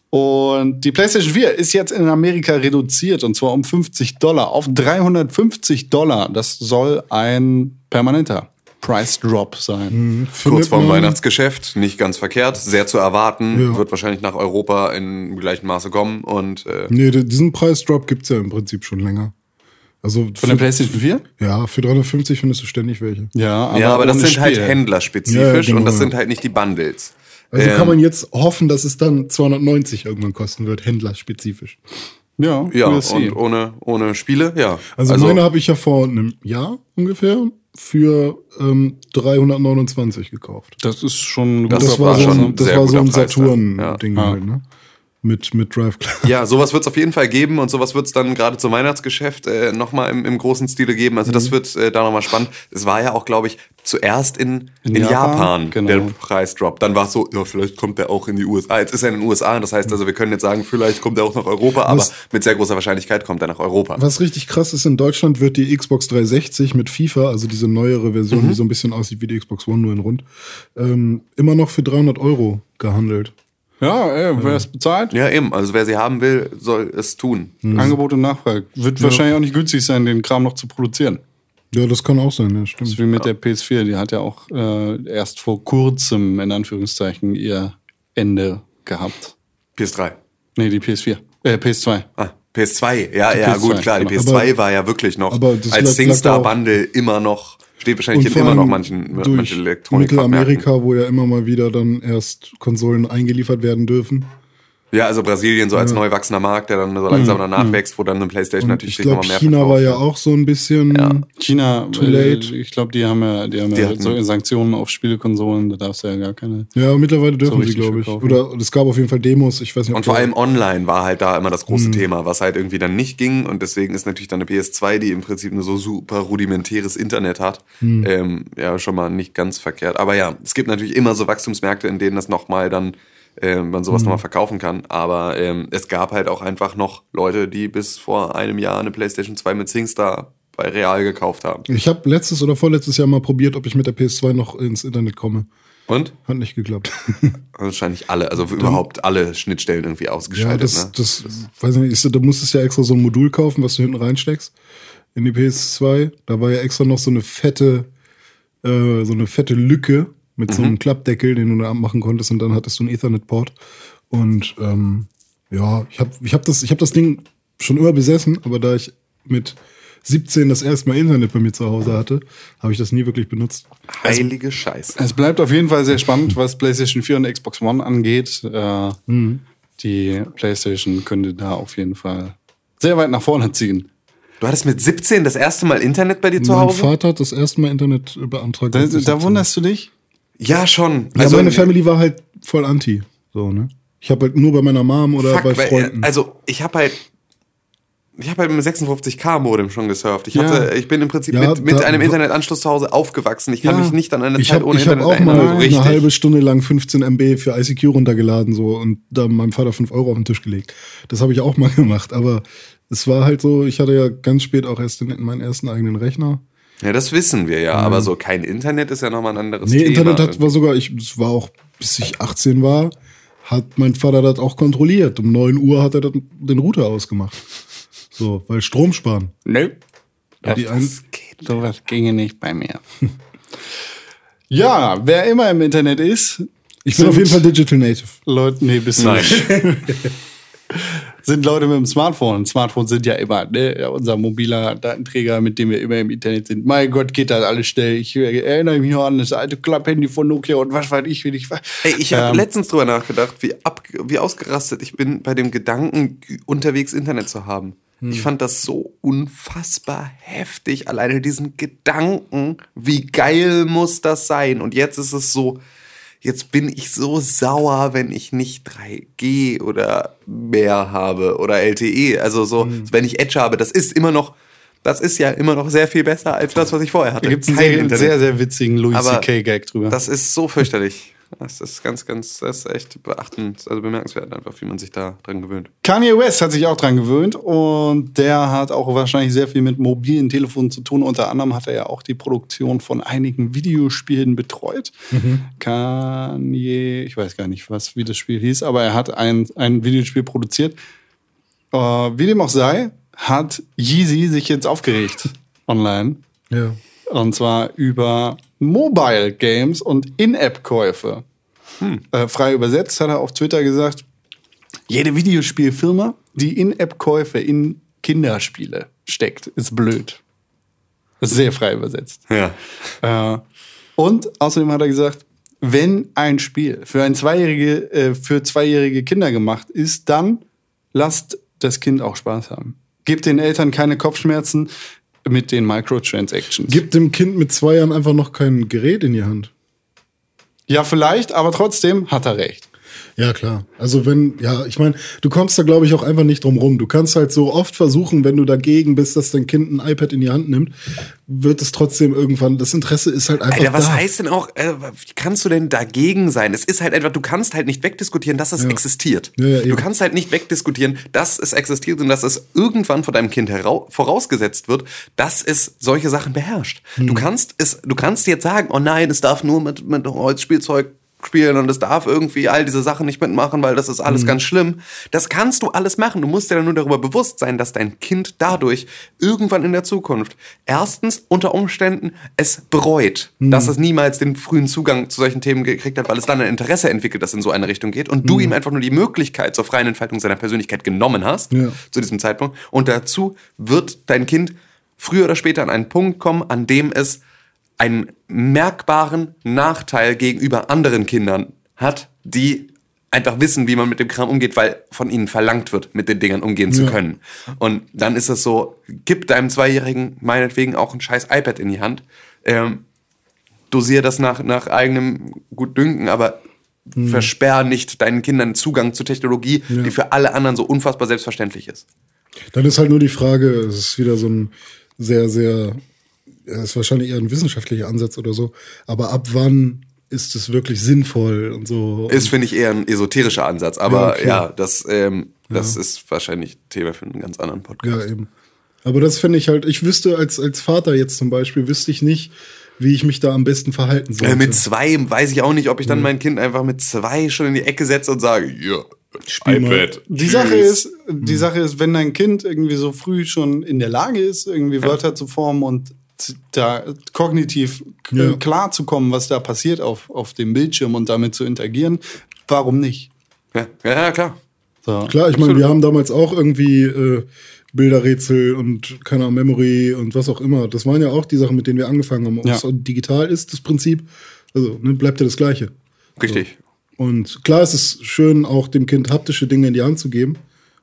Speaker 3: Und die PlayStation 4 ist jetzt in Amerika reduziert und zwar um 50 Dollar auf 350 Dollar. Das soll ein permanenter Price Drop sein.
Speaker 5: Kurz
Speaker 4: Findet
Speaker 5: vorm Weihnachtsgeschäft, nicht ganz verkehrt, sehr zu erwarten,
Speaker 4: Ja.
Speaker 5: wird wahrscheinlich nach Europa in gleichem Maße kommen und äh,
Speaker 4: Nee, diesen Preisdrop gibt's ja im Prinzip schon länger. Also
Speaker 3: Von der
Speaker 4: für,
Speaker 3: PlayStation 4?
Speaker 4: ja, für 350 findest du ständig welche.
Speaker 3: Ja, aber,
Speaker 5: ja, aber das sind halt
Speaker 3: Spiel.
Speaker 5: händlerspezifisch
Speaker 4: Ja, genau,
Speaker 5: und das
Speaker 4: ja.
Speaker 5: sind halt nicht die Bundles.
Speaker 4: Also
Speaker 5: Ähm,
Speaker 4: kann man jetzt hoffen, dass es dann 290 irgendwann kosten wird, händlerspezifisch.
Speaker 3: Ja,
Speaker 5: Ja, und ohne, ohne Spiele, ja.
Speaker 4: Also, meine habe ich ja vor einem Jahr ungefähr für ähm, 329 gekauft.
Speaker 3: das ist schon
Speaker 5: Das
Speaker 4: Das war
Speaker 5: war
Speaker 4: so
Speaker 5: schon
Speaker 4: ein, das
Speaker 5: sehr
Speaker 4: war so ein. Saturn-Ding
Speaker 3: Ja.
Speaker 4: halt, ne? Mit, mit Drive Club.
Speaker 5: Ja, sowas wird es auf jeden Fall geben und sowas wird es dann gerade zum Weihnachtsgeschäft äh, nochmal im, im großen Stile geben. Also
Speaker 3: Mhm.
Speaker 5: das wird äh, da nochmal spannend. Es war ja auch, glaube ich, zuerst in, in,
Speaker 3: In
Speaker 5: Japan,
Speaker 3: Japan, genau.
Speaker 5: der Preisdrop. Dann war es so, ja, vielleicht kommt der auch in die USA. Jetzt ist er in den USA, das heißt also, wir können jetzt sagen, vielleicht kommt er auch nach Europa, aber
Speaker 4: Was-
Speaker 5: mit sehr großer Wahrscheinlichkeit kommt er nach Europa.
Speaker 4: Was richtig krass ist, in Deutschland wird die Xbox 360 mit FIFA, also diese neuere Version,
Speaker 5: Mhm.
Speaker 4: die so ein bisschen aussieht wie die Xbox One, nur in rund, ähm, immer noch für 300 Euro gehandelt.
Speaker 3: Ja, ey, wer es bezahlt,
Speaker 5: Ja, eben. Also wer sie haben will, soll es tun.
Speaker 3: Angebot und Nachfrage. Wird wahrscheinlich auch nicht günstig sein, den Kram noch zu produzieren.
Speaker 4: Ja, das kann auch sein, ja,
Speaker 3: Das
Speaker 4: stimmt.
Speaker 3: ist wie mit der PS4, die hat ja auch äh, erst vor kurzem, in Anführungszeichen, ihr Ende gehabt.
Speaker 5: PS3.
Speaker 3: Nee, die PS4. Äh, PS2.
Speaker 5: Ah, PS2, ja, ja,
Speaker 3: PS2,
Speaker 5: gut, klar, die
Speaker 3: genau.
Speaker 5: PS2
Speaker 4: Aber-
Speaker 5: war ja wirklich noch
Speaker 4: das
Speaker 5: als SingStar-Bundle immer noch, steht wahrscheinlich in
Speaker 4: vor
Speaker 5: immer noch manchen,
Speaker 4: durch
Speaker 5: manchen elektronik
Speaker 4: Mittelamerika, wo ja immer mal wieder dann erst Konsolen eingeliefert werden dürfen.
Speaker 5: Ja, also Brasilien so als neu wachsender Markt, der dann so langsam danach wächst, wo dann eine Playstation
Speaker 4: Und
Speaker 5: natürlich
Speaker 4: ich
Speaker 5: nochmal mehr
Speaker 4: China war ja auch so ein bisschen.
Speaker 5: Ja.
Speaker 3: China,
Speaker 4: Too
Speaker 3: äh,
Speaker 4: late.
Speaker 3: ich glaube, die haben ja, die haben
Speaker 5: Die
Speaker 3: ja solche Sanktionen auf Spielekonsolen, da darfst du ja gar keine.
Speaker 4: Ja, mittlerweile dürfen sie,
Speaker 3: richtig
Speaker 4: glaube ich.
Speaker 3: verkaufen.
Speaker 4: Oder es gab auf jeden Fall Demos, ich weiß nicht, ob
Speaker 5: Und vor allem online war halt da immer das
Speaker 4: Mhm.
Speaker 5: große Thema, was halt irgendwie dann nicht ging. Und deswegen ist natürlich dann eine PS2, die im Prinzip nur so super rudimentäres Internet hat,
Speaker 4: Mhm.
Speaker 5: ähm, ja schon mal nicht ganz verkehrt. Aber ja, es gibt natürlich immer so Wachstumsmärkte, in denen das nochmal dann ähm, man
Speaker 4: Mhm.
Speaker 5: sowas nochmal verkaufen kann. Aber ähm, es gab halt auch einfach noch Leute, die bis vor einem Jahr eine PlayStation 2 mit SingStar bei Real gekauft haben.
Speaker 4: Ich habe letztes oder vorletztes Jahr mal probiert, ob ich mit der PS2 noch ins Internet komme.
Speaker 5: Und?
Speaker 4: Hat nicht geklappt. [laughs]
Speaker 5: Wahrscheinlich alle, also überhaupt alle Schnittstellen irgendwie
Speaker 4: ja,
Speaker 5: ausgeschaltet.
Speaker 4: das,
Speaker 5: ne?
Speaker 4: das weiß ich nicht, ist, da musstest du ja extra so ein Modul kaufen, was du hinten reinsteckst in die PS2. Da war ja extra noch so eine fette, äh, so eine fette Lücke mit so
Speaker 5: Mhm.
Speaker 4: einem Klappdeckel, den du da abmachen konntest und dann hattest du einen Ethernet-Port. Und ähm, ja, ich habe ich hab das, ich hab das Ding schon immer besessen, aber da ich mit 17 das erste Mal Internet bei mir zu Hause hatte, habe ich das nie wirklich benutzt.
Speaker 5: Heilige Scheiße.
Speaker 3: Es bleibt auf jeden Fall sehr spannend, was PlayStation 4 und Xbox One angeht. Äh, Die PlayStation könnte da auf jeden Fall sehr weit nach vorne ziehen.
Speaker 5: Du hattest mit 17 das erste Mal Internet bei dir zu
Speaker 4: mein
Speaker 5: Hause?
Speaker 4: Vater hat das erste Mal Internet beantragt.
Speaker 3: Da, da
Speaker 4: 17
Speaker 3: wunderst du dich?
Speaker 5: Ja, schon.
Speaker 4: Ja, meine Family war halt voll anti. So, ne? Ich habe halt nur bei meiner Mom oder
Speaker 5: Fuck,
Speaker 4: bei
Speaker 5: weil,
Speaker 4: Freunden.
Speaker 5: Also, ich habe halt. Ich habe halt mit dem 56k-Modem schon gesurft. Ich,
Speaker 3: Ja.
Speaker 5: hatte, ich bin im Prinzip
Speaker 4: Ja,
Speaker 5: mit, mit
Speaker 4: da-
Speaker 5: einem Internetanschluss zu Hause aufgewachsen. Ich kann
Speaker 3: Ja.
Speaker 5: mich nicht an eine
Speaker 4: ich
Speaker 5: Zeit
Speaker 4: habe
Speaker 5: ohne
Speaker 4: ich hab
Speaker 5: Internet
Speaker 4: auch
Speaker 5: erinnern.
Speaker 4: mal
Speaker 5: so richtig.
Speaker 4: eine halbe Stunde lang 15 MB für ICQ runtergeladen so und da meinem Vater 5 Euro auf den Tisch gelegt. Das habe ich auch mal [laughs] gemacht, aber es war halt so, ich hatte ja ganz spät auch erst den, meinen ersten eigenen Rechner.
Speaker 5: Ja, das wissen wir ja. Aber so kein Internet ist ja nochmal ein anderes
Speaker 4: Nee,
Speaker 5: Thema.
Speaker 4: Internet hat, war sogar, ich, es war auch, bis ich 18 war, hat mein Vater das auch kontrolliert. Um 9 Uhr hat er das, den Router ausgemacht. So, weil Strom sparen.
Speaker 3: Nö.
Speaker 4: Ein,
Speaker 5: das geht.
Speaker 3: Sowas ginge nicht bei mir. [laughs] ja, wer immer im Internet ist.
Speaker 4: ich bin auf jeden Fall Digital Native.
Speaker 3: Leute, nee, bist du nicht. [laughs] sind Leute mit dem Smartphone. Smartphones sind ja immer ne, unser mobiler Datenträger, mit dem wir immer im Internet sind. Mein Gott, geht das alles schnell. Ich erinnere mich noch an das alte Klapphandy von Nokia und was weiß ich, wie ich war.
Speaker 5: Ey, ich habe
Speaker 3: Ähm,
Speaker 5: letztens drüber nachgedacht, wie, ab, wie ausgerastet ich bin bei dem Gedanken, unterwegs Internet zu haben. Ich fand das so unfassbar heftig, alleine diesen Gedanken, wie geil muss das sein? Und jetzt ist es so, jetzt bin ich so sauer, wenn ich nicht 3G oder mehr habe oder LTE. Also so, wenn ich Edge habe, das ist immer noch, das ist ja immer noch sehr viel besser als das, was ich vorher hatte.
Speaker 3: Da gibt es einen sehr, sehr, witzigen Louis
Speaker 5: Aber
Speaker 3: C.K.-Gag drüber.
Speaker 5: Das ist so fürchterlich. Das ist ganz, ganz, das ist echt beachtend, also bemerkenswert einfach, wie man sich da dran gewöhnt.
Speaker 3: Kanye West hat sich auch dran gewöhnt und der hat auch wahrscheinlich sehr viel mit mobilen Telefonen zu tun. Unter anderem hat er ja auch die Produktion von einigen Videospielen betreut. Kanye, ich weiß gar nicht, was wie das Spiel hieß, aber er hat ein, ein Videospiel produziert. Äh, wie dem auch sei, hat Yeezy sich jetzt aufgeregt online.
Speaker 4: Ja.
Speaker 3: Und zwar über Mobile Games und In-App-Käufe. Äh, frei übersetzt hat er auf Twitter gesagt, jede Videospielfirma, die In-App-Käufe in Kinderspiele steckt, ist blöd. Das ist sehr frei übersetzt.
Speaker 5: Ja.
Speaker 3: Äh, und außerdem hat er gesagt, wenn ein Spiel für ein zweijährige, äh, für zweijährige Kinder gemacht ist, dann lasst das Kind auch Spaß haben. Gebt den Eltern keine Kopfschmerzen mit den Microtransactions.
Speaker 4: Gib dem Kind mit zwei Jahren einfach noch kein Gerät in die Hand.
Speaker 3: Ja, vielleicht, aber trotzdem hat er recht.
Speaker 4: Ja, klar. Also wenn, ja, ich meine, du kommst da, glaube ich, auch einfach nicht drum rum. Du kannst halt so oft versuchen, wenn du dagegen bist, dass dein Kind ein iPad in die Hand nimmt, wird es trotzdem irgendwann, das Interesse ist halt einfach
Speaker 5: Alter, was
Speaker 4: da.
Speaker 5: heißt denn auch, äh, wie kannst du denn dagegen sein? Es ist halt einfach, du kannst halt nicht wegdiskutieren, dass es existiert.
Speaker 4: Ja, ja,
Speaker 5: du kannst halt nicht wegdiskutieren, dass es existiert und dass es irgendwann von deinem Kind vorausgesetzt wird, dass es solche Sachen beherrscht.
Speaker 4: Hm.
Speaker 5: Du kannst es, du kannst jetzt sagen, oh nein, es darf nur mit, mit Holzspielzeug spielen und es darf irgendwie all diese Sachen nicht mitmachen, weil das ist alles ganz schlimm. Das kannst du alles machen. Du musst dir dann nur darüber bewusst sein, dass dein Kind dadurch irgendwann in der Zukunft erstens unter Umständen es bereut,
Speaker 4: Hm.
Speaker 5: dass es niemals den frühen Zugang zu solchen Themen gekriegt hat, weil es dann ein Interesse entwickelt, das in so eine Richtung geht und du ihm einfach nur die Möglichkeit zur freien Entfaltung seiner Persönlichkeit genommen hast
Speaker 4: Ja.
Speaker 5: zu diesem Zeitpunkt. Und dazu wird dein Kind früher oder später an einen Punkt kommen, an dem es einen merkbaren Nachteil gegenüber anderen Kindern hat, die einfach wissen, wie man mit dem Kram umgeht, weil von ihnen verlangt wird, mit den Dingern umgehen zu
Speaker 4: Ja.
Speaker 5: können. Und dann ist es so, gib deinem Zweijährigen meinetwegen auch ein scheiß iPad in die Hand, ähm, dosier das nach, nach eigenem Gutdünken, aber versperr nicht deinen Kindern Zugang zu Technologie, die für alle anderen so unfassbar selbstverständlich ist.
Speaker 4: Dann ist halt nur die Frage, es ist wieder so ein sehr, sehr, ja, ist wahrscheinlich eher ein wissenschaftlicher Ansatz oder so, aber ab wann ist es wirklich sinnvoll und so?
Speaker 5: Ist, finde ich, eher ein esoterischer Ansatz, aber
Speaker 4: Ja, okay.
Speaker 5: ja, das, ähm, das ist wahrscheinlich Thema für einen ganz anderen Podcast.
Speaker 4: Ja, eben. Aber das finde ich halt, ich wüsste als, als Vater jetzt zum Beispiel, wüsste ich nicht, wie ich mich da am besten verhalten sollte.
Speaker 5: Äh, mit zwei weiß ich auch nicht, ob ich dann mein Kind einfach mit zwei schon in die Ecke setze und sage, ja,
Speaker 4: Spiel mal.
Speaker 5: iPad.
Speaker 3: Die
Speaker 5: tschüss.
Speaker 3: Sache ist, die Sache ist, wenn dein Kind irgendwie so früh schon in der Lage ist, irgendwie Wörter zu formen und da kognitiv k-
Speaker 4: Ja.
Speaker 3: klar zu kommen, was da passiert auf, auf dem Bildschirm und damit zu interagieren, warum nicht?
Speaker 5: Ja, ja, ja, klar.
Speaker 3: So.
Speaker 4: Klar, ich meine, wir haben damals auch irgendwie äh, Bilderrätsel und keine Ahnung, Memory und was auch immer. Das waren ja auch die Sachen, mit denen wir angefangen haben. Ob
Speaker 3: Ja.
Speaker 4: es digital ist, das Prinzip, also ne, bleibt ja das Gleiche.
Speaker 5: Richtig.
Speaker 4: Und klar ist es schön, auch dem Kind haptische Dinge in die Hand zu geben.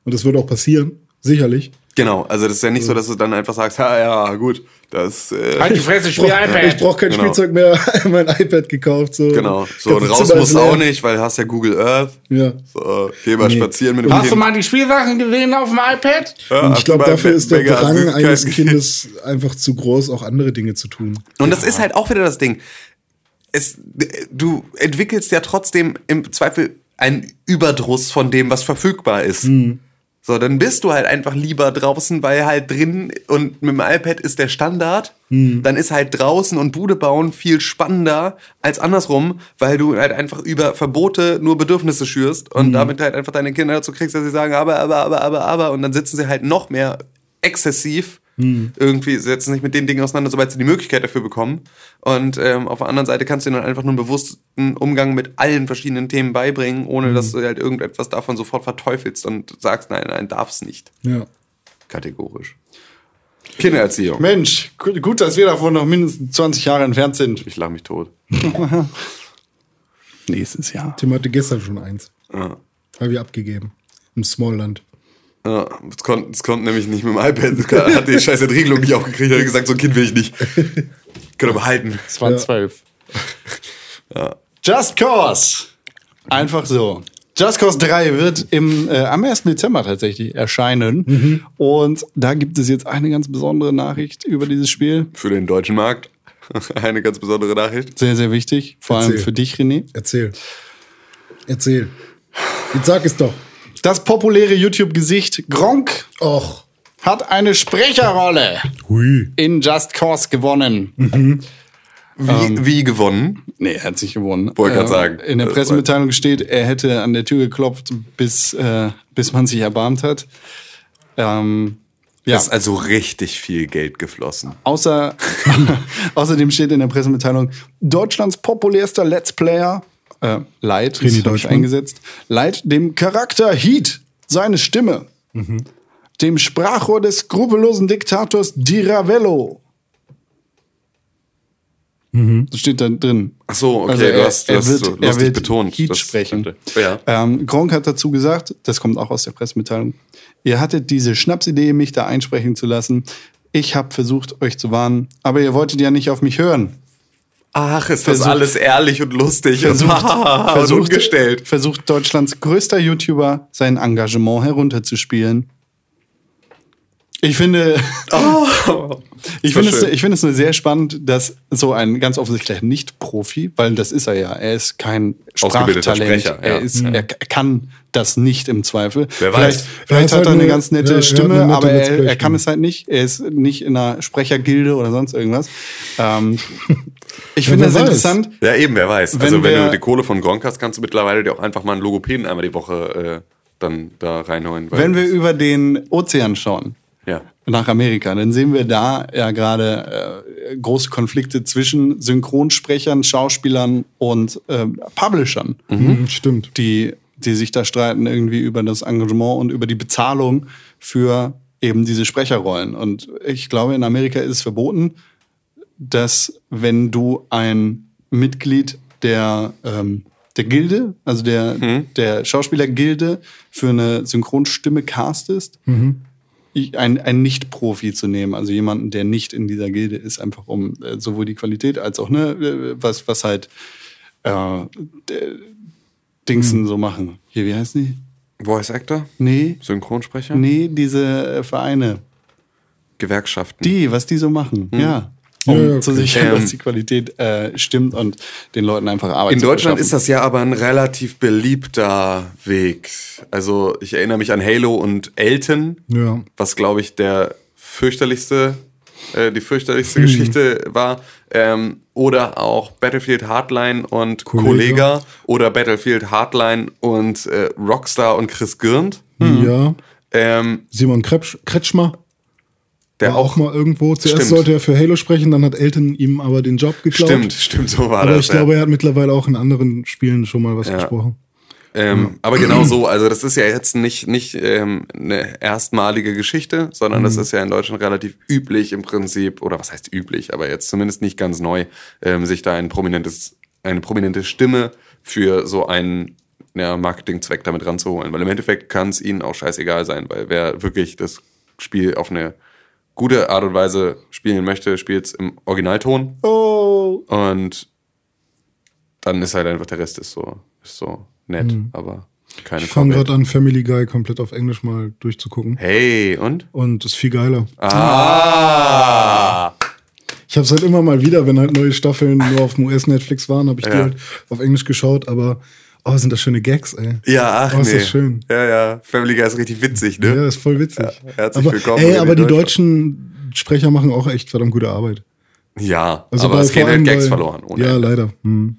Speaker 4: Und das wird auch passieren, sicherlich.
Speaker 5: Genau, also das ist ja nicht so, dass du dann einfach sagst, ja, ja, gut, das, äh,
Speaker 6: Halt die Fresse,
Speaker 4: Ich
Speaker 6: spiel
Speaker 4: brauche
Speaker 6: iPad.
Speaker 4: brauch kein
Speaker 5: Genau.
Speaker 4: Spielzeug mehr, [laughs] mein iPad gekauft. So.
Speaker 5: genau, so und raus du auch nicht, weil du hast ja Google Earth.
Speaker 4: Ja.
Speaker 5: So, geh mal
Speaker 4: Nee.
Speaker 5: spazieren mit dem
Speaker 6: Hast
Speaker 5: Kind.
Speaker 6: du mal die Spielsachen gesehen auf dem iPad?
Speaker 5: Ja,
Speaker 4: Und ich glaube, dafür ist der Drang eines? Kindes einfach zu groß, auch andere Dinge zu tun.
Speaker 5: Und das ist halt auch wieder das Ding. Es, du entwickelst ja trotzdem im Zweifel einen Überdruss von dem, was verfügbar ist. So, dann bist du halt einfach lieber draußen, weil halt drin und mit dem iPad ist der Standard. Dann ist halt draußen und Bude bauen viel spannender als andersrum, weil du halt einfach über Verbote nur Bedürfnisse schürst und damit halt einfach deine Kinder dazu kriegst, dass sie sagen, aber, aber, aber, aber, aber. Und dann sitzen sie halt noch mehr exzessiv irgendwie setzen sich mit den Dingen auseinander, sobald sie die Möglichkeit dafür bekommen. Und ähm, auf der anderen Seite kannst du ihnen dann einfach nur einen bewussten Umgang mit allen verschiedenen Themen beibringen, ohne dass du halt irgendetwas davon sofort verteufelst und sagst, nein, nein, darf's nicht.
Speaker 4: Ja.
Speaker 5: Kategorisch. Kindererziehung.
Speaker 3: Mensch, gut, gut, dass wir davon noch mindestens 20 Jahre entfernt sind.
Speaker 5: Ich lache mich tot. [laughs]
Speaker 3: Nächstes Jahr.
Speaker 4: Tim hatte gestern schon eins.
Speaker 5: Ja.
Speaker 4: Habe ich abgegeben. Im Smallland.
Speaker 5: Ja, es konnte, es konnte nämlich nicht mit dem iPad. Es hat die scheiß Entriegelung nicht aufgekriegt. Er hat gesagt, so ein Kind will ich nicht. Könnt ihr behalten.
Speaker 3: Es waren zwölf. Just Cause. Einfach so. Just Cause 3 wird im, äh, am 1. Dezember tatsächlich erscheinen. Und da gibt es jetzt eine ganz besondere Nachricht über dieses Spiel.
Speaker 5: Für den deutschen Markt [laughs] eine ganz besondere Nachricht.
Speaker 3: Sehr, sehr wichtig. Vor allem
Speaker 4: Erzähl.
Speaker 3: für dich, René.
Speaker 4: Erzähl. Erzähl. Jetzt sag es doch.
Speaker 3: Das populäre YouTube-Gesicht Gronk
Speaker 4: Och.
Speaker 3: hat eine Sprecherrolle
Speaker 4: Hui.
Speaker 3: in Just Cause gewonnen.
Speaker 5: Wie, wie gewonnen?
Speaker 3: Nee, er hat sich gewonnen. Äh,
Speaker 5: Wollte grad sagen.
Speaker 3: In der
Speaker 5: Das
Speaker 3: Pressemitteilung steht, er hätte an der Tür geklopft, bis, äh, bis man sich erbarmt hat. Ähm, ja,
Speaker 5: Ist also richtig viel Geld geflossen.
Speaker 3: außer, [laughs] außerdem steht in der Pressemitteilung, Deutschlands populärster Let's Player, äh, Light, ich
Speaker 4: Deutschmann.
Speaker 3: eingesetzt, Light dem Charakter Heat, seine Stimme,
Speaker 5: Mhm.
Speaker 3: dem Sprachrohr des skrupellosen Diktators Di Ravello. Das steht da drin.
Speaker 5: Ach so, okay,
Speaker 3: Also
Speaker 5: du
Speaker 3: er-
Speaker 5: hast, du
Speaker 3: er
Speaker 5: hast
Speaker 3: wird-
Speaker 5: so
Speaker 3: er wird
Speaker 5: betont.
Speaker 3: Heat
Speaker 5: Das
Speaker 3: sprechen.
Speaker 5: Ja.
Speaker 3: Ähm, Gronk hat dazu gesagt, das kommt auch aus der Pressemitteilung, ihr hattet diese Schnapsidee, mich da einsprechen zu lassen. Ich habe versucht, euch zu warnen, aber ihr wolltet ja nicht auf mich hören.
Speaker 5: Ach, ist das
Speaker 3: Versucht-
Speaker 5: alles ehrlich und lustig und, [laughs] und umgestellt.
Speaker 3: versucht Deutschlands größter YouTuber sein Engagement herunterzuspielen. Ich finde, [laughs] [laughs] ich finde es, ich finde es nur sehr spannend, dass so ein ganz offensichtlicher Nicht-Profi, weil das ist er ja, er ist kein Sprachtalent,
Speaker 5: Sprecher,
Speaker 3: er
Speaker 5: ja.
Speaker 3: ist, er kann das nicht im Zweifel.
Speaker 5: Wer
Speaker 3: vielleicht
Speaker 5: weiß.
Speaker 3: vielleicht
Speaker 4: Er
Speaker 3: hat
Speaker 4: ist
Speaker 3: er
Speaker 4: halt
Speaker 3: eine
Speaker 4: eine-
Speaker 3: ganz nette
Speaker 4: ja, er
Speaker 3: Stimme,
Speaker 4: nette
Speaker 3: aber er, er kann es halt nicht. Er ist nicht in einer Sprechergilde oder sonst irgendwas. Ähm, ich finde das
Speaker 4: weiß.
Speaker 3: interessant.
Speaker 5: Ja, eben, wer weiß.
Speaker 3: Wenn
Speaker 5: also, wenn
Speaker 3: wir-
Speaker 5: du die Kohle von Gronk hast, kannst du mittlerweile dir auch einfach mal einen Logopäden einmal die Woche äh, dann da reinholen. weil-
Speaker 3: Wenn wir über den Ozean schauen,
Speaker 5: ja.
Speaker 3: nach Amerika, dann sehen wir da ja gerade äh, große Konflikte zwischen Synchronsprechern, Schauspielern und äh, Publishern,
Speaker 4: Mhm, stimmt.
Speaker 3: die, die sich da streiten irgendwie über das Engagement und über die Bezahlung für eben diese Sprecherrollen. Und ich glaube, in Amerika ist es verboten, dass wenn du ein Mitglied der, ähm, der Gilde, also der, der Schauspielergilde für eine Synchronstimme castest, ich- ein, ein Nicht-Profi zu nehmen, also jemanden, der nicht in dieser Gilde ist, einfach um äh, sowohl die Qualität als auch, ne, äh, was, was halt äh, Dingsen so machen. Hier, wie heißen die?
Speaker 5: Voice Actor?
Speaker 3: Nee,
Speaker 5: Synchronsprecher?
Speaker 3: nee, diese äh, Vereine.
Speaker 5: Gewerkschaften.
Speaker 3: Die, was die so machen, ja. Um
Speaker 4: Ja, okay.
Speaker 3: zu sichern,
Speaker 5: Ähm,
Speaker 3: dass die Qualität äh, stimmt und den Leuten einfach Arbeit
Speaker 5: In
Speaker 3: zu
Speaker 5: Deutschland ist das ja aber ein relativ beliebter Weg. Also ich erinnere mich an Halo und Elton,
Speaker 4: Ja.
Speaker 5: was glaube ich der fürchterlichste, äh, die fürchterlichste Geschichte war. Ähm, oder auch Battlefield Hardline und
Speaker 4: Kollega.
Speaker 5: Kollega oder Battlefield Hardline und äh, Rockstar und Chris Gürnt.
Speaker 4: Ja.
Speaker 5: Ähm,
Speaker 4: Simon Kretsch, Kretschmer
Speaker 5: der
Speaker 4: war auch
Speaker 5: auch
Speaker 4: mal irgendwo. Zuerst
Speaker 5: Stimmt.
Speaker 4: sollte er für Halo sprechen, dann hat Elton ihm aber den Job geklaut.
Speaker 5: Stimmt, stimmt, so war
Speaker 4: Aber
Speaker 5: das.
Speaker 4: ich
Speaker 5: ja.
Speaker 4: glaube, er hat mittlerweile auch in anderen Spielen schon mal was
Speaker 5: Ja.
Speaker 4: gesprochen.
Speaker 5: Ähm, aber genau so, also das ist ja jetzt nicht, nicht ähm, eine erstmalige Geschichte, sondern das ist ja in Deutschland relativ üblich im Prinzip, oder was heißt üblich, aber jetzt zumindest nicht ganz neu, ähm, sich da ein prominentes, eine prominente Stimme für so einen ja, Marketingzweck damit ranzuholen. Weil im Endeffekt kann es ihnen auch scheißegal sein, weil wer wirklich das Spiel auf eine gute Art und Weise spielen möchte, spielt es im Originalton.
Speaker 3: Oh.
Speaker 5: Und dann ist halt einfach der Rest ist so, ist so nett, aber keine
Speaker 4: Ich fange gerade an, Family Guy komplett auf Englisch mal durchzugucken.
Speaker 5: Hey, und?
Speaker 4: Und ist viel geiler.
Speaker 5: Ah!
Speaker 4: Ich habe es halt immer mal wieder, wenn halt neue Staffeln nur auf dem US-Netflix waren, habe ich die
Speaker 5: Ja.
Speaker 4: halt auf Englisch geschaut, aber oh, sind das schöne Gags, ey.
Speaker 5: Ja, ach
Speaker 4: Oh, ist
Speaker 5: nee.
Speaker 4: das schön.
Speaker 5: Ja, ja. Family Guy ist richtig witzig, ne?
Speaker 4: Ja, ist voll witzig.
Speaker 5: Ja, herzlich
Speaker 4: aber,
Speaker 5: willkommen
Speaker 4: Ey, aber die deutschen Sprecher machen auch echt verdammt gute Arbeit.
Speaker 5: Ja,
Speaker 4: Also
Speaker 5: aber es gehen halt Gags
Speaker 4: bei-
Speaker 5: verloren. Ohne
Speaker 4: Ja,
Speaker 5: Ende.
Speaker 4: leider. Hm.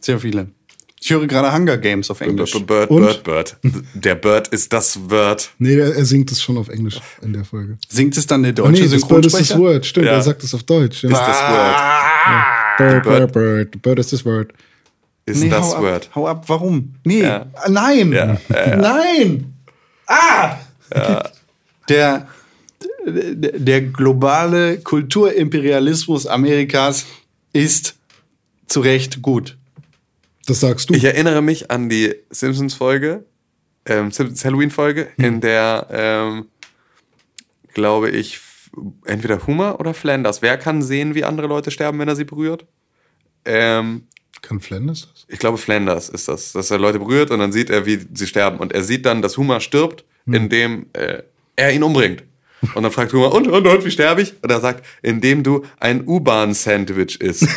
Speaker 3: Sehr viele. Ich höre gerade Hunger Games auf Englisch.
Speaker 5: Bird,
Speaker 4: Und?
Speaker 5: Bird, Bird. Der Bird ist das Word.
Speaker 4: Nee, er, er singt es schon auf Englisch in der Folge.
Speaker 3: Singt es dann der
Speaker 4: Oh,
Speaker 3: deutsche
Speaker 4: nee, das Bird ist das
Speaker 3: Synchronsprecher?
Speaker 4: Word. Stimmt,
Speaker 5: Ja.
Speaker 4: er sagt es auf Deutsch. Ja.
Speaker 5: Ist das Word.
Speaker 4: Bird,
Speaker 5: Bird.
Speaker 4: Bird, Bird. The Bird is this word.
Speaker 5: Ist
Speaker 3: Nee,
Speaker 5: das
Speaker 3: hau
Speaker 5: Word.
Speaker 3: Ab, hau ab, warum? Nee,
Speaker 5: Ja.
Speaker 3: Ah, nein,
Speaker 5: Ja,
Speaker 3: nein. Ah! Der, der, der globale Kulturimperialismus Amerikas ist zu Recht gut.
Speaker 4: Das sagst du.
Speaker 5: Ich erinnere mich an die Simpsons-Folge, ähm, Simpsons Halloween-Folge, in der, ähm, glaube ich, entweder Homer oder Flanders. Wer kann sehen, wie andere Leute sterben, wenn er sie berührt? Ähm,
Speaker 4: Kann Flanders das?
Speaker 5: ich glaube, Flanders ist das, dass er Leute berührt und dann sieht er, wie sie sterben. Und er sieht dann, dass Homer stirbt, indem äh, er ihn umbringt. Und dann fragt Homer, und, und, und, wie sterbe ich? Und er sagt, indem du ein U-Bahn-Sandwich isst.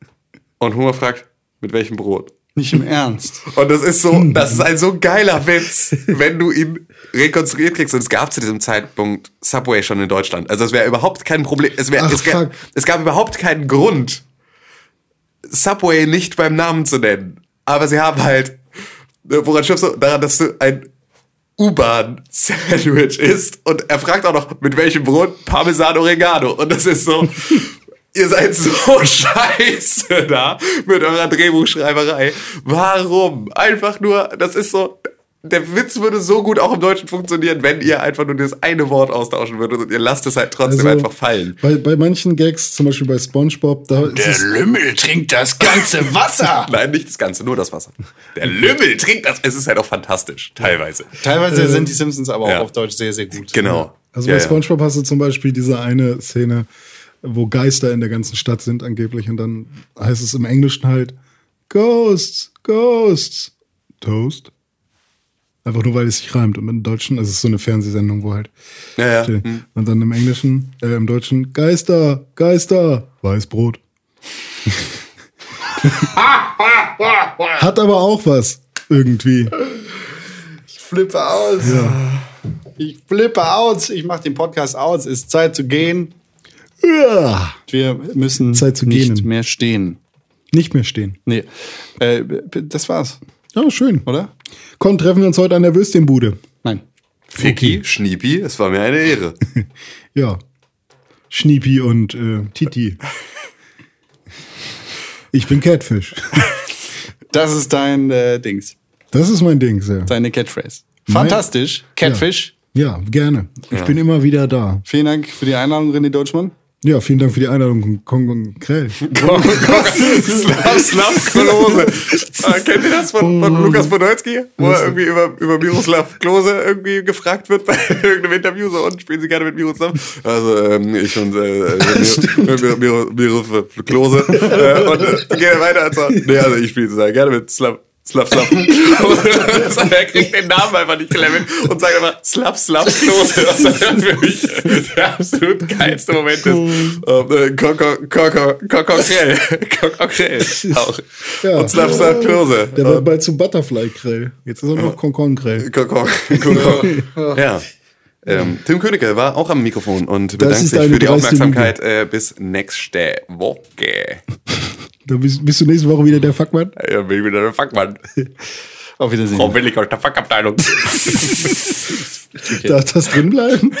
Speaker 5: [laughs] und Homer fragt, mit welchem Brot?
Speaker 3: Nicht im Ernst. [laughs]
Speaker 5: Und das ist so, das ist ein so geiler Witz, wenn du ihn rekonstruiert kriegst. Und es gab zu diesem Zeitpunkt Subway schon in Deutschland. Also es wäre überhaupt kein Problem. Es, wär,
Speaker 4: Ach,
Speaker 5: es, gab, es gab überhaupt keinen Grund, Subway nicht beim Namen zu nennen. Aber sie haben halt, äh, woran schiffst du? Daran, dass du ein U-Bahn-Sandwich isst. Und er fragt auch noch, mit welchem Brot? Parmesan Oregano. Und das ist so, [laughs] ihr seid so [laughs] scheiße da mit eurer Drehbuchschreiberei. Warum? Einfach nur, das ist so, der Witz würde so gut auch im Deutschen funktionieren, wenn ihr einfach nur das eine Wort austauschen würdet und ihr lasst es halt trotzdem
Speaker 4: Also,
Speaker 5: einfach fallen.
Speaker 4: Bei, bei manchen Gags, zum Beispiel bei SpongeBob, da ist es,
Speaker 3: Lümmel trinkt das ganze [laughs] Wasser.
Speaker 5: Nein, nicht das Ganze, nur das Wasser. Der Lümmel trinkt das. Es ist halt auch fantastisch, teilweise.
Speaker 3: Teilweise sind die Simpsons aber auch
Speaker 5: ja.
Speaker 3: auf Deutsch sehr, sehr gut.
Speaker 5: Genau.
Speaker 4: also
Speaker 5: Ja,
Speaker 4: bei
Speaker 5: ja.
Speaker 4: SpongeBob hast du zum Beispiel diese eine Szene, wo Geister in der ganzen Stadt sind angeblich und dann heißt es im Englischen halt Ghosts, Ghosts, Toast. Einfach nur, weil es sich reimt. Und im Deutschen, das ist so eine Fernsehsendung, wo halt
Speaker 5: Ja, ja.
Speaker 4: steht.
Speaker 5: Hm.
Speaker 4: Und dann im Englischen, äh, im Deutschen, Geister, Geister, Weißbrot. [laughs] Hat aber auch was, irgendwie.
Speaker 3: Ich flippe aus. Ich flippe aus. Ich mache den Podcast aus. Ist Zeit zu gehen.
Speaker 4: Ja.
Speaker 3: Wir müssen
Speaker 4: Zeit zu
Speaker 3: nicht
Speaker 4: gehen.
Speaker 3: mehr stehen.
Speaker 4: Nicht mehr stehen.
Speaker 3: Nee. Äh, das war's,
Speaker 4: Ja, schön.
Speaker 3: oder?
Speaker 4: Komm, treffen wir uns heute an der Würstchenbude.
Speaker 3: Nein.
Speaker 5: Ficky, Schniepi, es war mir eine Ehre. [laughs]
Speaker 4: Ja. Schniepi und äh, Titi. Ich bin Catfish. [laughs]
Speaker 3: Das ist dein äh, Dings.
Speaker 4: Das ist mein Ding, sehr.
Speaker 3: Deine Catphrase. Fantastisch. Catfish.
Speaker 4: Ja, gerne. Ich bin immer wieder da.
Speaker 3: Vielen Dank für die Einladung, René Deutschmann.
Speaker 4: Ja, vielen Dank für die Einladung, Kong und Krell.
Speaker 5: Slav, Slav Klose. Ah, kennt ihr das von, von Lukas Podolski? Wo er irgendwie über, über Miroslav Klose irgendwie gefragt wird bei [laughs] irgendeinem Interview so und spielen sie gerne mit Miroslav? Also ähm, ich und äh, [laughs] Miro, Miroslav Klose. Äh, und äh, geht er weiter und so, nee, also ich spiele sehr gerne mit Slav. Slav. Und er kriegt den Namen einfach nicht gelevelt und sagt einfach Slav Slav Klose. Was [laughs] dann für mich der absolut geilste Moment ist. Ähm, äh, Koko Koko Koko Krell. Koko Krell. Auch.
Speaker 4: Ja.
Speaker 5: Und Slav Slav Klose.
Speaker 4: Der wird bald zu Butterfly Krell. Jetzt ist er noch Konkon Krell.
Speaker 5: Koko Koko. Ja. Ähm, Tim Königke war auch am Mikrofon und bedankt sich für die Aufmerksamkeit. Äh, bis nächste Woche. [laughs]
Speaker 4: Da bist, bist du nächste Woche wieder der Fuckmann?
Speaker 5: Ja, bin ich wieder der Fuckmann.
Speaker 3: Auf Wiedersehen.
Speaker 5: Frau Willig aus der Fuckabteilung. [laughs]
Speaker 4: Darf das drin bleiben? [laughs]